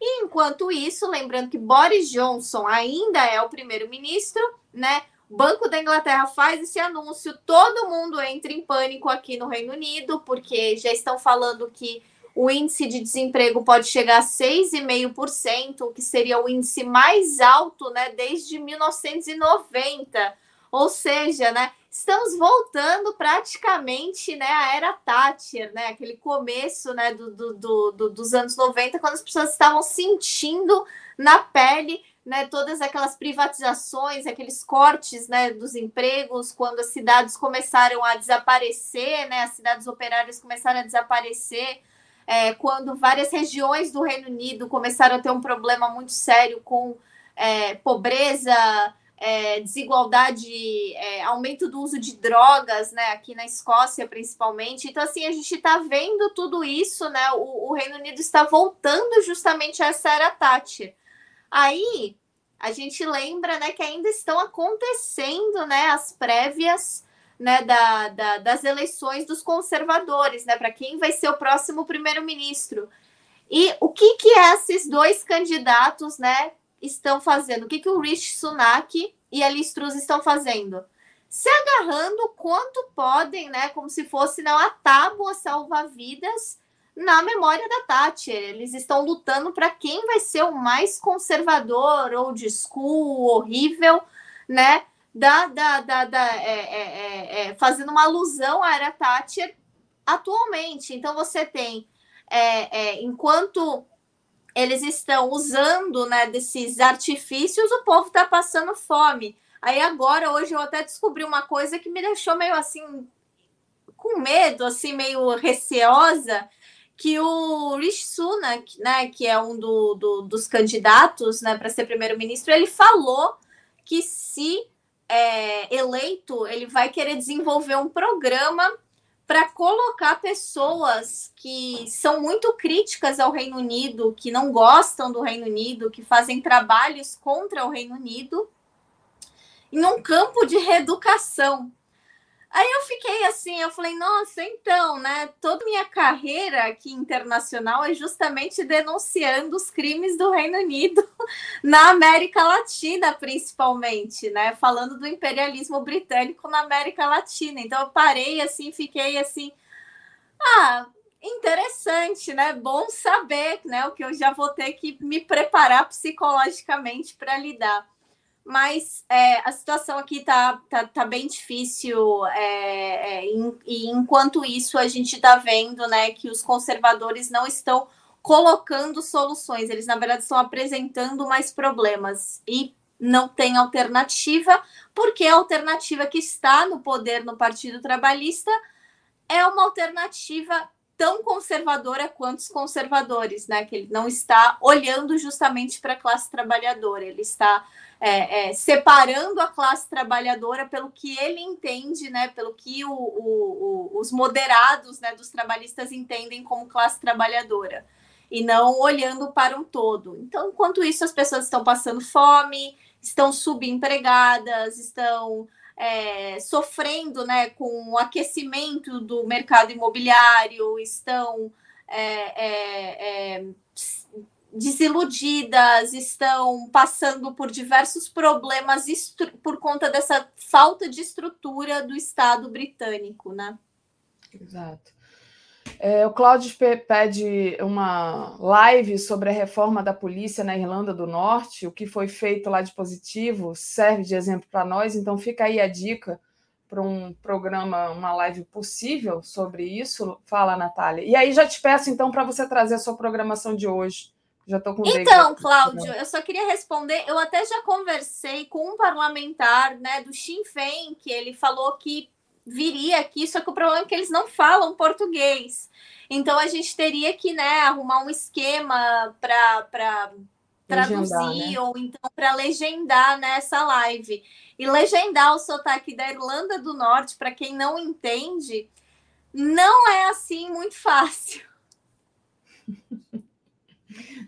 E enquanto isso, lembrando que Boris Johnson ainda é o primeiro-ministro, né? Banco da Inglaterra faz esse anúncio, todo mundo entra em pânico aqui no Reino Unido, porque já estão falando que o índice de desemprego pode chegar a 6,5%, o que seria o índice mais alto né, desde 1990. Ou seja, né, estamos voltando praticamente né, à era Thatcher, né, aquele começo né, do, do, do, dos anos 90, quando as pessoas estavam sentindo na pele né, todas aquelas privatizações, aqueles cortes né, dos empregos, quando as cidades começaram a desaparecer, né, as cidades operárias começaram a desaparecer, é, quando várias regiões do Reino Unido começaram a ter um problema muito sério com é, pobreza, é, desigualdade, é, aumento do uso de drogas, né, aqui na Escócia principalmente. Então, assim, a gente está vendo tudo isso, né? O, o, Reino Unido está voltando justamente a essa era Thatcher. Aí a gente lembra, né, que ainda estão acontecendo, né, as prévias. Né, da, da, das eleições dos conservadores, né, para quem vai ser o próximo primeiro-ministro. E o que que esses dois candidatos, né, estão fazendo? O que, que o Rich Sunak e a Liz Truss estão fazendo? Se agarrando quanto podem, né? Como se fosse não, a tábua salva-vidas na memória da Thatcher. Eles estão lutando para quem vai ser o mais conservador, old school, horrível, né? Da, da, da, da é, é, é, é fazendo uma alusão à era Thatcher atualmente. Então você tem, é, é, enquanto eles estão usando né, desses artifícios, o povo está passando fome. Aí agora, hoje, eu até descobri uma coisa que me deixou meio assim, com medo, assim, meio receosa, que o Rishi Sunak, né, que é um do, do, dos candidatos né, para ser primeiro-ministro, ele falou que se é, eleito, ele vai querer desenvolver um programa para colocar pessoas que são muito críticas ao Reino Unido, que não gostam do Reino Unido, que fazem trabalhos contra o Reino Unido, em um campo de reeducação. Aí eu fiquei assim, eu falei, nossa, então, né? Toda minha carreira aqui internacional é justamente denunciando os crimes do Reino Unido <laughs> na América Latina, principalmente, né? Falando do imperialismo britânico na América Latina. Então eu parei assim, fiquei assim, ah, interessante, né? Bom saber, né? O que eu já vou ter que me preparar psicologicamente para lidar mas é, a situação aqui tá, tá, tá bem difícil é, é, e enquanto isso a gente está vendo né, que os conservadores não estão colocando soluções, eles na verdade estão apresentando mais problemas e não tem alternativa, porque a alternativa que está no poder no Partido Trabalhista é uma alternativa tão conservadora quanto os conservadores, né? Que ele não está olhando justamente para a classe trabalhadora, ele está é, é, separando a classe trabalhadora pelo que ele entende, né, pelo que o, o, o, os moderados né, dos trabalhistas entendem como classe trabalhadora, e não olhando para um todo. Então, enquanto isso, as pessoas estão passando fome, estão subempregadas, estão é, sofrendo né, com o aquecimento do mercado imobiliário, estão é, é, é desiludidas, estão passando por diversos problemas por conta dessa falta de estrutura do Estado britânico, né? Exato. É, o Cláudio pede uma live sobre a reforma da polícia na Irlanda do Norte, o que foi feito lá de positivo serve de exemplo para nós, então fica aí a dica para um programa, uma live possível sobre isso. Fala, Natália. E aí já te peço então para você trazer a sua programação de hoje. Já estou com Então, Cláudio, eu só queria responder. Eu até já conversei com um parlamentar né, do Sinn Féin, que ele falou que viria aqui, só que o problema é que eles não falam português. Então a gente teria que né, arrumar um esquema para traduzir né? ou então para legendar nessa live. E legendar o sotaque da Irlanda do Norte, para quem não entende, não é assim muito <laughs> fácil.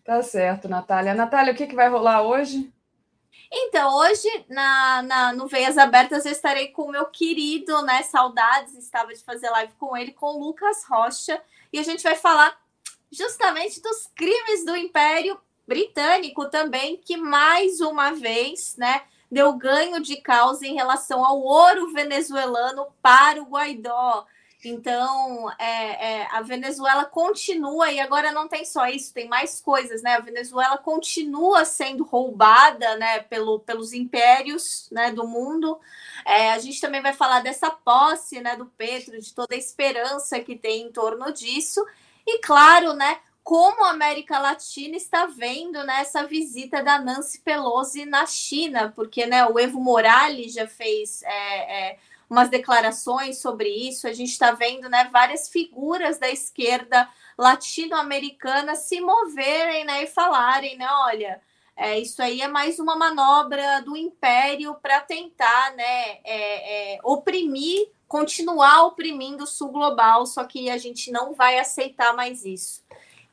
Tá certo, Natália. Natália, o que, que vai rolar hoje? Então, hoje, na, na, no Veias Abertas, eu estarei com o meu querido, né? Saudades, estava de fazer live com ele, com o Lucas Rocha, e a gente vai falar justamente dos crimes do Império Britânico também, que mais uma vez, né, deu ganho de causa em relação ao ouro venezuelano para o Guaidó. Então, é, é, a Venezuela continua, e agora não tem só isso, tem mais coisas, né? A Venezuela continua sendo roubada né, pelo, pelos impérios né, do mundo. É, a gente também vai falar dessa posse né, do Petro, de toda a esperança que tem em torno disso. E claro, né? Como a América Latina está vendo né, essa visita da Nancy Pelosi na China, porque né, o Evo Morales já fez é, é, umas declarações sobre isso. A gente está vendo né, várias figuras da esquerda latino-americana se moverem né, e falarem, né? Olha, é, isso aí é mais uma manobra do império para tentar né, é, é, oprimir, continuar oprimindo o sul global, só que a gente não vai aceitar mais isso.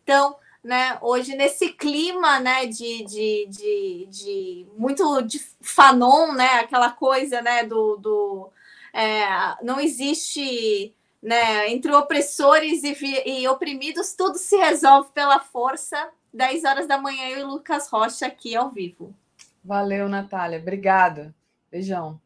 Então, né, hoje nesse clima né, de, de, de, de muito de fanon, né, aquela coisa né, do, do é, não existe né, entre opressores e, e, oprimidos, tudo se resolve pela força. 10 horas da manhã, eu e Lucas Rocha aqui ao vivo. Valeu, Natália. Obrigada. Beijão.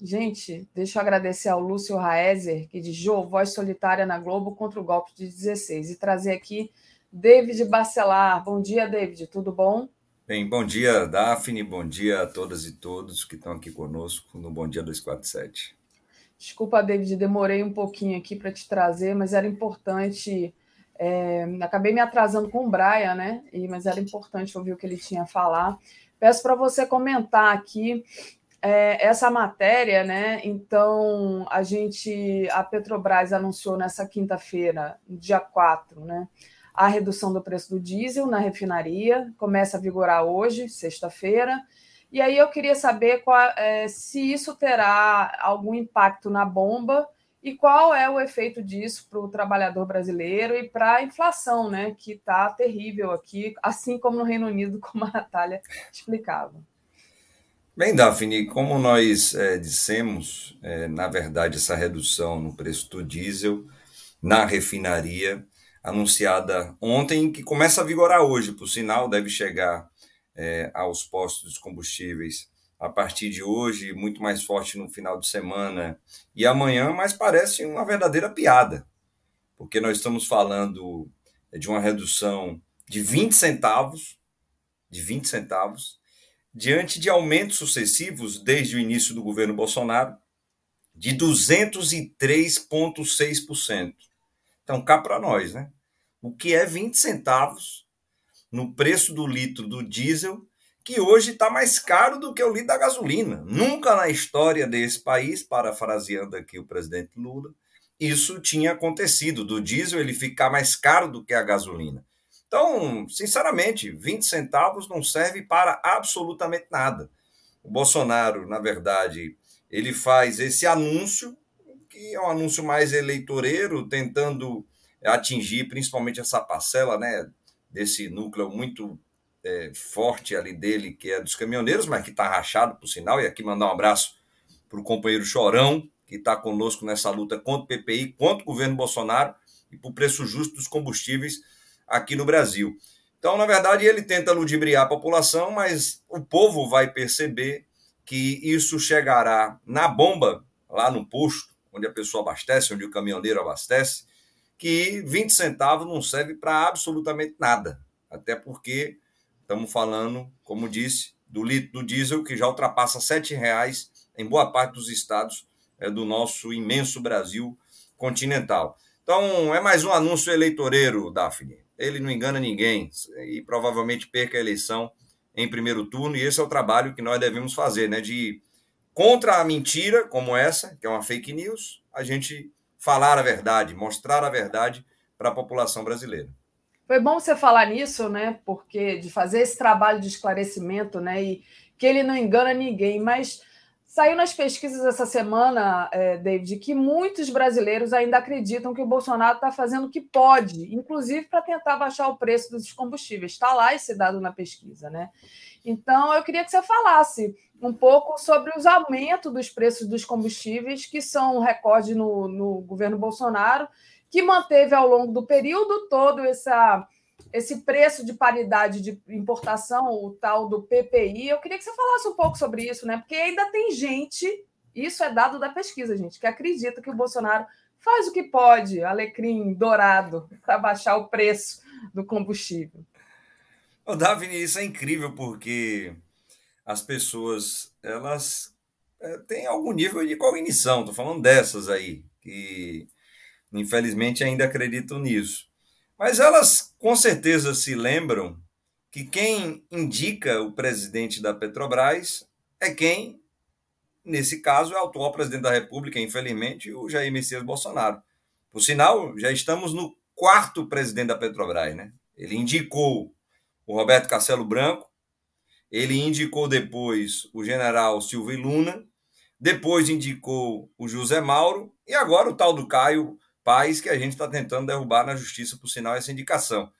Gente, deixa eu agradecer ao Lúcio Raezer, que diz Jô, voz solitária na Globo contra o golpe de 16, e trazer aqui David Bacelar. Bom dia, David. Tudo bom? Bem, bom dia, Daphne. Bom dia a todas e todos que estão aqui conosco no Bom Dia 247. Desculpa, David, demorei um pouquinho aqui para te trazer, mas era importante. É, acabei me atrasando com o Brian, né? E, mas era importante ouvir o que ele tinha a falar. Peço para você comentar aqui é, essa matéria, né? Então, a gente, a Petrobras anunciou nessa quinta-feira, dia 4, né? A redução do preço do diesel na refinaria, começa a vigorar hoje, sexta-feira. E aí eu queria saber qual, é, se isso terá algum impacto na bomba e qual é o efeito disso para o trabalhador brasileiro e para a inflação, né, que está terrível aqui, assim como no Reino Unido, <laughs> como a Natália explicava. Bem, Daphne, como nós é, dissemos, é, na verdade, essa redução no preço do diesel na refinaria, anunciada ontem, que começa a vigorar hoje, por sinal, deve chegar é, aos postos de combustíveis a partir de hoje, muito mais forte no final de semana e amanhã, mas parece uma verdadeira piada, porque nós estamos falando de uma redução de 20 centavos, de 20 centavos, diante de aumentos sucessivos desde o início do governo Bolsonaro de 203,6%. Então, cá para nós, né? O que é 20 centavos no preço do litro do diesel, que hoje está mais caro do que o litro da gasolina. Nunca na história desse país, parafraseando aqui o presidente Lula, isso tinha acontecido, do diesel ele ficar mais caro do que a gasolina. Então, sinceramente, 20 centavos não serve para absolutamente nada. O Bolsonaro, na verdade, ele faz esse anúncio, que é um anúncio mais eleitoreiro, tentando atingir principalmente essa parcela, né, desse núcleo muito é, forte ali dele, que é dos caminhoneiros, mas que está rachado, por sinal, e aqui mandar um abraço para o companheiro Chorão, que está conosco nessa luta contra o PPI, contra o governo Bolsonaro e para o preço justo dos combustíveis aqui no Brasil. Então, na verdade, ele tenta ludibriar a população, mas o povo vai perceber que isso chegará na bomba, lá no posto, onde a pessoa abastece, onde o caminhoneiro abastece, que 20 centavos não serve para absolutamente nada. Até porque estamos falando, como disse, do litro do diesel que já ultrapassa R$ reais em boa parte dos estados é, do nosso imenso Brasil continental. Então, é mais um anúncio eleitoreiro, Daphne. Ele não engana ninguém e provavelmente perca a eleição em primeiro turno, e esse é o trabalho que nós devemos fazer, né? De contra a mentira como essa, que é uma fake news, a gente falar a verdade, mostrar a verdade para a população brasileira. Foi bom você falar nisso, né? Porque de fazer esse trabalho de esclarecimento, né? E que ele não engana ninguém, mas saiu nas pesquisas essa semana, é, David, que muitos brasileiros ainda acreditam que o Bolsonaro está fazendo o que pode, inclusive para tentar baixar o preço dos combustíveis. Está lá esse dado na pesquisa, né? Então, eu queria que você falasse um pouco sobre os aumentos dos preços dos combustíveis, que são um recorde no, no governo Bolsonaro, que manteve ao longo do período todo essa, esse preço de paridade de importação, o tal do PPI. Eu queria que você falasse um pouco sobre isso, né? Porque ainda tem gente, isso é dado da pesquisa, gente, que acredita que o Bolsonaro faz o que pode, alecrim dourado, para baixar o preço do combustível. Ô, Davi, isso é incrível porque as pessoas elas é, têm algum nível de cognição. Estou falando dessas aí que infelizmente ainda acreditam nisso. Mas elas com certeza se lembram que quem indica o presidente da Petrobras é quem, nesse caso, é o atual presidente da República, infelizmente, o Jair Messias Bolsonaro. Por sinal, já estamos no quarto presidente da Petrobras, né? Ele indicou o Roberto Castelo Branco, ele indicou depois o general Silvio Luna, depois indicou o José Mauro e agora o tal do Caio Paz, que a gente está tentando derrubar na justiça, por sinal, essa indicação.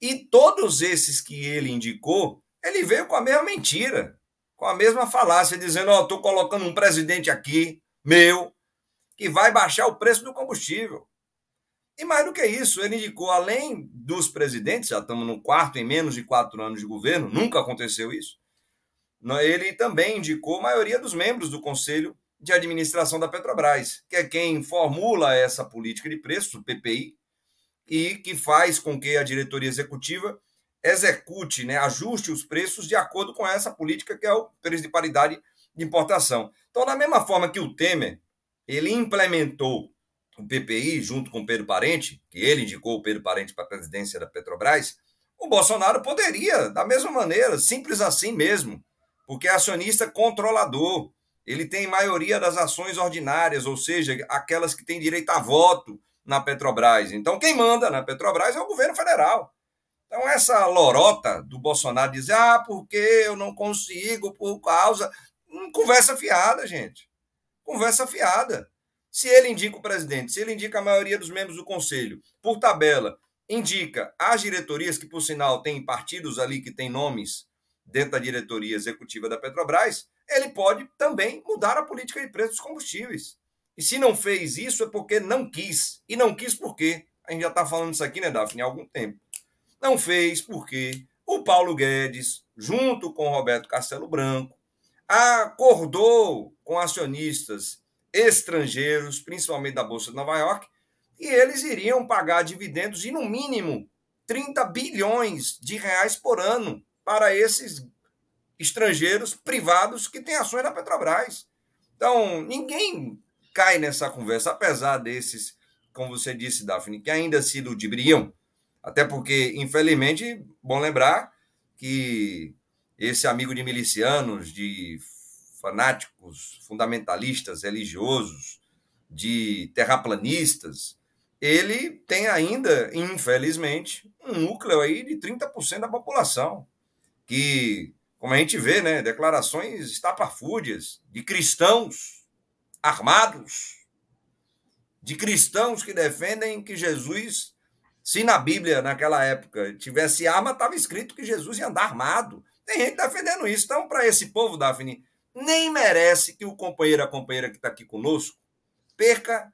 E todos esses que ele indicou, ele veio com a mesma mentira, com a mesma falácia, dizendo: Ó, oh, estou colocando um presidente aqui, meu, que vai baixar o preço do combustível. E mais do que isso, ele indicou, além dos presidentes, já estamos no quarto em menos de quatro anos de governo, nunca aconteceu isso. Ele também indicou a maioria dos membros do Conselho de Administração da Petrobras, que é quem formula essa política de preços, o PPI, e que faz com que a diretoria executiva execute, né, ajuste os preços de acordo com essa política que é o preço de paridade de importação. Então, da mesma forma que o Temer, ele implementou o PPI, junto com o Pedro Parente, que ele indicou o Pedro Parente para a presidência da Petrobras, o Bolsonaro poderia, da mesma maneira, simples assim mesmo, porque é acionista controlador. Ele tem maioria das ações ordinárias, ou seja, aquelas que têm direito a voto na Petrobras. Então, quem manda na Petrobras é o governo federal. Então, essa lorota do Bolsonaro dizer, ah, porque eu não consigo por causa. Hum, conversa fiada, gente. Conversa fiada. Se ele indica o presidente, se ele indica a maioria dos membros do conselho, por tabela, indica as diretorias, que por sinal tem partidos ali que têm nomes dentro da diretoria executiva da Petrobras, ele pode também mudar a política de preços dos combustíveis. E se não fez isso é porque não quis. E não quis por quê? A gente já está falando isso aqui, né, Daphne, há algum tempo. Não fez porque o Paulo Guedes, junto com o Roberto Castelo Branco, acordou com acionistas estrangeiros, principalmente da Bolsa de Nova York, e eles iriam pagar dividendos de, no mínimo, 30 bilhões de reais por ano para esses estrangeiros privados que têm ações na Petrobras. Então, ninguém cai nessa conversa, apesar desses, como você disse, Daphne, que ainda se ludibriam, até porque, infelizmente, bom lembrar que esse amigo de milicianos, de fanáticos, fundamentalistas, religiosos, de terraplanistas, ele tem ainda, infelizmente, um núcleo aí de 30% da população, que, como a gente vê, né, declarações estapafúrdias de cristãos armados, de cristãos que defendem que Jesus, se na Bíblia naquela época tivesse arma, estava escrito que Jesus ia andar armado. Tem gente defendendo isso. Então, para esse povo, Daphne, nem merece que o companheiro, a companheira que está aqui conosco, perca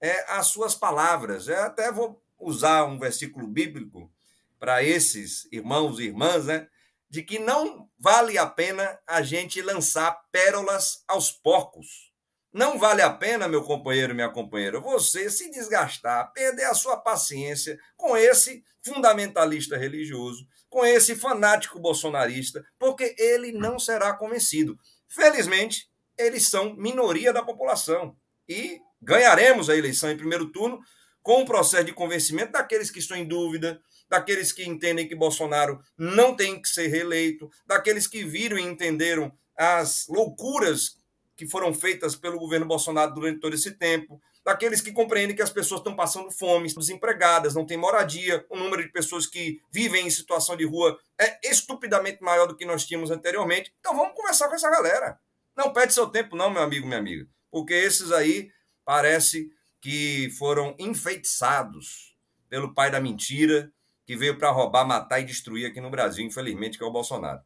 é, as suas palavras. Eu até vou usar um versículo bíblico para esses irmãos e irmãs, né? De que não vale a pena a gente lançar pérolas aos porcos. Não vale a pena, meu companheiro minha companheira, você se desgastar, perder a sua paciência com esse fundamentalista religioso, com esse fanático bolsonarista, porque ele não será convencido. Felizmente, eles são minoria da população e ganharemos a eleição em primeiro turno com um processo de convencimento daqueles que estão em dúvida, daqueles que entendem que Bolsonaro não tem que ser reeleito, daqueles que viram e entenderam as loucuras que foram feitas pelo governo Bolsonaro durante todo esse tempo, daqueles que compreendem que as pessoas estão passando fome, desempregadas, não têm moradia, o número de pessoas que vivem em situação de rua é estupidamente maior do que nós tínhamos anteriormente. Então vamos conversar com essa galera. Não perde seu tempo, não, meu amigo, minha amiga, porque esses aí parece que foram enfeitiçados pelo pai da mentira que veio para roubar, matar e destruir aqui no Brasil, infelizmente, que é o Bolsonaro.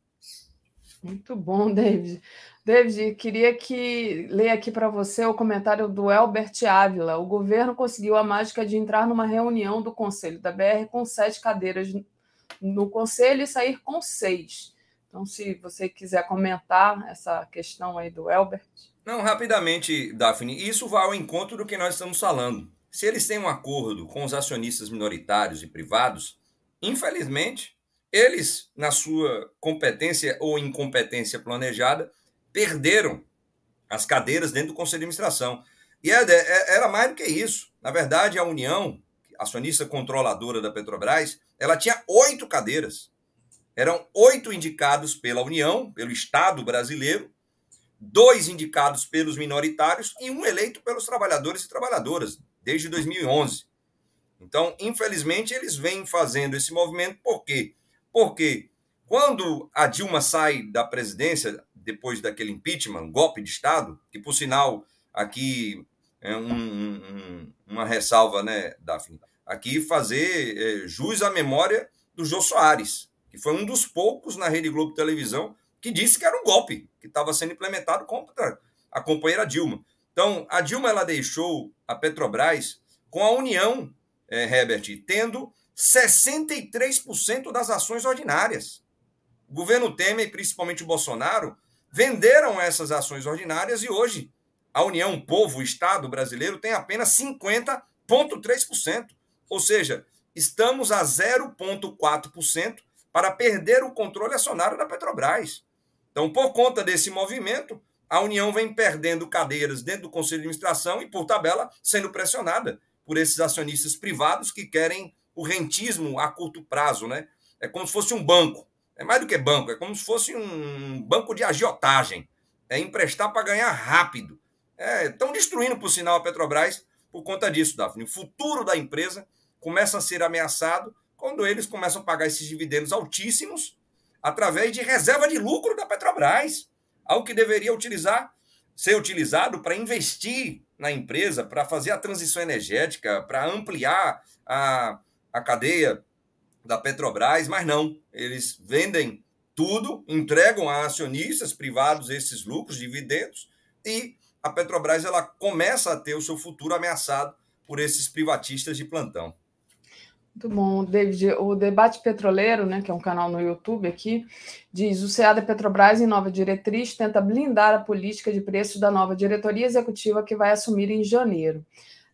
Muito bom, <laughs> David. David, queria que ler aqui para você o comentário do Elbert Ávila. O governo conseguiu a mágica de entrar numa reunião do Conselho da BR com sete cadeiras no Conselho e sair com seis. Então, se você quiser comentar essa questão aí do Elbert. Não, rapidamente, Daphne. Isso vai ao encontro do que nós estamos falando. se eles têm um acordo com os acionistas minoritários e privados, infelizmente, eles, na sua competência ou incompetência planejada, perderam as cadeiras dentro do conselho de administração. E é é, era mais do que isso. Na verdade, a União, acionista controladora da Petrobras, ela tinha oito cadeiras. Eram oito indicados pela União, pelo Estado brasileiro, dois indicados pelos minoritários e um eleito pelos trabalhadores e trabalhadoras, desde 2011. Então, infelizmente, eles vêm fazendo esse movimento, por quê? Porque quando a Dilma sai da presidência, depois daquele impeachment, golpe de Estado, que, por sinal, aqui é um, um, uma ressalva, né, Daphne? Aqui fazer é, jus à memória do Jô Soares, que foi um dos poucos na Rede Globo Televisão que disse que era um golpe que estava sendo implementado contra a companheira Dilma. Então, a Dilma ela deixou a Petrobras com a União, é, Herbert, tendo 63% das ações ordinárias. O governo Temer, principalmente o Bolsonaro, venderam essas ações ordinárias e hoje a União Povo Estado brasileiro tem apenas 50,3%. Ou seja, estamos a 0,4% para perder o controle acionário da Petrobras. Então, por conta desse movimento, a União vem perdendo cadeiras dentro do Conselho de Administração e, por tabela, sendo pressionada por esses acionistas privados que querem o rentismo a curto prazo, né? É como se fosse um banco. É mais do que banco, é como se fosse um banco de agiotagem. É emprestar para ganhar rápido. Estão é, destruindo, por sinal, a Petrobras por conta disso, Daphne. O futuro da empresa começa a ser ameaçado quando eles começam a pagar esses dividendos altíssimos através de reserva de lucro da Petrobras algo que deveria utilizar, ser utilizado para investir na empresa, para fazer a transição energética, para ampliar a, a cadeia da Petrobras, mas não. Eles vendem tudo, entregam a acionistas privados esses lucros, dividendos, e a Petrobras ela começa a ter o seu futuro ameaçado por esses privatistas de plantão. Muito bom, David. O Debate Petroleiro, né, que é um canal no YouTube aqui, diz: o CEA da Petrobras, em nova diretriz, tenta blindar a política de preços da nova diretoria executiva que vai assumir em janeiro.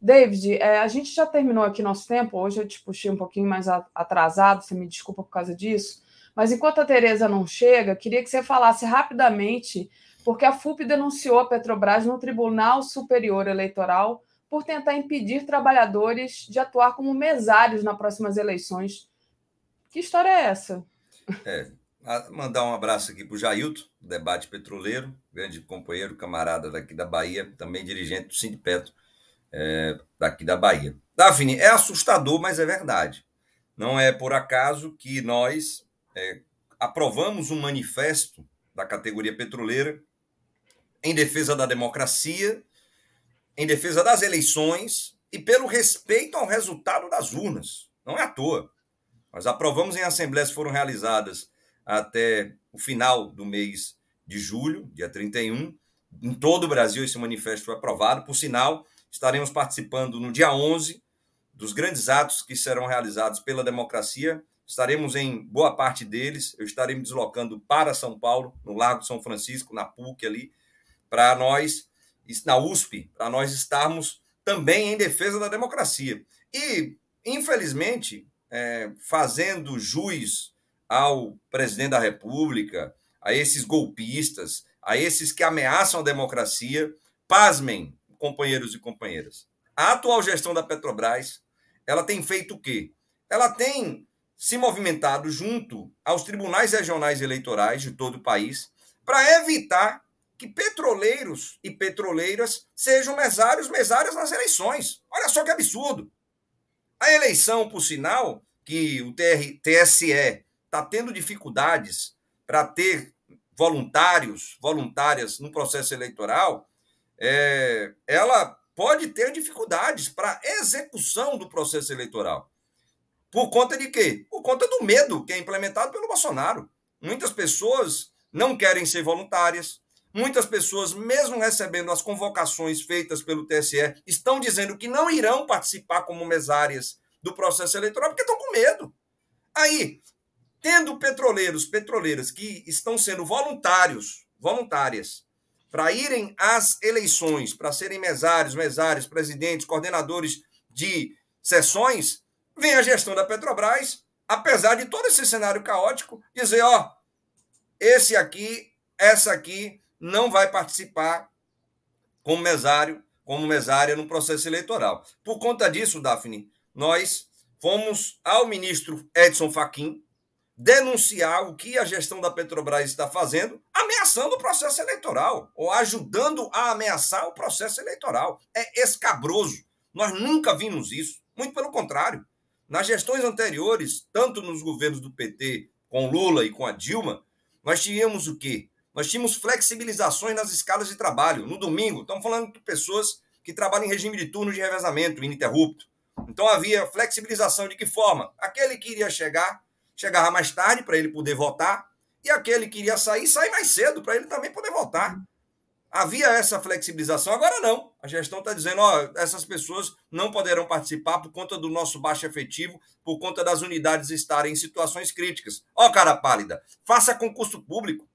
David, é, a gente já terminou aqui nosso tempo. Hoje eu te puxei um pouquinho mais atrasado, você me desculpa por causa disso. Mas enquanto a Tereza não chega, queria que você falasse rapidamente, porque a FUP denunciou a Petrobras no Tribunal Superior Eleitoral por tentar impedir trabalhadores de atuar como mesários nas próximas eleições. Que história é essa? É, mandar um abraço aqui para o Jailton, debate petroleiro, grande companheiro, camarada daqui da Bahia, também dirigente do Sindipetro é, daqui da Bahia. Daphne, é assustador, mas é verdade. Não é por acaso que nós é, aprovamos um manifesto da categoria petroleira em defesa da democracia em defesa das eleições e pelo respeito ao resultado das urnas. Não é à toa. Nós aprovamos em assembleias que foram realizadas até o final do mês de julho, dia 31. Em todo o Brasil, esse manifesto foi aprovado. Por sinal, estaremos participando no dia 11 dos grandes atos que serão realizados pela democracia. Estaremos em boa parte deles. Eu estarei me deslocando para São Paulo, no Largo São Francisco, na PUC ali, para nós na USP, para nós estarmos também em defesa da democracia. E, infelizmente, é, fazendo jus ao presidente da República, a esses golpistas, a esses que ameaçam a democracia, pasmem, companheiros e companheiras. A atual gestão da Petrobras, ela tem feito o quê? Ela tem se movimentado junto aos tribunais regionais eleitorais de todo o país para evitar que petroleiros e petroleiras sejam mesários, mesárias nas eleições. Olha só que absurdo. A eleição, por sinal, que o TR, TSE está tendo dificuldades para ter voluntários, voluntárias no processo eleitoral, é, ela pode ter dificuldades para execução do processo eleitoral. Por conta de quê? Por conta do medo que é implementado pelo Bolsonaro. Muitas pessoas não querem ser voluntárias, Muitas pessoas, mesmo recebendo as convocações feitas pelo TSE, estão dizendo que não irão participar como mesárias do processo eleitoral porque estão com medo. Aí, tendo petroleiros, petroleiras que estão sendo voluntários, voluntárias, para irem às eleições, para serem mesários, mesários, presidentes, coordenadores de sessões, vem a gestão da Petrobras, apesar de todo esse cenário caótico, dizer, ó, esse aqui, essa aqui não vai participar como mesário, como mesária no processo eleitoral. Por conta disso, Daphne, nós fomos ao ministro Edson Fachin denunciar o que a gestão da Petrobras está fazendo, ameaçando o processo eleitoral, ou ajudando a ameaçar o processo eleitoral. É escabroso. Nós nunca vimos isso. Muito pelo contrário. Nas gestões anteriores, tanto nos governos do PT, com Lula e com a Dilma, nós tínhamos o quê? Nós tínhamos flexibilizações nas escalas de trabalho. No domingo, estamos falando de pessoas que trabalham em regime de turno de revezamento ininterrupto. Então havia flexibilização de que forma? Aquele que iria chegar, chegava mais tarde para ele poder votar, e aquele que iria sair, sair mais cedo para ele também poder votar. Havia essa flexibilização, agora não. A gestão está dizendo, ó, essas pessoas não poderão participar por conta do nosso baixo efetivo, por conta das unidades estarem em situações críticas. Ó, cara pálida, faça concurso público.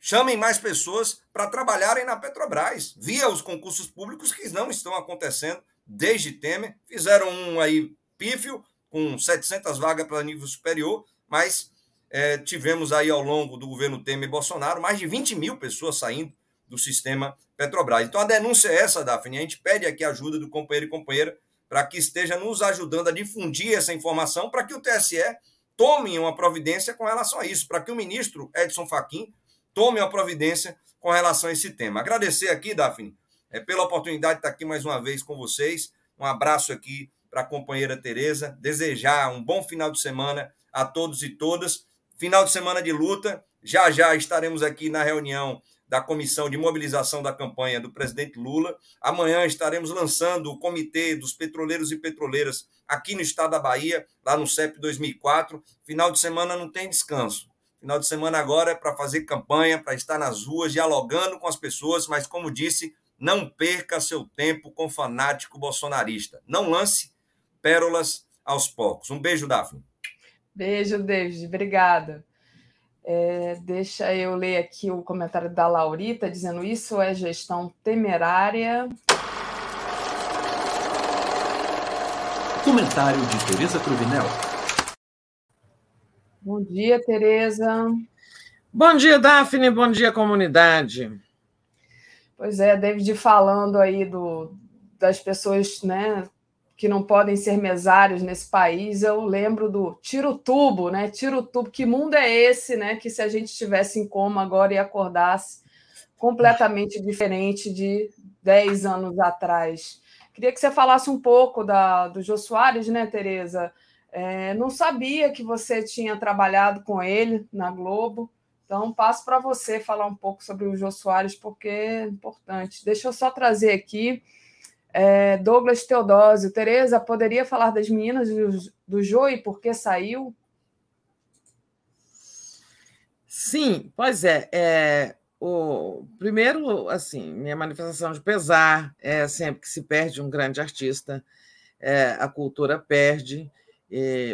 Chamem mais pessoas para trabalharem na Petrobras, via os concursos públicos que não estão acontecendo desde Temer. Fizeram um aí pífio, com 700 vagas para nível superior, mas é, tivemos aí ao longo do governo Temer e Bolsonaro mais de 20 mil pessoas saindo do sistema Petrobras. Então a denúncia é essa, Daphne. A gente pede aqui a ajuda do companheiro e companheira para que esteja nos ajudando a difundir essa informação para que o TSE tome uma providência com relação a isso, para que o ministro Edson Fachin tome uma providência com relação a esse tema. Agradecer aqui, Daphne, é, pela oportunidade de estar aqui mais uma vez com vocês. Um abraço aqui para a companheira Tereza. Desejar um bom final de semana a todos e todas. Final de semana de luta. Já já estaremos aqui na reunião da comissão de mobilização da campanha do presidente Lula. Amanhã estaremos lançando o comitê dos petroleiros e petroleiras aqui no estado da Bahia, lá no CEP 2004. Final de semana não tem descanso. Final de semana agora é para fazer campanha, para estar nas ruas, dialogando com as pessoas, mas, como disse, não perca seu tempo com fanático bolsonarista. Não lance pérolas aos poucos. Um beijo, Daphne. Beijo, David. Obrigada. É, deixa eu ler aqui o comentário da Laurita, dizendo isso é gestão temerária. Comentário de Tereza Cruvinel. Bom dia, Tereza. Bom dia, Daphne. Bom dia, comunidade. Pois é, David falando aí do, das pessoas né, que não podem ser mesários nesse país, eu lembro do tiro tubo, né? Tiro tubo, que mundo é esse, né? Que se a gente estivesse em coma agora e acordasse completamente diferente de 10 anos atrás. Queria que você falasse um pouco da, do Jô Soares, né, Tereza? É, não sabia que você tinha trabalhado com ele na Globo, então passo para você falar um pouco sobre o Jô Soares, porque é importante. Deixa eu só trazer aqui é, Douglas Teodósio. Tereza, poderia falar das meninas do, do Jô e por que saiu? Sim, pois é, é. o primeiro, assim, minha manifestação de pesar é sempre que se perde um grande artista, é, a cultura perde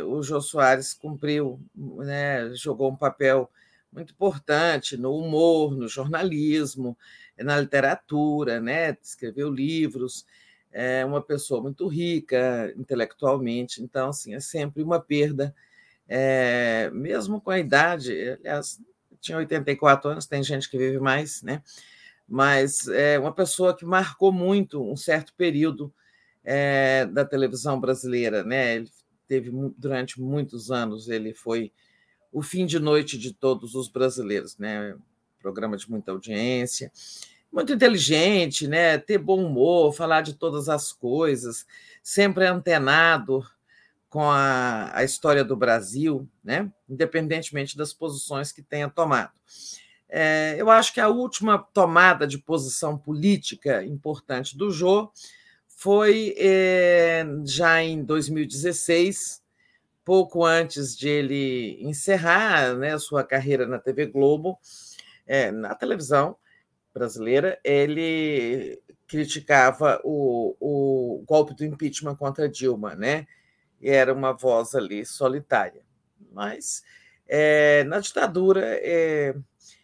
o Jô Soares cumpriu, né, jogou um papel muito importante no humor, no jornalismo, na literatura, né, escreveu livros, é uma pessoa muito rica intelectualmente, então assim é sempre uma perda, é, mesmo com a idade, aliás, tinha 84 anos, tem gente que vive mais, né? Mas é uma pessoa que marcou muito um certo período é, da televisão brasileira, né? Ele teve durante muitos anos, ele foi o fim de noite de todos os brasileiros, né? Programa de muita audiência, muito inteligente, né? Ter bom humor, falar de todas as coisas, sempre antenado com a, a história do Brasil, né? Independentemente das posições que tenha tomado. É, eu acho que a última tomada de posição política importante do Jô foi é, já em 2016, pouco antes de ele encerrar né, sua carreira na TV Globo, é, na televisão brasileira, ele criticava o, o golpe do impeachment contra Dilma, né? E era uma voz ali solitária. Mas é, na ditadura é,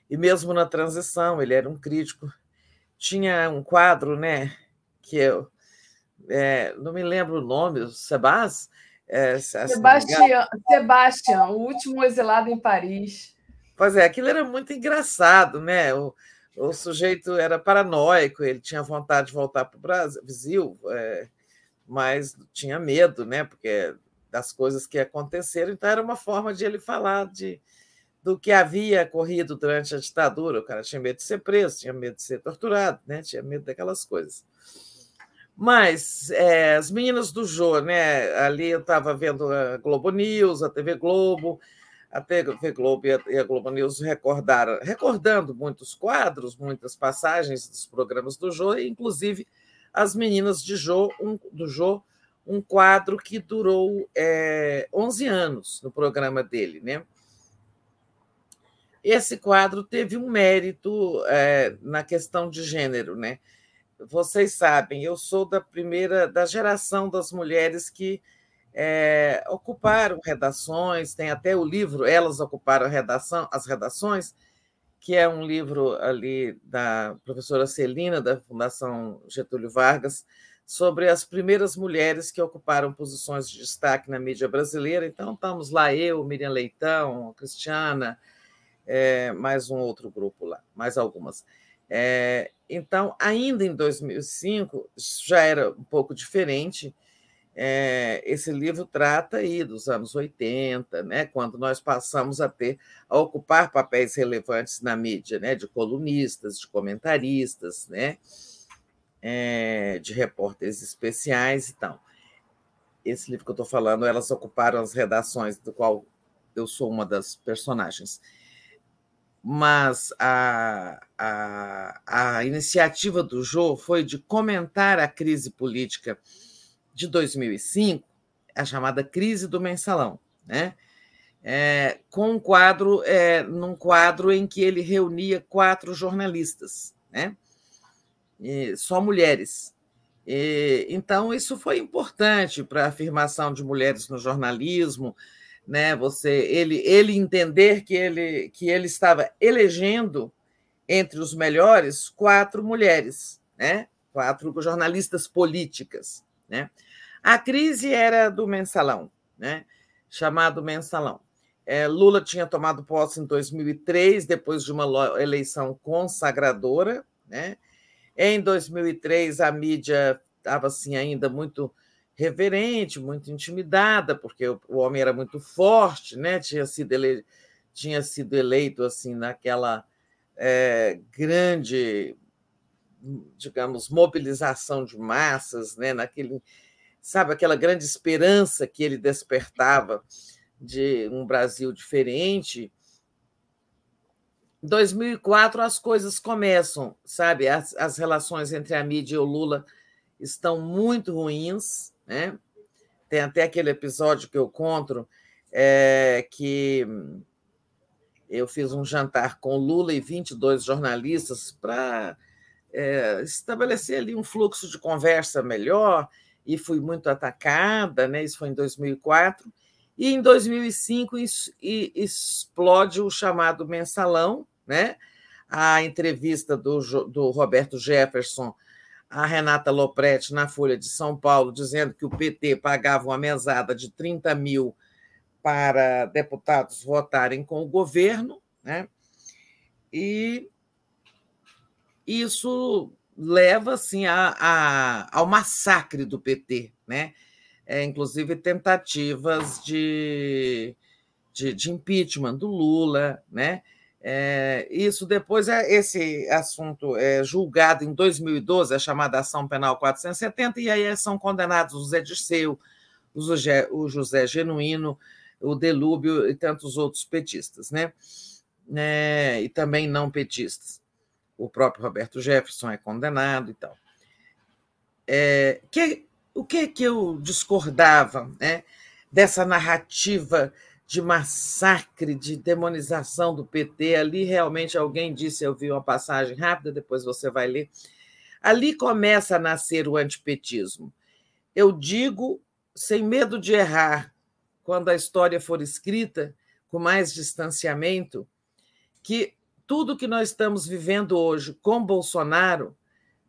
e mesmo na transição, ele era um crítico. Tinha um quadro, né? Que eu é, não me lembro o nome, o Sebas? É, Sebastião, Sebastião, o último exilado em Paris. Pois é, aquilo era muito engraçado, né? O, o sujeito era paranoico, ele tinha vontade de voltar para o Brasil, é, mas tinha medo, né? Porque das coisas que aconteceram, então era uma forma de ele falar de, do que havia ocorrido durante a ditadura. O cara tinha medo de ser preso, tinha medo de ser torturado, né? tinha medo daquelas coisas. Mas é, as meninas do Jô, né? Ali eu estava vendo a Globo News, a TV Globo, a TV Globo e a, Globo News recordaram, recordando muitos quadros, muitas passagens dos programas do Jô, inclusive as meninas de Jô, um, do Jô, um quadro que durou é, 11 anos no programa dele, né? Esse quadro teve um mérito é, na questão de gênero, né? Vocês sabem, eu sou da primeira da geração das mulheres que é, ocuparam redações, tem até o livro Elas Ocuparam redação, as Redações, que é um livro ali da professora Celina, da Fundação Getúlio Vargas, sobre as primeiras mulheres que ocuparam posições de destaque na mídia brasileira. Então, estamos lá, eu, Miriam Leitão, Cristiana, é, mais um outro grupo lá, mais algumas. É, então, ainda em 2005, já era um pouco diferente. É, esse livro trata aí dos anos 80, né, quando nós passamos a ter a ocupar papéis relevantes na mídia, né, de colunistas, de comentaristas, né, é, de repórteres especiais e tal. Esse livro que eu estou falando, elas ocuparam as redações, do qual eu sou uma das personagens mas a, a, a iniciativa do Jô foi de comentar a crise política de 2005, a chamada crise do mensalão, né? É, com um quadro, é, num quadro em que ele reunia quatro jornalistas, né? E só mulheres. E, então, isso foi importante para a afirmação de mulheres no jornalismo, né? Você, ele, ele entender que ele, que ele estava elegendo entre os melhores quatro mulheres, né? Quatro jornalistas políticas, né? A crise era do mensalão, né? Chamado mensalão. É, Lula tinha tomado posse em 2003, depois de uma eleição consagradora, né? Em 2003 a mídia estava assim ainda muito reverente, muito intimidada, porque o, homem era muito forte, né? tinha, sido ele, tinha sido eleito assim naquela é, grande, digamos, mobilização de massas, né? naquele, sabe, aquela grande esperança que ele despertava de um Brasil diferente. Em 2004 as coisas começam, sabe? As, as relações entre a mídia e o Lula estão muito ruins, né? Tem até aquele episódio que eu conto é, que eu fiz um jantar com Lula e 22 jornalistas para é, estabelecer ali um fluxo de conversa melhor e fui muito atacada, né? Isso foi em 2004 e em 2005 explode o chamado mensalão, né? A entrevista do, do Roberto Jefferson a Renata Lopretti na Folha de São Paulo, dizendo que o PT pagava uma mesada de 30 mil para deputados votarem com o governo, né? e isso leva assim, a, a, ao massacre do PT, né? É, inclusive tentativas de, de, de impeachment do Lula, né? É, isso depois é esse assunto é julgado em 2012, a chamada ação penal 470, e aí são condenados o Zé Dirceu, o José, o José Genuíno, o Delúbio e tantos outros petistas, né? É, e também não petistas. O próprio Roberto Jefferson é condenado e tal. É, que, o que que eu discordava né, dessa narrativa de massacre, de demonização do PT. Ali realmente alguém disse, eu vi uma passagem rápida, depois você vai ler. Ali começa a nascer o antipetismo. Eu digo, sem medo de errar, quando a história for escrita com mais distanciamento, que tudo que nós estamos vivendo hoje com Bolsonaro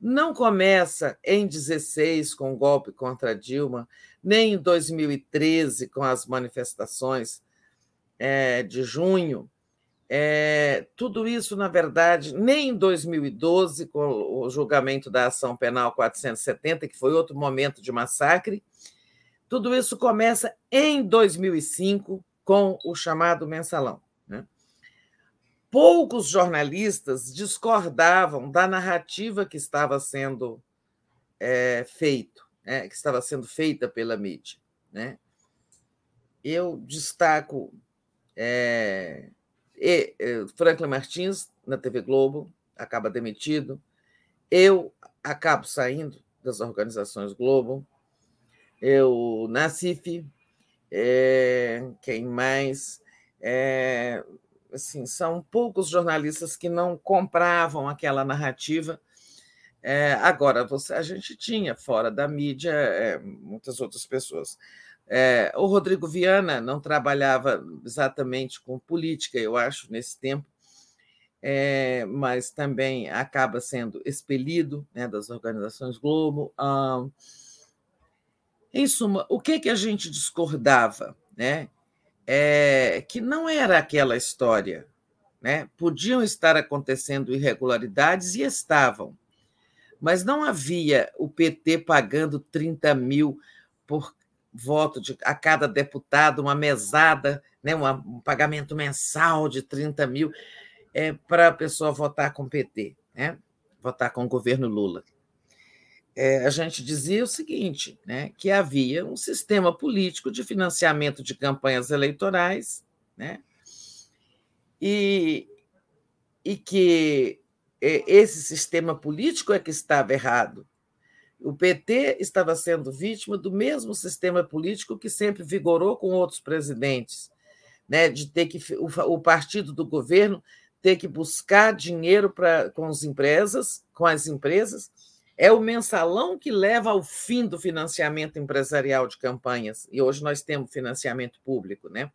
não começa em 16 com o golpe contra Dilma, nem em 2013 com as manifestações é, de junho. É, tudo isso, na verdade, nem em 2012, com o julgamento da ação penal 470, que foi outro momento de massacre, tudo isso começa em 2005 com o chamado mensalão. Poucos jornalistas discordavam da narrativa que estava sendo é, feito, né? que estava sendo feita pela mídia. Né? Eu destaco é, e, é, Franklin Martins, na TV Globo, acaba demitido. Eu acabo saindo das organizações Globo. Eu, Nacife, é, quem mais? É, assim, são poucos jornalistas que não compravam aquela narrativa. É, agora, você, a gente tinha fora da mídia é, muitas outras pessoas. É, o Rodrigo Viana não trabalhava exatamente com política, eu acho, nesse tempo, é, mas também acaba sendo expelido né, das organizações Globo. Ah, em suma, o que, que a gente discordava? Né? É, que não era aquela história. Né? Podiam estar acontecendo irregularidades e estavam, mas não havia o PT pagando 30 mil por voto de, a cada deputado, uma mesada, né, um pagamento mensal de 30 mil é, para a pessoa votar com o PT, né, votar com o governo Lula. É, a gente dizia o seguinte, né, que havia um sistema político de financiamento de campanhas eleitorais, né, e, e que é, esse sistema político é que estava errado, o PT estava sendo vítima do mesmo sistema político que sempre vigorou com outros presidentes, né? de ter que o, o partido do governo ter que buscar dinheiro para com as empresas, com as empresas, é o mensalão que leva ao fim do financiamento empresarial de campanhas. E hoje nós temos financiamento público, né?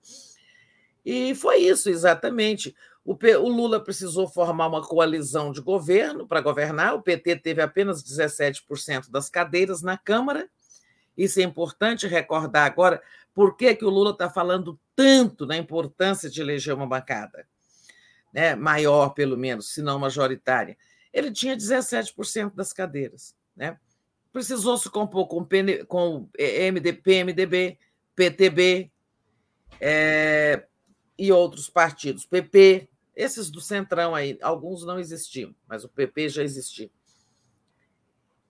E foi isso exatamente. O, Lula precisou formar uma coalizão de governo para governar. O PT teve apenas 17% das cadeiras na Câmara. Isso é importante recordar agora. Por que, que o Lula está falando tanto na importância de eleger uma bancada? Né? Maior, pelo menos, se não majoritária. Ele tinha 17% das cadeiras. Né? Precisou se compor com, PN, com MDP, MDB, PTB é, e outros partidos, PP, esses do Centrão aí, alguns não existiam, mas o PP já existia.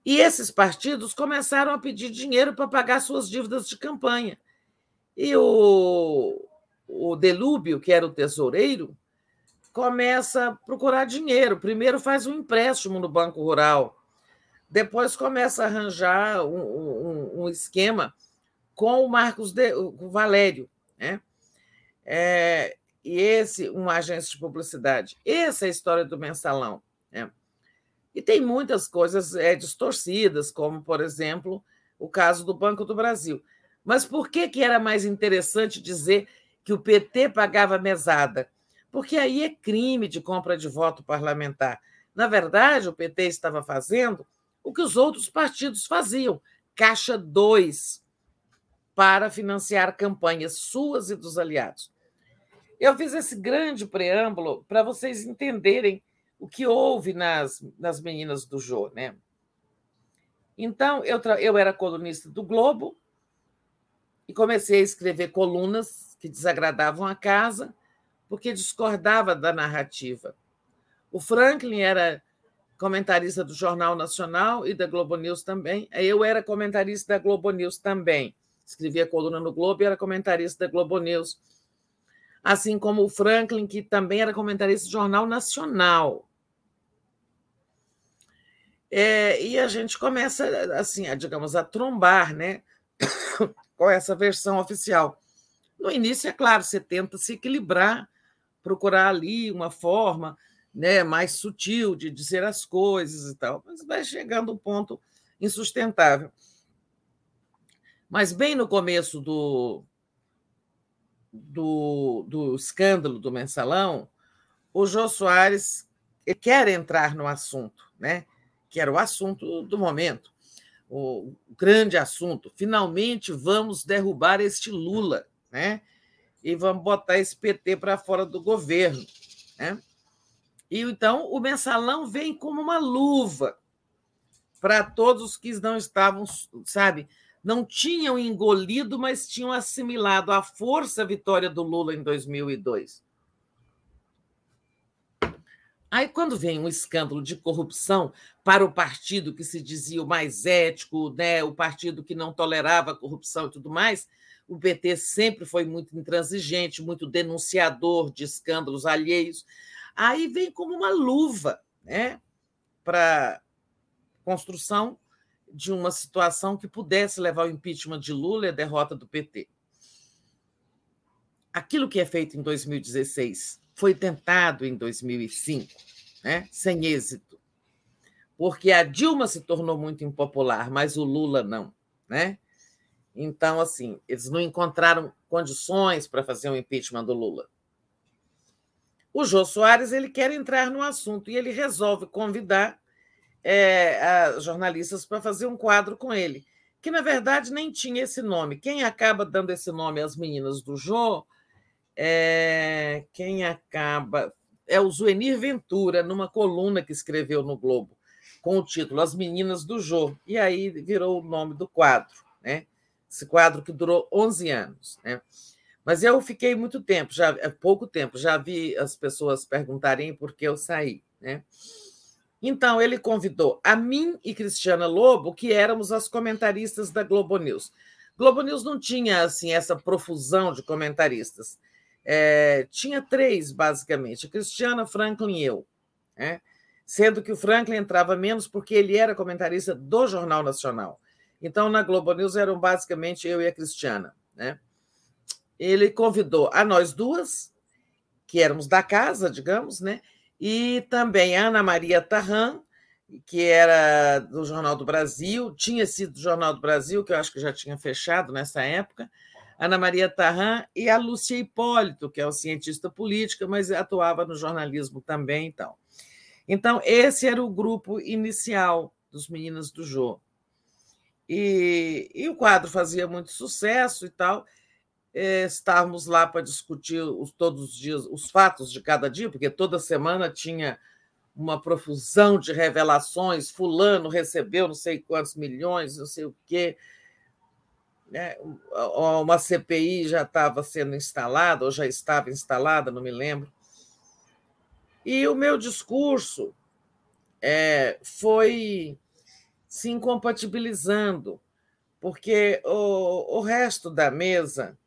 E esses partidos começaram a pedir dinheiro para pagar suas dívidas de campanha. E o, o Delúbio, que era o tesoureiro, começa a procurar dinheiro. Primeiro faz um empréstimo no Banco Rural, depois começa a arranjar um, um, um esquema com o Marcos de, o Valério. Né? É, e esse, uma agência de publicidade. Essa é a história do mensalão. Né? E tem muitas coisas é, distorcidas, como, por exemplo, o caso do Banco do Brasil. Mas por que, que era mais interessante dizer que o PT pagava mesada? Porque aí é crime de compra de voto parlamentar. Na verdade, o PT estava fazendo o que os outros partidos faziam: caixa 2 para financiar campanhas suas e dos aliados. Eu fiz esse grande preâmbulo para vocês entenderem o que houve nas, nas meninas do Jô, né? Então, eu, eu era colunista do Globo e comecei a escrever colunas que desagradavam a casa, porque discordava da narrativa. O Franklin era comentarista do Jornal Nacional e da Globo News também. Eu era comentarista da Globo News também. Escrevia coluna no Globo e era comentarista da Globo News assim como o Franklin, que também era comentarista do Jornal Nacional. É, e a gente começa, assim, a, digamos, a trombar né, <coughs> com essa versão oficial. No início, é claro, você tenta se equilibrar, procurar ali uma forma né, mais sutil de dizer as coisas e tal, mas vai chegando um ponto insustentável. Mas bem no começo do, do, do escândalo do mensalão, o Jô Soares quer entrar no assunto, né? que era o assunto do momento, o grande assunto. Finalmente vamos derrubar este Lula, né? E vamos botar esse PT para fora do governo, né? E então o mensalão vem como uma luva para todos que não estavam, sabe, não tinham engolido, mas tinham assimilado a força a vitória do Lula em 2002. Aí, quando vem um escândalo de corrupção para o partido que se dizia o mais ético, né, o partido que não tolerava corrupção e tudo mais, o PT sempre foi muito intransigente, muito denunciador de escândalos alheios. Aí vem como uma luva né, para construção de uma situação que pudesse levar ao impeachment de Lula e a derrota do PT. Aquilo que é feito em 2016 foi tentado em 2005, né, sem êxito, porque a Dilma se tornou muito impopular, mas o Lula não, né? Então, assim, eles não encontraram condições para fazer um impeachment do Lula. O Jô Soares ele quer entrar no assunto e ele resolve convidar é, jornalistas para fazer um quadro com ele, que na verdade nem tinha esse nome. Quem acaba dando esse nome às meninas do Jô é quem acaba é o Zuenir Ventura, numa coluna que escreveu no Globo, com o título As Meninas do Jô, e aí virou o nome do quadro, né? Esse quadro que durou 11 anos, né? Mas eu fiquei muito tempo, já é pouco tempo, já vi as pessoas perguntarem por que eu saí, né? Então ele convidou a mim e Cristiana Lobo, que éramos as comentaristas da Globo News. Globo News não tinha assim essa profusão de comentaristas. É, tinha três, basicamente: Cristiana, Franklin e eu. Né? Sendo que o Franklin entrava menos porque ele era comentarista do Jornal Nacional. Então, na Globo News eram basicamente eu e a Cristiana. Né? ele convidou a nós duas, que éramos da casa, digamos, né? e também a Ana Maria Tarran, que era do Jornal do Brasil, tinha sido do Jornal do Brasil, que eu acho que já tinha fechado nessa época, Ana Maria Tarran e a Lúcia Hipólito, que é um cientista política, mas atuava no jornalismo também. Então, então esse era o grupo inicial dos Meninas do Jô. E, e o quadro fazia muito sucesso e tal, é, estarmos lá para discutir os, todos os dias os fatos de cada dia, porque toda semana tinha uma profusão de revelações, fulano recebeu não sei quantos milhões, não sei o quê. Né? Uma CPI já estava sendo instalada, ou já estava instalada, não me lembro. E o meu discurso é, foi se incompatibilizando, porque o, o resto da mesa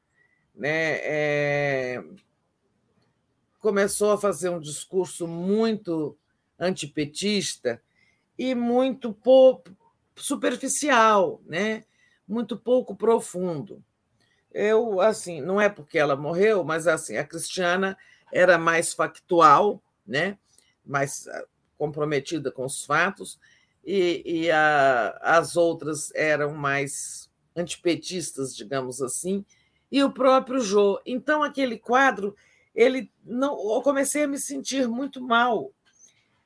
né, é, começou a fazer um discurso muito antipetista e muito pouco superficial, né? muito pouco profundo. Eu, assim, não é porque ela morreu, mas assim, a Cristiana era mais factual, né? mais ah, comprometida com os fatos, e, e a, as outras eram mais antipetistas, digamos assim, e o próprio Jô. Então, aquele quadro, ele não, eu comecei a me sentir muito mal,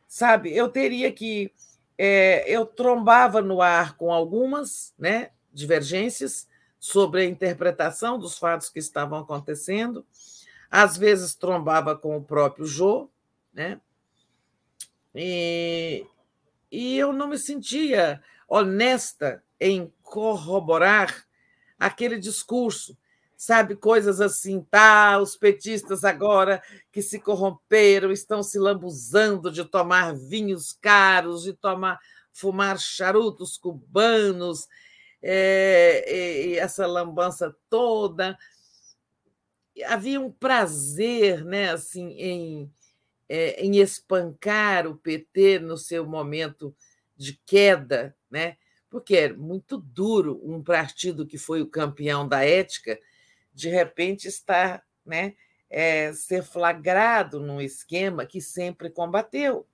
sabe? Eu teria que. É, eu trombava no ar com algumas né, divergências sobre a interpretação dos fatos que estavam acontecendo, às vezes trombava com o próprio Jô, né? E, e eu não me sentia honesta em corroborar aquele discurso sabe, coisas assim, tá, os petistas agora que se corromperam estão se lambuzando de tomar vinhos caros, de tomar fumar charutos cubanos, é, essa lambança toda. Havia um prazer, né, assim, em, é, em espancar o PT no seu momento de queda, né? Porque é muito duro um partido que foi o campeão da ética de repente estar, né, é, ser flagrado num esquema que sempre combateu.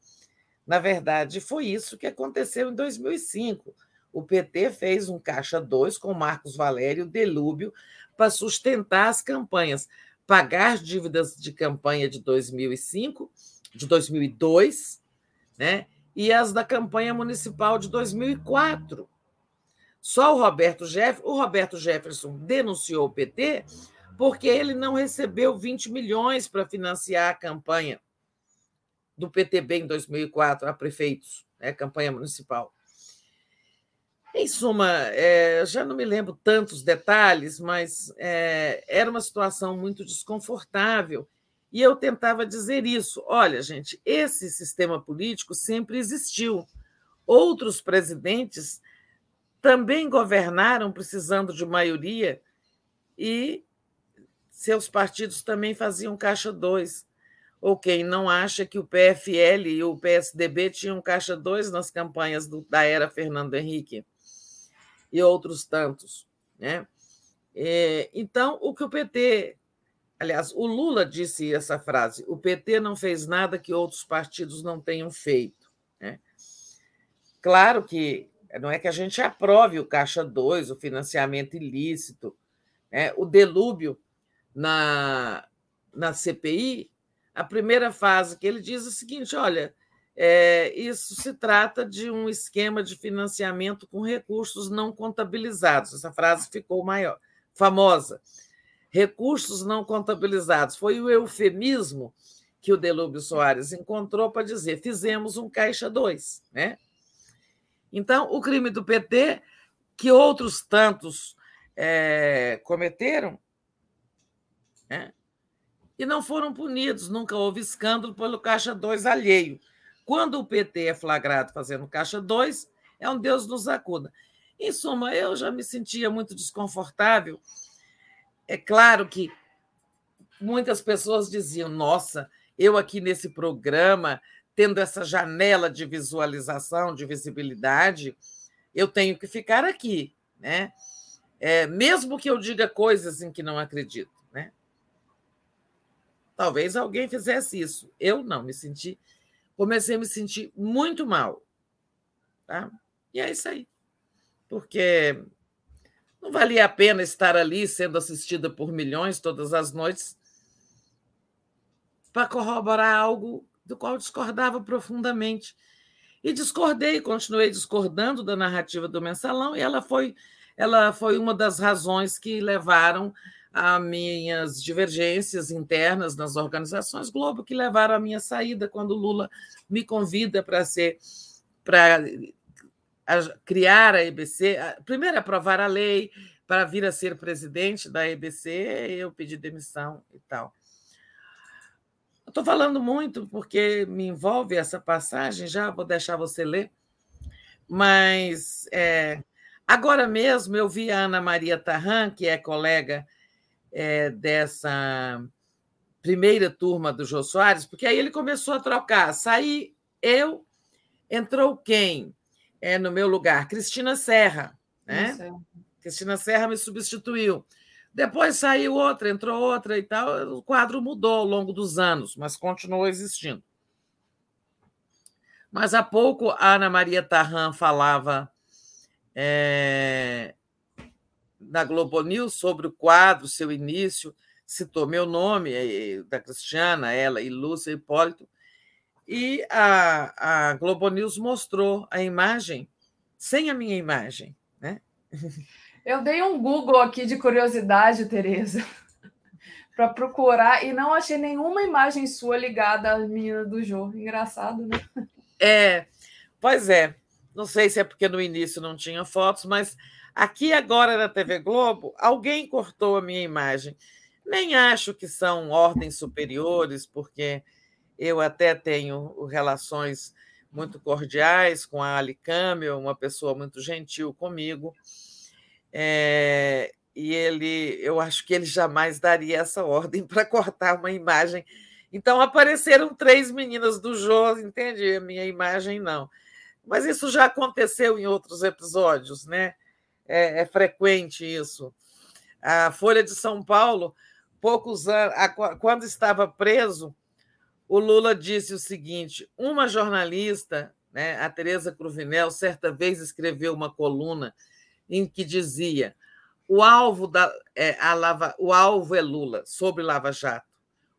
Na verdade, foi isso que aconteceu em 2005. O PT fez um caixa 2 com Marcos Valério Delúbio para sustentar as campanhas, pagar dívidas de campanha de 2005, de 2002, né? e as da campanha municipal de 2004. Só o Roberto Jefferson, o Roberto Jefferson denunciou o PT porque ele não recebeu 20 milhões para financiar a campanha do PTB em 2004 a prefeitos, né, campanha municipal. Em suma, é, já não me lembro tantos detalhes, mas é, era uma situação muito desconfortável. E eu tentava dizer isso. Olha, gente, esse sistema político sempre existiu. Outros presidentes também governaram precisando de maioria e seus partidos também faziam caixa dois. Ou quem não acha que o PFL e o PSDB tinham caixa dois nas campanhas do, da era Fernando Henrique e outros tantos. Né? É, então, o que o PT. Aliás, o Lula disse essa frase: o PT não fez nada que outros partidos não tenham feito. Né? Claro que não é que a gente aprove o Caixa 2, o financiamento ilícito, né? o delúbio na, na CPI. A primeira fase que ele diz é o seguinte: olha, é, isso se trata de um esquema de financiamento com recursos não contabilizados. Essa frase ficou maior, famosa. Recursos não contabilizados. Foi o eufemismo que o Delúbio Soares encontrou para dizer: fizemos um caixa 2. Né? Então, o crime do PT, que outros tantos é, cometeram, né? e não foram punidos, nunca houve escândalo pelo caixa 2 alheio. Quando o PT é flagrado fazendo caixa 2, é um Deus nos acuda. Em suma, eu já me sentia muito desconfortável. É claro que muitas pessoas diziam: nossa, eu aqui nesse programa, tendo essa janela de visualização, de visibilidade, eu tenho que ficar aqui, né? É, mesmo que eu diga coisas em que não acredito, né? Talvez alguém fizesse isso. Eu não me senti comecei a me sentir muito mal. Tá? E é isso aí. Porque não valia a pena estar ali sendo assistida por milhões todas as noites para corroborar algo do qual discordava profundamente. E discordei, continuei discordando da narrativa do mensalão, e ela foi, ela foi uma das razões que levaram a minhas divergências internas nas organizações Globo, que levaram à minha saída quando Lula me convida para ser para criar a EBC, primeiro aprovar a lei para vir a ser presidente da EBC, eu pedi demissão e tal. Estou falando muito porque me envolve essa passagem, já vou deixar você ler, mas é, agora mesmo eu vi a Ana Maria Tarran, que é colega é, dessa primeira turma do Jô Soares, porque aí ele começou a trocar. Saí eu, entrou quem? É, no meu lugar, Cristina Serra. Né? Cristina Serra me substituiu. Depois saiu outra, entrou outra e tal. O quadro mudou ao longo dos anos, mas continuou existindo. Mas há pouco a Ana Maria Tarran falava é, na Globo News sobre o quadro, seu início, citou meu nome, eh, da Cristiana, ela e Lúcia Hipólito, e a, a Globo News mostrou a imagem sem a minha imagem. Né? Eu dei um Google aqui de curiosidade, Tereza, <laughs> para procurar e não achei nenhuma imagem sua ligada à menina do Jô. Engraçado, né? É, pois é. Não sei se é porque no início não tinha fotos, mas Aqui agora na TV Globo, alguém cortou a minha imagem. Nem acho que são ordens superiores, porque eu até tenho relações muito cordiais com a Ali Camel, uma pessoa muito gentil comigo. É, e ele, eu acho que ele jamais daria essa ordem <laughs> para cortar uma imagem. Então apareceram três meninas do Jô, entende? A minha imagem não. Mas isso já aconteceu em outros episódios, né? É, é frequente isso. A Folha de São Paulo, poucos anos, quando estava preso, o Lula disse o seguinte: uma jornalista, né, a Tereza Cruvinel, certa vez escreveu uma coluna em que dizia o alvo da é, a lava, o alvo é Lula sobre Lava Jato.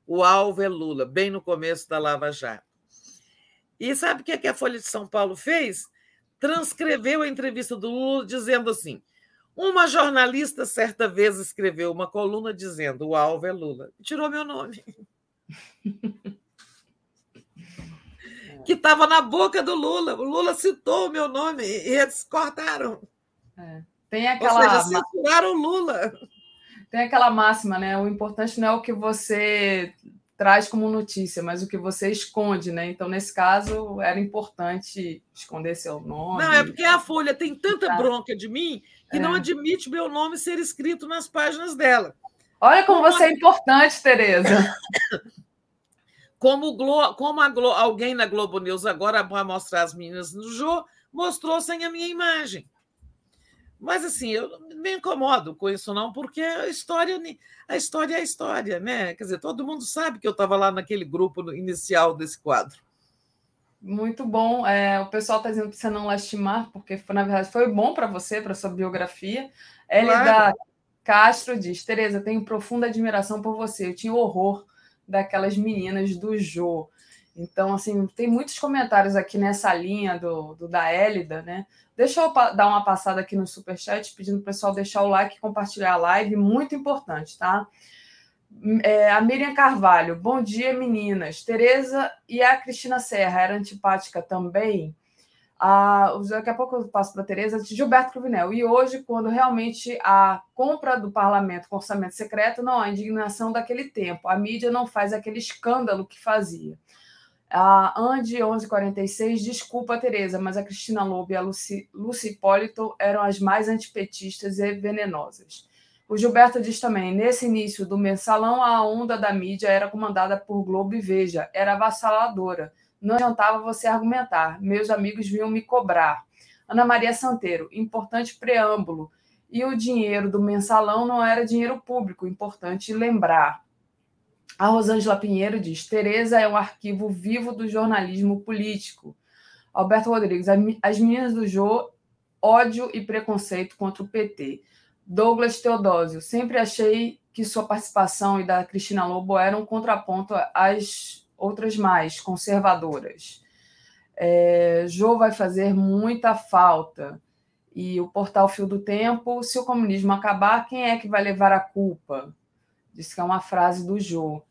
O alvo é Lula, bem no começo da Lava Jato. E sabe o que, é que a Folha de São Paulo fez? Transcreveu a entrevista do Lula dizendo assim: uma jornalista certa vez escreveu uma coluna dizendo o alvo é Lula. Tirou meu nome. <laughs> que estava na boca do Lula. O Lula citou o meu nome e eles cortaram. É. Tem aquela. Ou seja, censuraram o Lula. Tem aquela máxima, né? O importante não é o que você traz como notícia, mas o que você esconde, né? Então, nesse caso, era importante esconder seu nome. Não, é porque a Folha tem tanta tá. bronca de mim que é. não admite meu nome ser escrito nas páginas dela. Olha como, como você é importante, Tereza. <laughs> Como, Glo... como Glo... alguém na Globo News agora vai mostrar as meninas no Jô, mostrou sem a minha imagem. Mas assim, eu não me incomodo com isso, não, porque a história, a história é a história, né? Quer dizer, todo mundo sabe que eu estava lá naquele grupo inicial desse quadro. Muito bom. É, o pessoal está dizendo para você não lastimar, porque na verdade foi bom para você, para sua biografia. Elida claro. Castro diz: Tereza, tenho profunda admiração por você. Eu tinha horror daquelas meninas do Jô. Então, assim, tem muitos comentários aqui nessa linha do, do da Élida, né? Deixa eu dar uma passada aqui no Superchat, pedindo para o pessoal deixar o like e compartilhar a live, muito importante, tá? É, a Miriam Carvalho, bom dia, meninas. Tereza e a Cristina Serra era antipática também. Ah, daqui a pouco eu passo para a Tereza, Gilberto Cruvinel. E hoje, quando realmente a compra do parlamento com orçamento secreto, não há indignação daquele tempo. A mídia não faz aquele escândalo que fazia. A Andy 1146, desculpa, Tereza, mas a Cristina Lobo e a Lucy, Lucy Hipólito eram as mais antipetistas e venenosas. O Gilberto diz também: nesse início do mensalão, a onda da mídia era comandada por Globo e Veja, era avassaladora. Não adiantava você argumentar. Meus amigos vinham me cobrar. Ana Maria Santeiro, importante preâmbulo. E o dinheiro do mensalão não era dinheiro público, importante lembrar. A Rosângela Pinheiro diz: Tereza é um arquivo vivo do jornalismo político. Alberto Rodrigues, as meninas do Jô, ódio e preconceito contra o PT. Douglas Teodósio, sempre achei que sua participação e da Cristina Lobo eram um contraponto às outras mais conservadoras. É, Jô vai fazer muita falta. E o portal Fio do Tempo, se o comunismo acabar, quem é que vai levar a culpa? Diz que é uma frase do Jô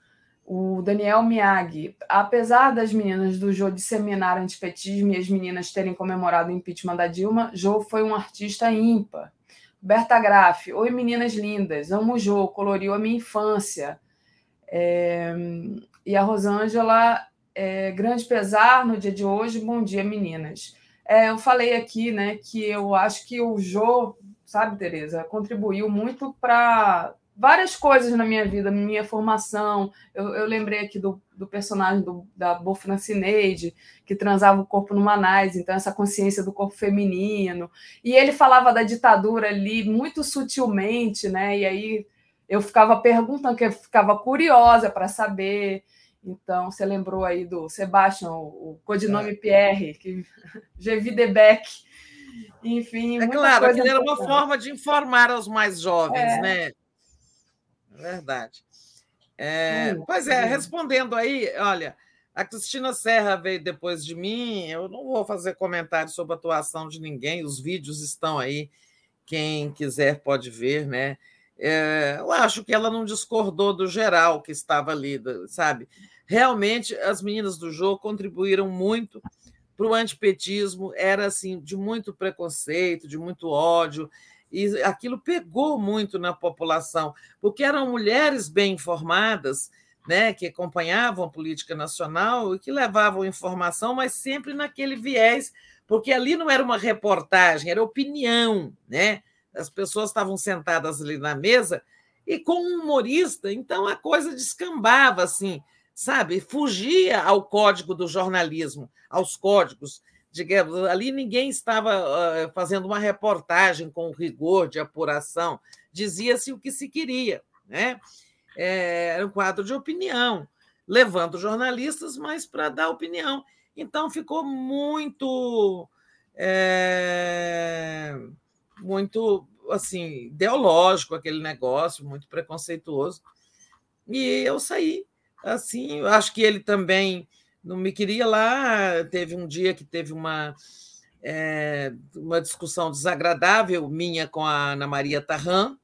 o Daniel Miyagi, apesar das meninas do Jô disseminar antipetismo e as meninas terem comemorado o impeachment da Dilma, Jô foi um artista ímpar. Berta Graff, oi meninas lindas, amo o Jô, coloriu a minha infância. É... E a Rosângela, é... grande pesar no dia de hoje, bom dia meninas. É, eu falei aqui né, que eu acho que o Jô, sabe, Tereza, contribuiu muito para várias coisas na minha vida, na minha formação. Eu, eu lembrei aqui do, do personagem do, da Bofna Cineide, que transava o corpo no Manais, então essa consciência do corpo feminino. E ele falava da ditadura ali muito sutilmente, né? E aí eu ficava perguntando, que eu ficava curiosa para saber. Então, você lembrou aí do Sebastian, o, o codinome é. Pierre, que <laughs> Gevi Debeck. Enfim, é claro, aquilo era uma forma de informar aos mais jovens, é. né? Verdade. É, pois é, respondendo aí, olha, a Cristina Serra veio depois de mim, eu não vou fazer comentário sobre a atuação de ninguém, os vídeos estão aí, quem quiser pode ver, né? É, eu acho que ela não discordou do geral que estava ali, sabe? Realmente, as meninas do jogo contribuíram muito para o antipetismo, era assim, de muito preconceito, de muito ódio, e aquilo pegou muito na população, porque eram mulheres bem informadas, né, que acompanhavam a política nacional e que levavam informação, mas sempre naquele viés, porque ali não era uma reportagem, era opinião, né? As pessoas estavam sentadas ali na mesa e com um humorista, então a coisa descambava assim, sabe? Fugia ao código do jornalismo, aos códigos digamos, ali ninguém estava fazendo uma reportagem com rigor de apuração, dizia-se o que se queria, né? É, era um quadro de opinião, levando jornalistas, mas para dar opinião. Então ficou muito, é, muito assim ideológico aquele negócio, muito preconceituoso. E eu saí assim. Acho que ele também não me queria lá. Teve um dia que teve uma, é, uma discussão desagradável minha com a Ana Maria Tarran,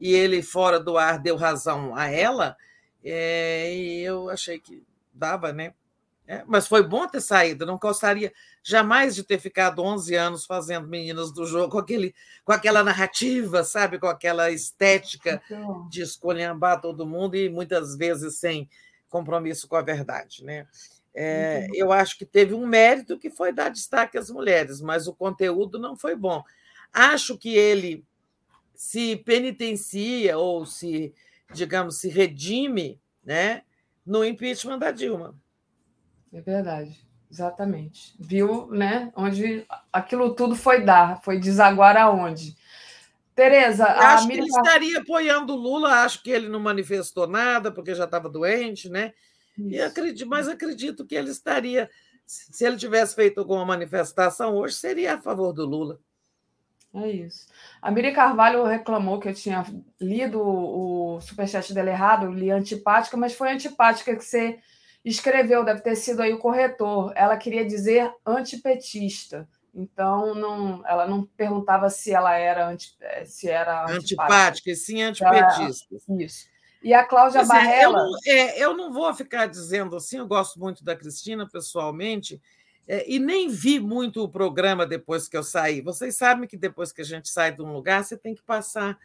e ele, fora do ar, deu razão a ela, é, e eu achei que dava, né? É, mas foi bom ter saído, não gostaria jamais de ter ficado 11 anos fazendo Meninas do Jogo com, aquele, com aquela narrativa, sabe? Com aquela estética então... de escolhambar todo mundo e muitas vezes sem compromisso com a verdade, né? É, eu acho que teve um mérito que foi dar destaque às mulheres, mas o conteúdo não foi bom. Acho que ele se penitencia ou se, digamos, se redime né, no impeachment da Dilma. É verdade, exatamente. Viu, né? Onde aquilo tudo foi dar, foi desaguar aonde? Tereza, acho que ele estaria apoiando o Lula, acho que ele não manifestou nada, porque já estava doente, né? E acredito, mas acredito que ele estaria, se ele tivesse feito alguma manifestação hoje, seria a favor do Lula. É isso. A Miri Carvalho reclamou que eu tinha lido o superchat dela errado, li antipática, mas foi antipática que você escreveu, deve ter sido aí o corretor. Ela queria dizer antipetista. Então, não, ela não perguntava se ela era anti, eh, se era antipática, antipática sim antipetista. isso. E a Cláudia pois Barrela. É, eu, não, é, eu não vou ficar dizendo assim, eu gosto muito da Cristina pessoalmente, é, e nem vi muito o programa depois que eu saí. Vocês sabem que depois que a gente sai de um lugar, você tem que passar,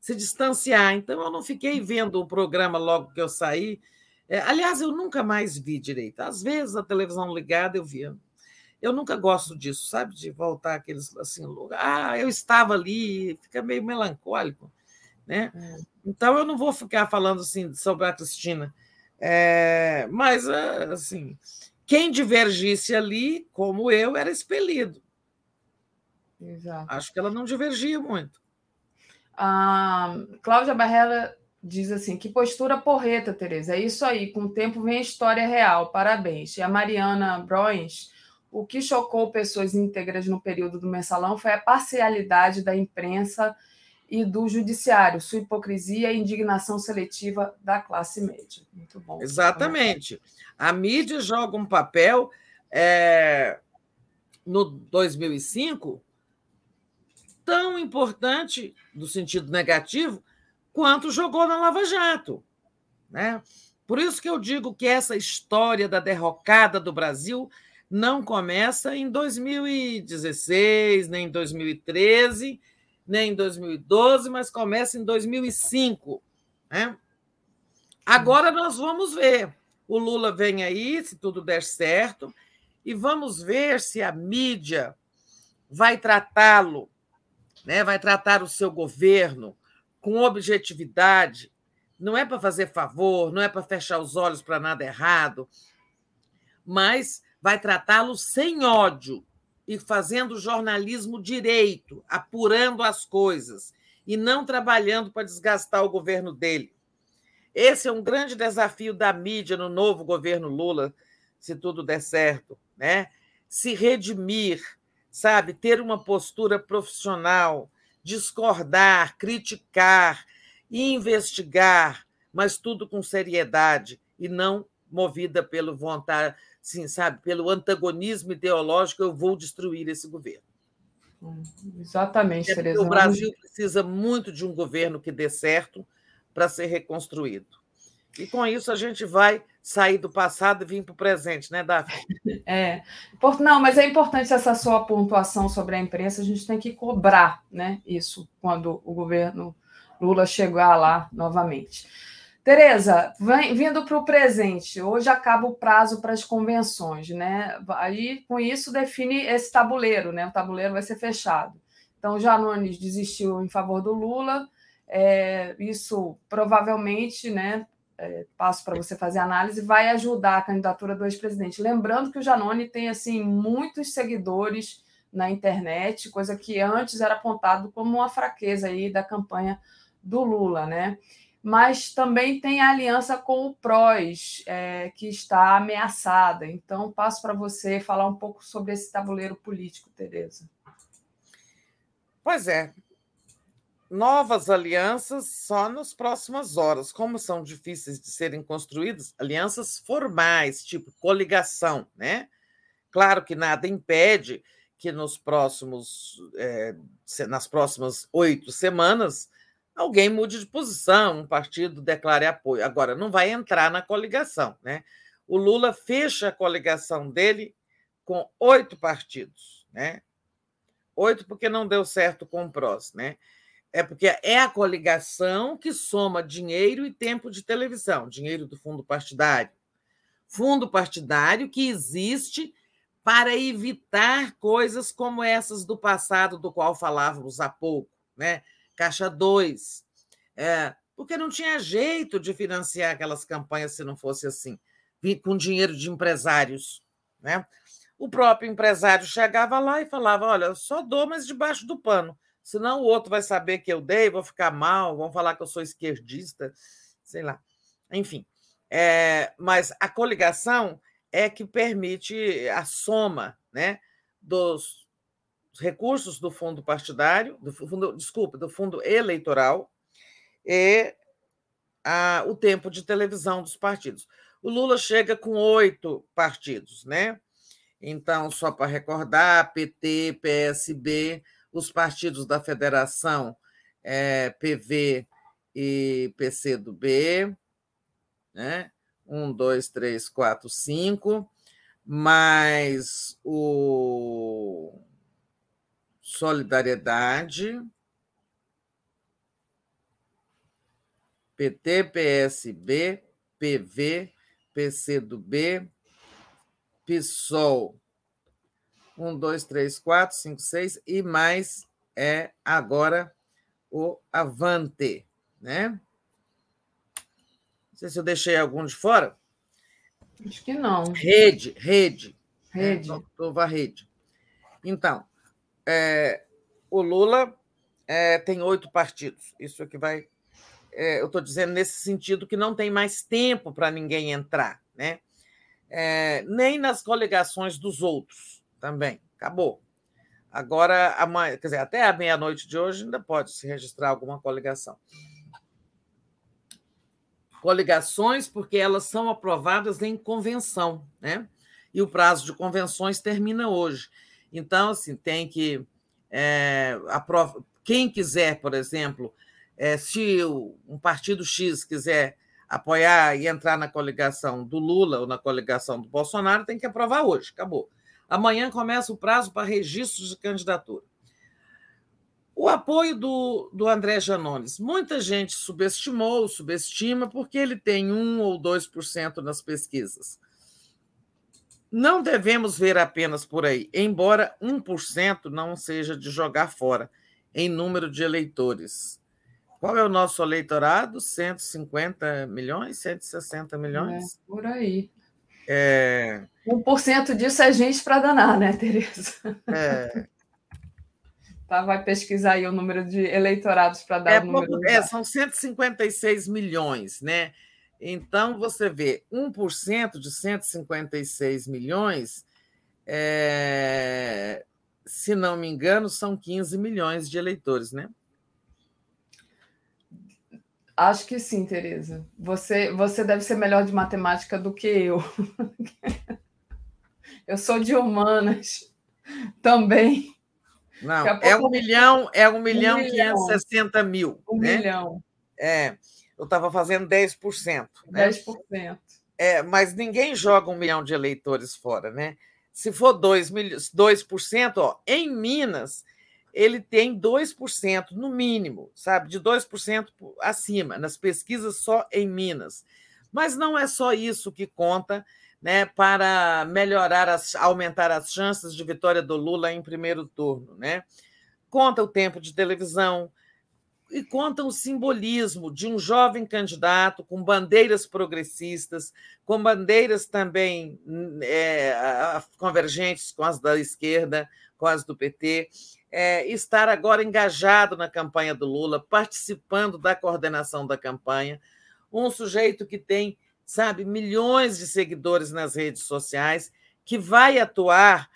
se distanciar. Então, eu não fiquei vendo o programa logo que eu saí. É, aliás, eu nunca mais vi direito. Às vezes, a televisão ligada eu via. Eu nunca gosto disso, sabe? De voltar aqueles assim, lugar. Ah, eu estava ali, fica meio melancólico. Né? É. Então, eu não vou ficar falando assim sobre a Cristina. É, mas, assim, quem divergisse ali, como eu, era expelido. Exato. Acho que ela não divergia muito. A Cláudia Barrela diz assim: que postura porreta, Tereza. É isso aí, com o tempo vem a história real. Parabéns. E a Mariana Broins, o que chocou pessoas íntegras no período do mensalão foi a parcialidade da imprensa e do judiciário, sua hipocrisia e indignação seletiva da classe média. Muito bom. Exatamente. A mídia joga um papel é, no 2005 tão importante, no sentido negativo, quanto jogou na Lava Jato. Né? Por isso que eu digo que essa história da derrocada do Brasil não começa em 2016, nem em 2013 nem em 2012, mas começa em 2005. Né? Agora nós vamos ver. O Lula vem aí, se tudo der certo, e vamos ver se a mídia vai tratá-lo, né? vai tratar o seu governo com objetividade. Não é para fazer favor, não é para fechar os olhos para nada errado, mas vai tratá-lo sem ódio, e fazendo jornalismo direito, apurando as coisas e não trabalhando para desgastar o governo dele. Esse é um grande desafio da mídia no novo governo Lula, se tudo der certo, né? Se redimir, sabe, ter uma postura profissional, discordar, criticar, investigar, mas tudo com seriedade e não movida pelo vontade, sim, sabe, pelo antagonismo ideológico, eu vou destruir esse governo. Hum, exatamente, é O Brasil precisa muito de um governo que dê certo para ser reconstruído. E com isso a gente vai sair do passado e vir para o presente, né, Davi? <laughs> É. Não, mas é importante essa sua pontuação sobre a imprensa, a gente tem que cobrar né, isso quando o governo Lula chegar lá novamente. Tereza, vindo para o presente, hoje acaba o prazo para as convenções, né? Aí, com isso, define esse tabuleiro, né? O tabuleiro vai ser fechado. Então, Janones desistiu em favor do Lula, é, isso provavelmente, né? É, passo para você fazer análise, vai ajudar a candidatura do ex-presidente. Lembrando que o Janone tem assim muitos seguidores na internet, coisa que antes era apontado como uma fraqueza aí da campanha do Lula, né? Mas também tem a aliança com o PROS, é, que está ameaçada. Então, passo para você falar um pouco sobre esse tabuleiro político, Tereza. Pois é. novas alianças só nas próximas horas. Como são difíceis de serem construídas, alianças formais, tipo coligação, né? Claro que nada impede que nos próximos, é, nas próximas oito semanas alguém mude de posição, um partido declare apoio. Agora, não vai entrar na coligação, né? O Lula fecha a coligação dele com oito partidos, né? Oito porque não deu certo com o PROS, né? É porque é a coligação que soma dinheiro e tempo de televisão, dinheiro do fundo partidário. Fundo partidário que existe para evitar coisas como essas do passado, do qual falávamos há pouco, né? Caixa 2. É, porque não tinha jeito de financiar aquelas campanhas se não fosse assim, com dinheiro de empresários. Né? O próprio empresário chegava lá e falava: Olha, só dou, mas debaixo do pano senão o outro vai saber que eu dei, vou ficar mal, vão falar que eu sou esquerdista, sei lá. Enfim, é, mas a coligação é que permite a soma né, dos recursos do fundo partidário, do fundo, desculpa, do fundo eleitoral e a, o tempo de televisão dos partidos. O Lula chega com oito partidos, né? Então, só para recordar, PT, PSB, os partidos da federação é, PV e PCdoB, né? um, dois, três, quatro, cinco, mais o Solidariedade, PT, PSB, PV, PCdoB, PSOL, um, dois, três, quatro, cinco, seis, e mais é agora o Avante, né? Não sei se eu deixei algum de fora. Acho que não. Rede, rede. Rede. Né? Nova rede. Então, é, o Lula é, tem oito partidos. Isso é que vai. É, eu estou dizendo nesse sentido que não tem mais tempo para ninguém entrar, né? É, nem nas coligações dos outros também. Acabou. Agora, quer dizer, até a meia-noite de hoje ainda pode se registrar alguma coligação. Coligações, porque elas são aprovadas em convenção, né? E o prazo de convenções termina hoje. Então, assim, tem que. É. Quem quiser, por exemplo, é, se um partido X quiser apoiar e entrar na coligação do Lula ou na coligação do Bolsonaro, tem que aprovar hoje, acabou. Amanhã começa o prazo para registros de candidatura. O apoio do, do André Janones. Muita gente subestimou, subestima, porque ele tem 1 ou 2% nas pesquisas. Não devemos ver apenas por aí, embora 1% não seja de jogar fora em número de eleitores. Qual é o nosso eleitorado? 150 milhões, 160 milhões? É, por aí. É... 1% disso é gente para danar, né, Tereza? É. <laughs> Tá, vai pesquisar aí o número de eleitorados para dar é, o número. É, são 156 milhões, né? Então, você vê, 1% de 156 milhões, é, se não me engano, são 15 milhões de eleitores, né? Acho que sim, Tereza. Você, você deve ser melhor de matemática do que eu. <laughs> Eu sou de humanas <laughs> também. Não, é um milhão, é um milhão e 560 mil. Um né? milhão. É, eu estava fazendo 10%. Né? 10%. É, mas ninguém joga um milhão de eleitores fora, né? Se for 2%, 2% ó, em Minas, ele tem 2% no mínimo, sabe? De 2% acima, nas pesquisas só em Minas. Mas não é só isso que conta né, para melhorar, as, aumentar as chances de vitória do Lula em primeiro turno. Né? Conta o tempo de televisão e conta o simbolismo de um jovem candidato com bandeiras progressistas, com bandeiras também é, convergentes com as da esquerda, com as do PT, é, estar agora engajado na campanha do Lula, participando da coordenação da campanha, um sujeito que tem sabe, milhões de seguidores nas redes sociais, que vai atuar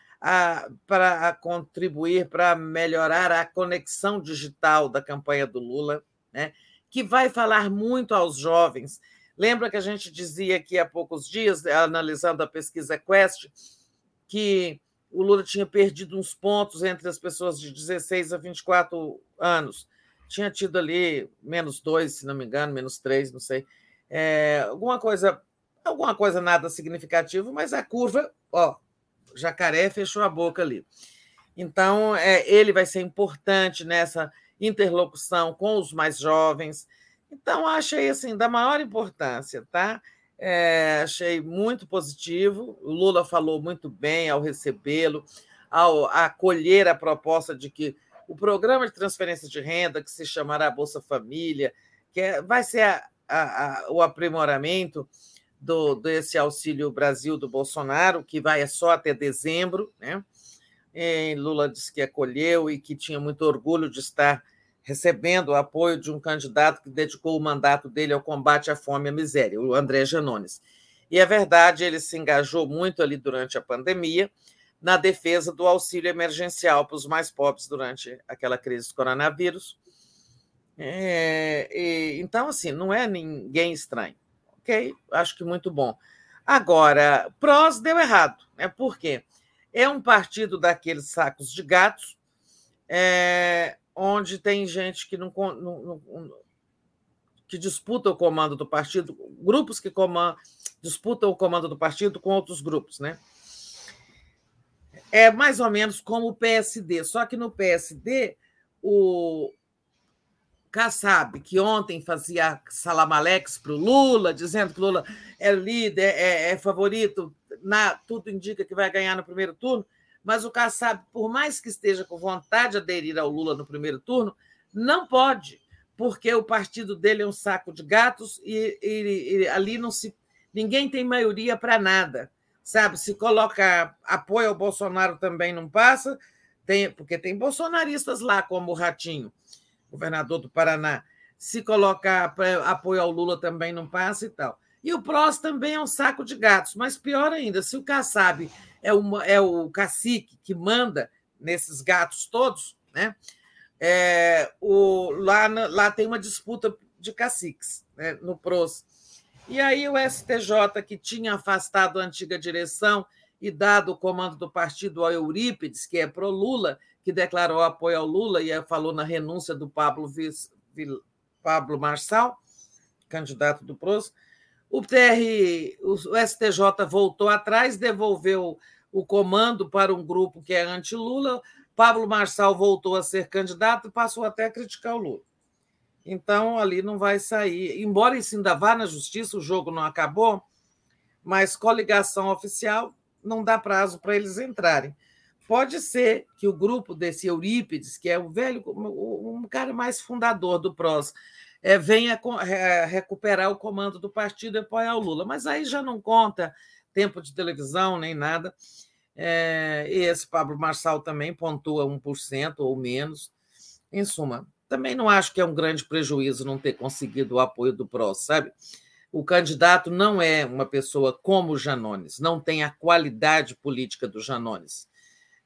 para contribuir para melhorar a conexão digital da campanha do Lula, né? que vai falar muito aos jovens. Lembra que a gente dizia aqui há poucos dias, analisando a pesquisa Quest, que o Lula tinha perdido uns pontos entre as pessoas de 16 a 24 anos. Tinha tido ali menos dois, se não me engano, menos três, não sei. É, alguma coisa, alguma coisa nada significativo, mas a curva, ó, jacaré fechou a boca ali. Então, é, ele vai ser importante nessa interlocução com os mais jovens. Então, achei assim da maior importância, tá? É, achei muito positivo. O Lula falou muito bem ao recebê-lo, ao acolher a proposta de que o programa de transferência de renda, que se chamará Bolsa Família, que é, vai ser a, a, a, o aprimoramento do, desse Auxílio Brasil do Bolsonaro, que vai só até dezembro. Né? E Lula disse que acolheu e que tinha muito orgulho de estar recebendo o apoio de um candidato que dedicou o mandato dele ao combate à fome e à miséria, o André Janones. E é verdade, ele se engajou muito ali durante a pandemia na defesa do auxílio emergencial para os mais pobres durante aquela crise do coronavírus. É, e, então, assim, não é ninguém estranho. Ok? Acho que muito bom. Agora, PROS deu errado. Né? Por quê? É um partido daqueles sacos de gatos é, onde tem gente que não, não, não, que disputa o comando do partido, grupos que comand, disputam o comando do partido com outros grupos, né? É mais ou menos como o PSD, só que no PSD o Kassab, que ontem fazia salamalex para o Lula, dizendo que Lula é líder, é, é favorito, na, tudo indica que vai ganhar no primeiro turno, mas o Kassab, por mais que esteja com vontade de aderir ao Lula no primeiro turno, não pode, porque o partido dele é um saco de gatos e, e, e ali não se ninguém tem maioria para nada, sabe? Se coloca apoio ao Bolsonaro também não passa, tem, porque tem bolsonaristas lá, como o Ratinho, governador do Paraná. Se colocar apoio ao Lula também não passa e tal. E o PROS também é um saco de gatos, mas pior ainda, se o Kassab é, uma, é o cacique que manda nesses gatos todos, né? É, o, lá, lá tem uma disputa de caciques né, no PROS. E aí o STJ, que tinha afastado a antiga direção e dado o comando do partido ao Eurípides, que é pro-Lula, que declarou apoio ao Lula e falou na renúncia do Pablo, Pablo Marçal, candidato do PROS, o TR, o STJ voltou atrás, devolveu o comando para um grupo que é anti-Lula. Pablo Marçal voltou a ser candidato e passou até a criticar o Lula. Então, ali não vai sair. Embora isso ainda vá na justiça, o jogo não acabou, mas coligação oficial não dá prazo para eles entrarem. Pode ser que o grupo desse Eurípides, que é o velho, um cara mais fundador do PROS, é, venha é, recuperar o comando do partido e apoiar o Lula. Mas aí já não conta tempo de televisão nem nada. É, e esse Pablo Marçal também pontua 1% ou menos. Em suma, também não acho que é um grande prejuízo não ter conseguido o apoio do PROS, sabe? O candidato não é uma pessoa como o Janones, não tem a qualidade política do Janones.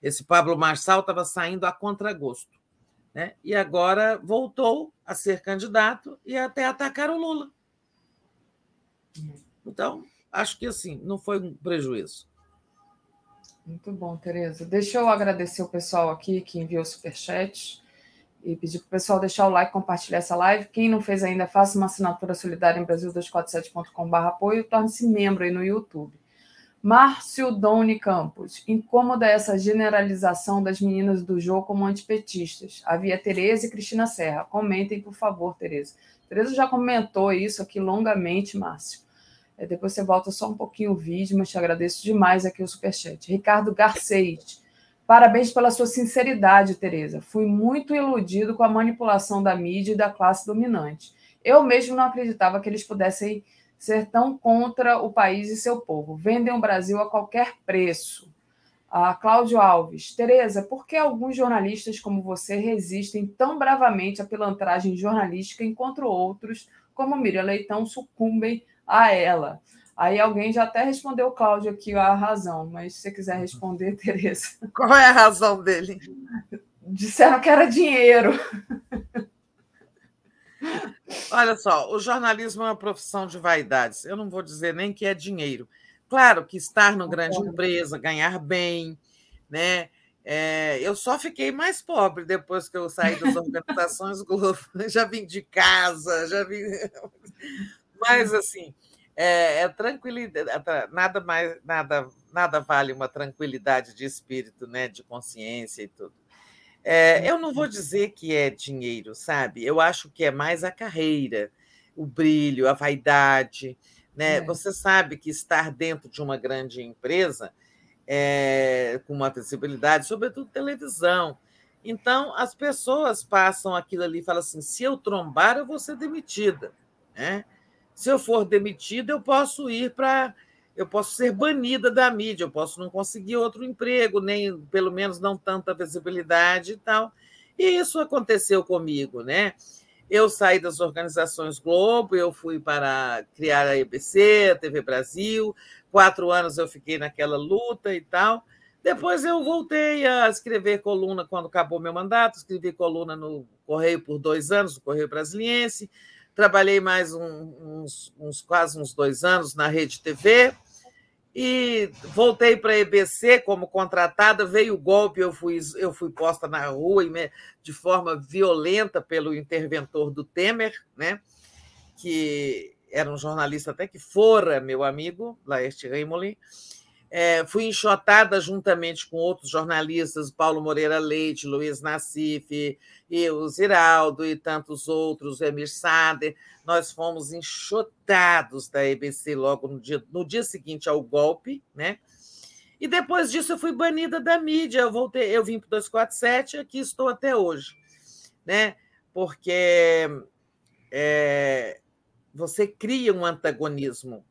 Esse Pablo Marçal estava saindo a contragosto né? e agora voltou a ser candidato e até atacar o Lula. Então, acho que assim, não foi um prejuízo. Muito bom, Tereza. Deixa eu agradecer o pessoal aqui que enviou superchat e pedir para o pessoal deixar o like, compartilhar essa live. Quem não fez ainda, faça uma assinatura solidária em Brasil247.com.br apoio e torne-se membro aí no YouTube. Márcio Doni Campos. Incômoda essa generalização das meninas do jogo como antipetistas. Havia Tereza e Cristina Serra. Comentem, por favor, Tereza. Tereza já comentou isso aqui longamente, Márcio. É, depois você volta só um pouquinho o vídeo, mas te agradeço demais aqui o superchat. Ricardo Garcês. Parabéns pela sua sinceridade, Tereza. Fui muito iludido com a manipulação da mídia e da classe dominante. Eu mesmo não acreditava que eles pudessem ser tão contra o país e seu povo. Vendem o Brasil a qualquer preço. A Cláudio Alves. Tereza, por que alguns jornalistas como você resistem tão bravamente à pilantragem jornalística, enquanto outros, como Miriam Leitão, sucumbem a ela? Aí alguém já até respondeu o Cláudio aqui a razão, mas se você quiser responder, <laughs> Tereza. Qual é a razão dele? Disseram que era dinheiro. <laughs> Olha só, o jornalismo é uma profissão de vaidades. Eu não vou dizer nem que é dinheiro. Claro que estar no grande empresa, ganhar bem, né? É, eu só fiquei mais pobre depois que eu saí das <laughs> organizações Globo. <laughs> Já vim de casa, já vim. <laughs> Mas assim, é, é tranquilidade, nada mais, nada, nada vale uma tranquilidade de espírito, né, de consciência e tudo. É, eu não vou dizer que é dinheiro, sabe? Eu acho que é mais a carreira, o brilho, a vaidade, né? É. Você sabe que estar dentro de uma grande empresa é, com uma visibilidade, sobretudo televisão. Então, as pessoas passam aquilo ali e falam assim: se eu trombar, eu vou ser demitida. Né? Se eu for demitida, eu posso ir para. Eu posso ser banida da mídia, eu posso não conseguir outro emprego, nem pelo menos não tanta visibilidade e tal. E isso aconteceu comigo, né? Eu saí das organizações Globo, eu fui para criar a EBC, a TV Brasil. Quatro anos eu fiquei naquela luta e tal. Depois eu voltei a escrever coluna quando acabou meu mandato, escrevi coluna no Correio por dois anos, no Correio Brasiliense. Trabalhei mais um, uns, uns, quase uns dois anos na Rede TV e voltei para a EBC como contratada. Veio o golpe, eu fui, eu fui posta na rua de forma violenta pelo interventor do Temer, né? que era um jornalista até que fora meu amigo, Laerte Reimoli. É, fui enxotada juntamente com outros jornalistas, Paulo Moreira Leite, Luiz Nassif, e o Ziraldo e tantos outros, Emir Sader. Nós fomos enxotados da EBC logo no dia, no dia seguinte ao golpe, né? E depois disso eu fui banida da mídia. Eu voltei, eu vim para o 247 e aqui estou até hoje, né? Porque é, você cria um antagonismo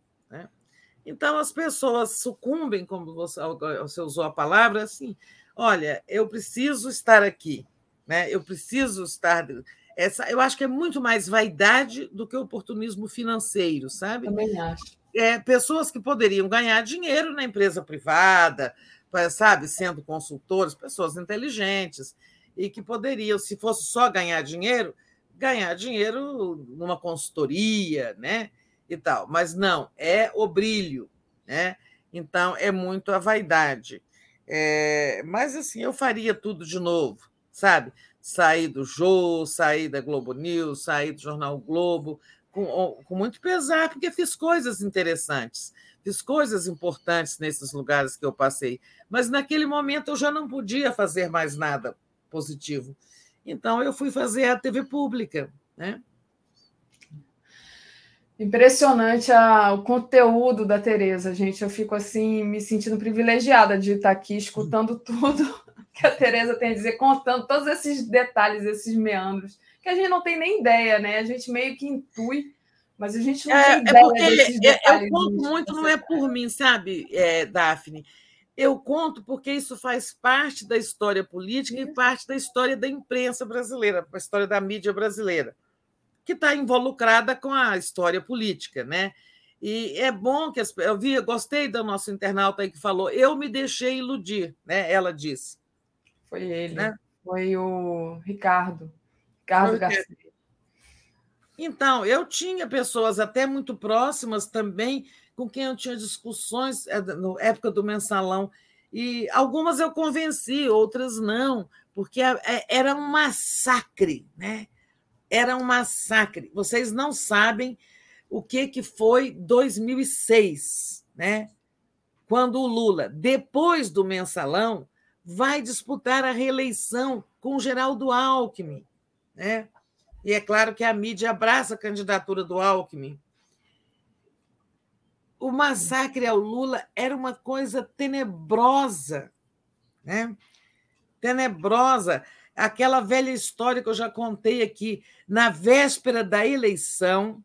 então, as pessoas sucumbem, como você, você usou a palavra, assim: olha, eu preciso estar aqui, né? eu preciso estar. Essa, eu acho que é muito mais vaidade do que oportunismo financeiro, sabe? Também acho. É, pessoas que poderiam ganhar dinheiro na empresa privada, sabe, sendo consultores, pessoas inteligentes, e que poderiam, se fosse só ganhar dinheiro, ganhar dinheiro numa consultoria, né? E tal. Mas não, é o brilho, né? Então é muito a vaidade. É, mas assim, eu faria tudo de novo, sabe? Sair do Jô, sair da Globo News, sair do Jornal Globo, com, com muito pesar, porque fiz coisas interessantes, fiz coisas importantes nesses lugares que eu passei. Mas naquele momento eu já não podia fazer mais nada positivo. Então eu fui fazer a TV pública, né? Impressionante a, o conteúdo da Tereza, gente. Eu fico assim, me sentindo privilegiada de estar aqui escutando <laughs> tudo que a Tereza tem a dizer, contando todos esses detalhes, esses meandros, que a gente não tem nem ideia, né? A gente meio que intui, mas a gente não é, tem é ideia. Desses detalhes eu conto muito, não é por mim, sabe, é, Daphne? Eu conto porque isso faz parte da história política e parte da história da imprensa brasileira, a história da mídia brasileira que está involucrada com a história política, né? E é bom que as, eu vi, gostei do nosso internauta aí que falou, eu me deixei iludir, né? Ela disse. Foi ele, né? Foi o Ricardo, Ricardo Garcia. Então, eu tinha pessoas até muito próximas também com quem eu tinha discussões eh, na época do mensalão. E algumas eu convenci, outras não, porque é, era um massacre, né? Era um massacre. Vocês não sabem o que, que foi 2006, né? quando o Lula, depois do mensalão, vai disputar a reeleição com o Geraldo Alckmin. Né? E é claro que a mídia abraça a candidatura do Alckmin. O massacre ao Lula era uma coisa tenebrosa, né? tenebrosa aquela velha história que eu já contei aqui, na véspera da eleição,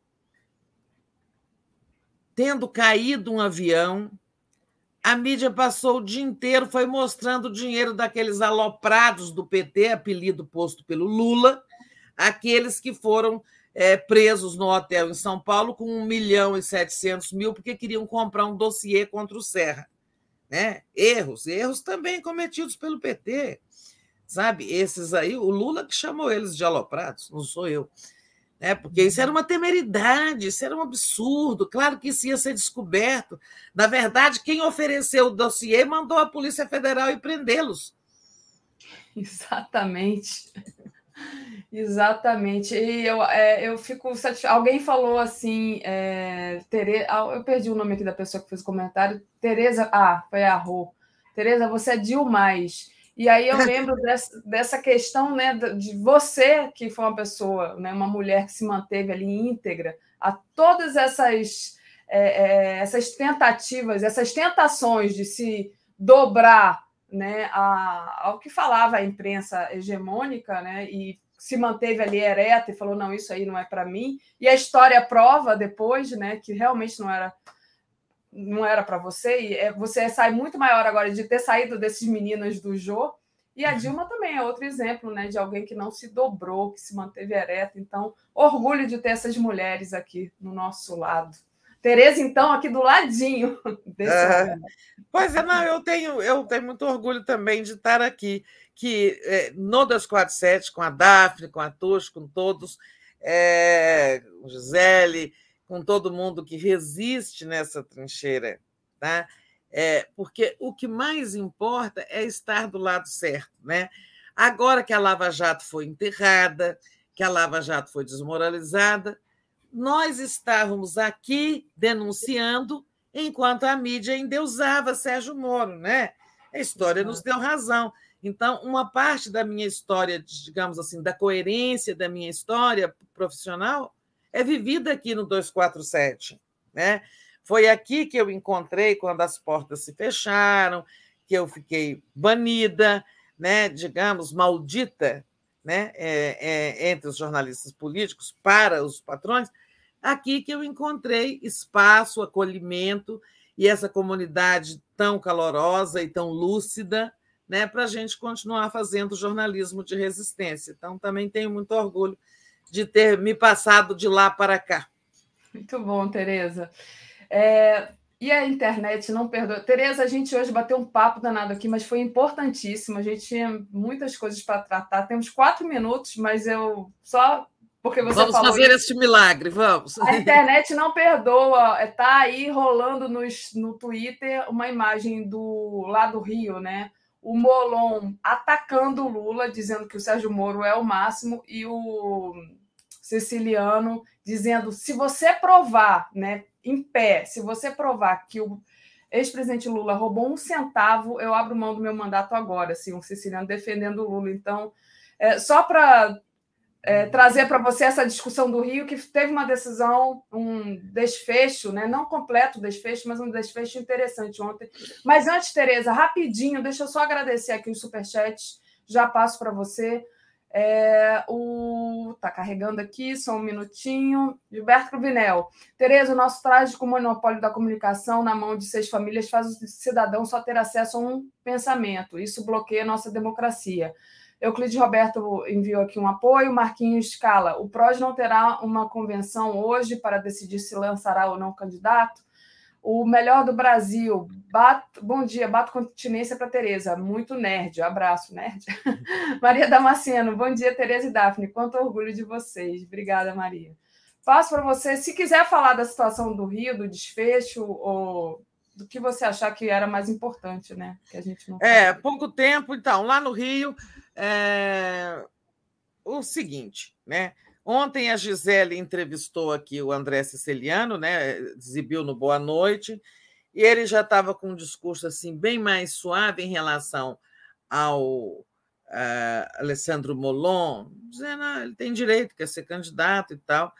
tendo caído um avião, a mídia passou o dia inteiro, foi mostrando o dinheiro daqueles aloprados do PT, apelido posto pelo Lula, aqueles que foram é, presos no hotel em São Paulo com 1 milhão e 700 mil porque queriam comprar um dossiê contra o Serra. Né? Erros, erros também cometidos pelo PT. Sabe, esses aí, o Lula que chamou eles de aloprados, não sou eu. Né? Porque isso era uma temeridade, isso era um absurdo. Claro que isso ia ser descoberto. Na verdade, quem ofereceu o dossiê mandou a Polícia Federal ir prendê-los. Exatamente. <laughs> Exatamente. E eu, é, eu fico satisfeito. Alguém falou assim, é, Tere... Ah, eu perdi o nome aqui da pessoa que fez o comentário. Tereza, ah, foi a Rô. Tereza, você é demais. E aí eu lembro dessa, dessa questão né, de você, que foi uma pessoa, né, uma mulher que se manteve ali íntegra, a todas essas, é, é, essas tentativas, essas tentações de se dobrar né, a, ao que falava a imprensa hegemônica, né, e se manteve ali ereta e falou não isso aí não é para mim. E a história prova depois né que realmente não era não era para você e é, você sai muito maior agora de ter saído desses meninos do Jô e a Dilma também é outro exemplo né de alguém que não se dobrou que se manteve ereta então orgulho de ter essas mulheres aqui no nosso lado Tereza, então, aqui do ladinho. <laughs> É. Pois é, não, eu tenho, eu tenho muito orgulho também de estar aqui, que é, no 247, com a Daphne, com a Tush, com todos, é, Gisele, com todo mundo que resiste nessa trincheira, tá? É, porque o que mais importa é estar do lado certo. Né? Agora que a Lava Jato foi enterrada, que a Lava Jato foi desmoralizada, nós estávamos aqui denunciando enquanto a mídia endeusava Sérgio Moro, né? A história nos deu razão. Então, uma parte da minha história, digamos assim, da coerência da minha história profissional é vivida aqui no 247, né? Foi aqui que eu encontrei quando as portas se fecharam, que eu fiquei banida, né, digamos, maldita né, é, é, entre os jornalistas políticos para os patrões, aqui que eu encontrei espaço, acolhimento e essa comunidade tão calorosa e tão lúcida né, para a gente continuar fazendo jornalismo de resistência. Então, também tenho muito orgulho de ter me passado de lá para cá. Muito bom, Tereza. É, e a internet não perdoa. Tereza, a gente hoje bateu um papo danado aqui, mas foi importantíssimo. A gente tinha muitas coisas para tratar. Temos quatro minutos, mas eu só porque você vamos fazer isso. este milagre, vamos. A internet não perdoa. Está aí rolando no, no Twitter uma imagem do lá do Rio, né? O Molon atacando o Lula, dizendo que o Sérgio Moro é o máximo, e o Siciliano dizendo: se você provar, né, em pé, se você provar que o ex-presidente Lula roubou um centavo, eu abro mão do meu mandato agora, assim, um siciliano defendendo o Lula. Então, é, só para é, trazer para você essa discussão do Rio, que teve uma decisão, um desfecho, né? não completo desfecho, mas um desfecho interessante ontem. Mas antes, Tereza, rapidinho, deixa eu só agradecer aqui os superchats, já passo para você. É, o tá carregando aqui, só um minutinho. Gilberto Cruvinel. Tereza, o nosso trágico monopólio da comunicação na mão de seis famílias faz o cidadão só ter acesso a um pensamento. Isso bloqueia nossa democracia. Euclides Roberto enviou aqui um apoio. Marquinhos Scala. O PROS não terá uma convenção hoje para decidir se lançará ou não candidato? O melhor do Brasil. Bato, bom dia, bato continência para Tereza. Muito nerd. Abraço, nerd. <laughs> Maria Damasceno. Bom dia, Tereza e Daphne. Quanto orgulho de vocês. Obrigada, Maria. Passo para você. Se quiser falar da situação do Rio, do desfecho, ou do que você achar que era mais importante, né? Que a gente não. É, pouco tempo, então. Lá no Rio, é... o seguinte, né? Ontem a Gisele entrevistou aqui o André Siciliano, né? Exibiu no Boa Noite, e ele já estava com um discurso assim bem mais suave em relação ao uh, Alessandro Molon, dizendo que ah, ele tem direito, quer ser candidato e tal,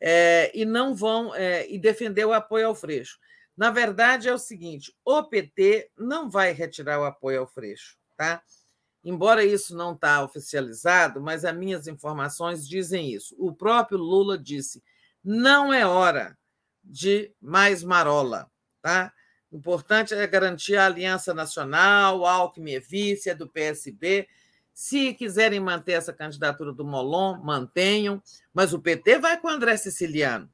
é, e não vão é, e defender o apoio ao Freixo. Na verdade, é o seguinte: o PT não vai retirar o apoio ao Freixo, tá? Embora isso não está oficializado, mas as minhas informações dizem isso. O próprio Lula disse: não é hora de mais marola, tá? O importante é garantir a aliança nacional, Alckmin é vice, é do PSB, Se quiserem manter essa candidatura do Molon, mantenham, mas o PT vai com o André Siciliano.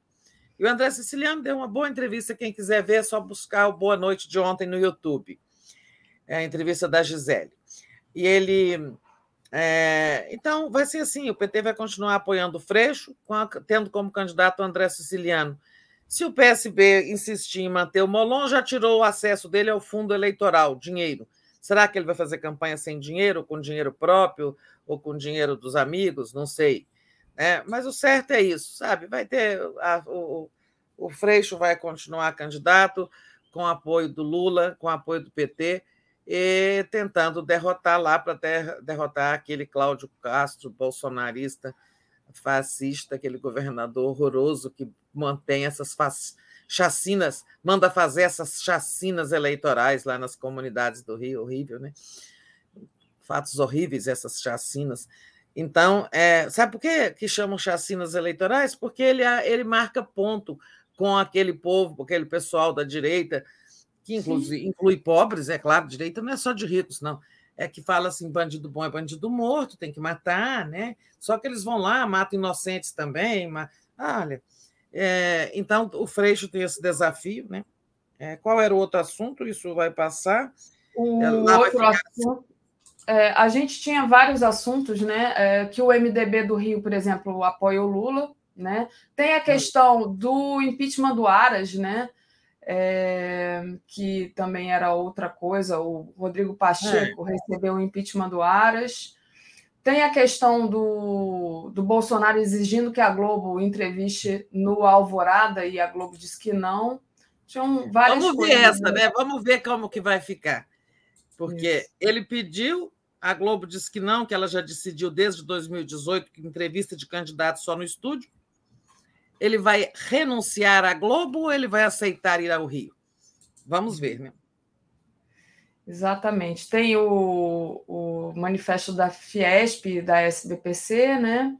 E o André Siciliano deu uma boa entrevista. Quem quiser ver, é só buscar o Boa Noite de ontem no YouTube. É a entrevista da Gisele. E ele. É, então, vai ser assim: o PT vai continuar apoiando o Freixo, tendo como candidato o André Siciliano. Se o PSB insistir em manter o Molon, já tirou o acesso dele ao fundo eleitoral, dinheiro. Será que ele vai fazer campanha sem dinheiro, com dinheiro próprio, ou com dinheiro dos amigos? Não sei. É, mas o certo é isso, sabe? Vai ter. A, o, o Freixo vai continuar candidato com apoio do Lula, com apoio do PT, e tentando derrotar lá para derrotar aquele Cláudio Castro, bolsonarista, fascista, aquele governador horroroso que mantém essas chacinas, manda fazer essas chacinas eleitorais lá nas comunidades do Rio, horrível, né? Fatos horríveis essas chacinas. Então, é, sabe por que, que chamam chacinas eleitorais? Porque ele, ele marca ponto com aquele povo, com aquele pessoal da direita, que inclui, inclui pobres, é claro, direita não é só de ricos, não. É que fala assim: bandido bom é bandido morto, tem que matar, né? Só que eles vão lá, matam inocentes também. Mas, olha, é, então, o Freixo tem esse desafio, né? É, qual era o outro assunto? Isso vai passar? O é, outro assunto. É, a gente tinha vários assuntos, né? É, que o MDB do Rio, por exemplo, apoia o Lula, né? Tem a questão do impeachment do Aras, né? É, que também era outra coisa. O Rodrigo Pacheco recebeu o impeachment do Aras. Tem a questão do, do Bolsonaro exigindo que a Globo entreviste no Alvorada e a Globo disse que não. Tinham várias Vamos ver essa, né? Vamos ver como que vai ficar. Porque Isso. ele pediu, a Globo disse que não, que ela já decidiu desde 2018 que entrevista de candidato só no estúdio. Ele vai renunciar à Globo ou ele vai aceitar ir ao Rio? Vamos ver, né? Exatamente. Tem o, o manifesto da Fiesp, da SBPC, né?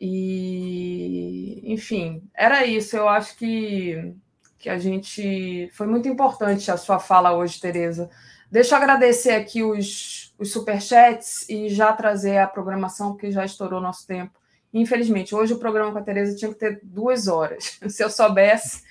E, enfim, era isso. Eu acho que, que a gente. Foi muito importante a sua fala hoje, Tereza. Deixa eu agradecer aqui os, os superchats e já trazer a programação, porque já estourou nosso tempo. Infelizmente, hoje o programa com a Tereza tinha que ter duas horas. <laughs> Se eu soubesse,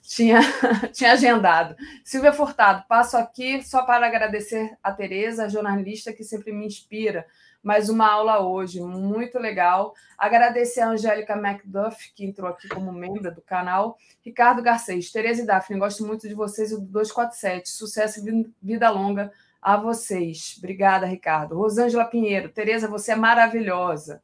tinha, <laughs> tinha agendado. Silvia Furtado, passo aqui só para agradecer a Tereza, jornalista que sempre me inspira. Mais uma aula hoje, muito legal. Agradecer a Angélica MacDuff, que entrou aqui como membro do canal. Ricardo Garcês, Tereza e Daphne, gosto muito de vocês e do 247. Sucesso e vida longa a vocês. Obrigada, Ricardo. Rosângela Pinheiro, Tereza, você é maravilhosa.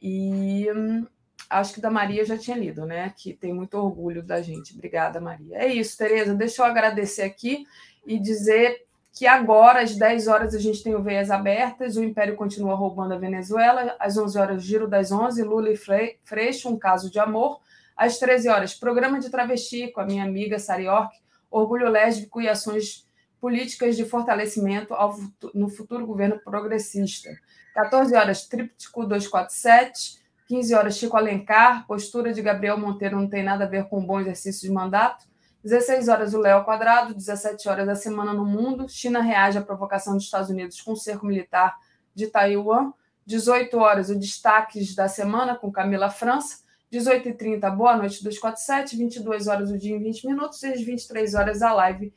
E hum, acho que da Maria já tinha lido, né? Que tem muito orgulho da gente. Obrigada, Maria. É isso, Tereza. Deixa eu agradecer aqui e dizer que agora, às 10 horas, a gente tem o Veias Abertas, o Império continua roubando a Venezuela, às 11 horas, Giro das 11, Lula e Freixo, um caso de amor, às 13 horas, programa de travesti com a minha amiga Sari Ork, orgulho lésbico e ações políticas de fortalecimento ao, no futuro governo progressista. 14 horas, Tríptico 247, 15 horas, Chico Alencar. Postura de Gabriel Monteiro não tem nada a ver com um bom exercício de mandato. 16 horas, o Léo Quadrado. 17 horas, a Semana no Mundo. China reage à provocação dos Estados Unidos com o cerco militar de Taiwan. 18 horas, o Destaques da Semana com Camila França. 18h30, Boa Noite 247. 22 horas, o dia em 20 minutos. E às 23 horas, a live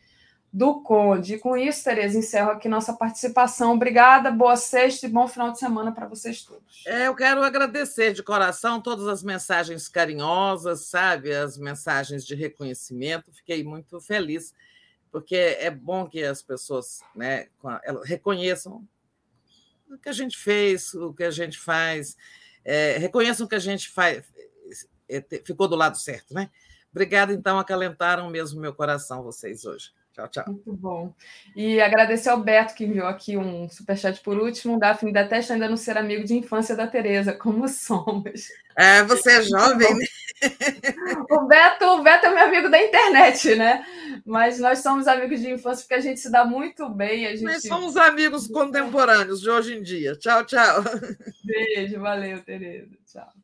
do Conde. E com isso, Tereza, encerro aqui nossa participação. Obrigada, boa sexta e bom final de semana para vocês todos. É, eu quero agradecer de coração todas as mensagens carinhosas, sabe, as mensagens de reconhecimento. Fiquei muito feliz, porque é bom que as pessoas né, reconheçam o que a gente fez, o que a gente faz, é, reconheçam que a gente faz, é, ficou do lado certo, né? Obrigada, então, acalentaram mesmo meu coração vocês hoje. Tchau, tchau. Muito bom. E agradecer ao Beto, que enviou aqui um superchat por último. Daphne detesta ainda não ser amigo de infância da Tereza, como somos. É, você é jovem, né? O Beto, o Beto é meu amigo da internet, né? Mas nós somos amigos de infância porque a gente se dá muito bem. A gente... Nós somos amigos contemporâneos de hoje em dia. Tchau, tchau. Beijo, valeu, Tereza. Tchau.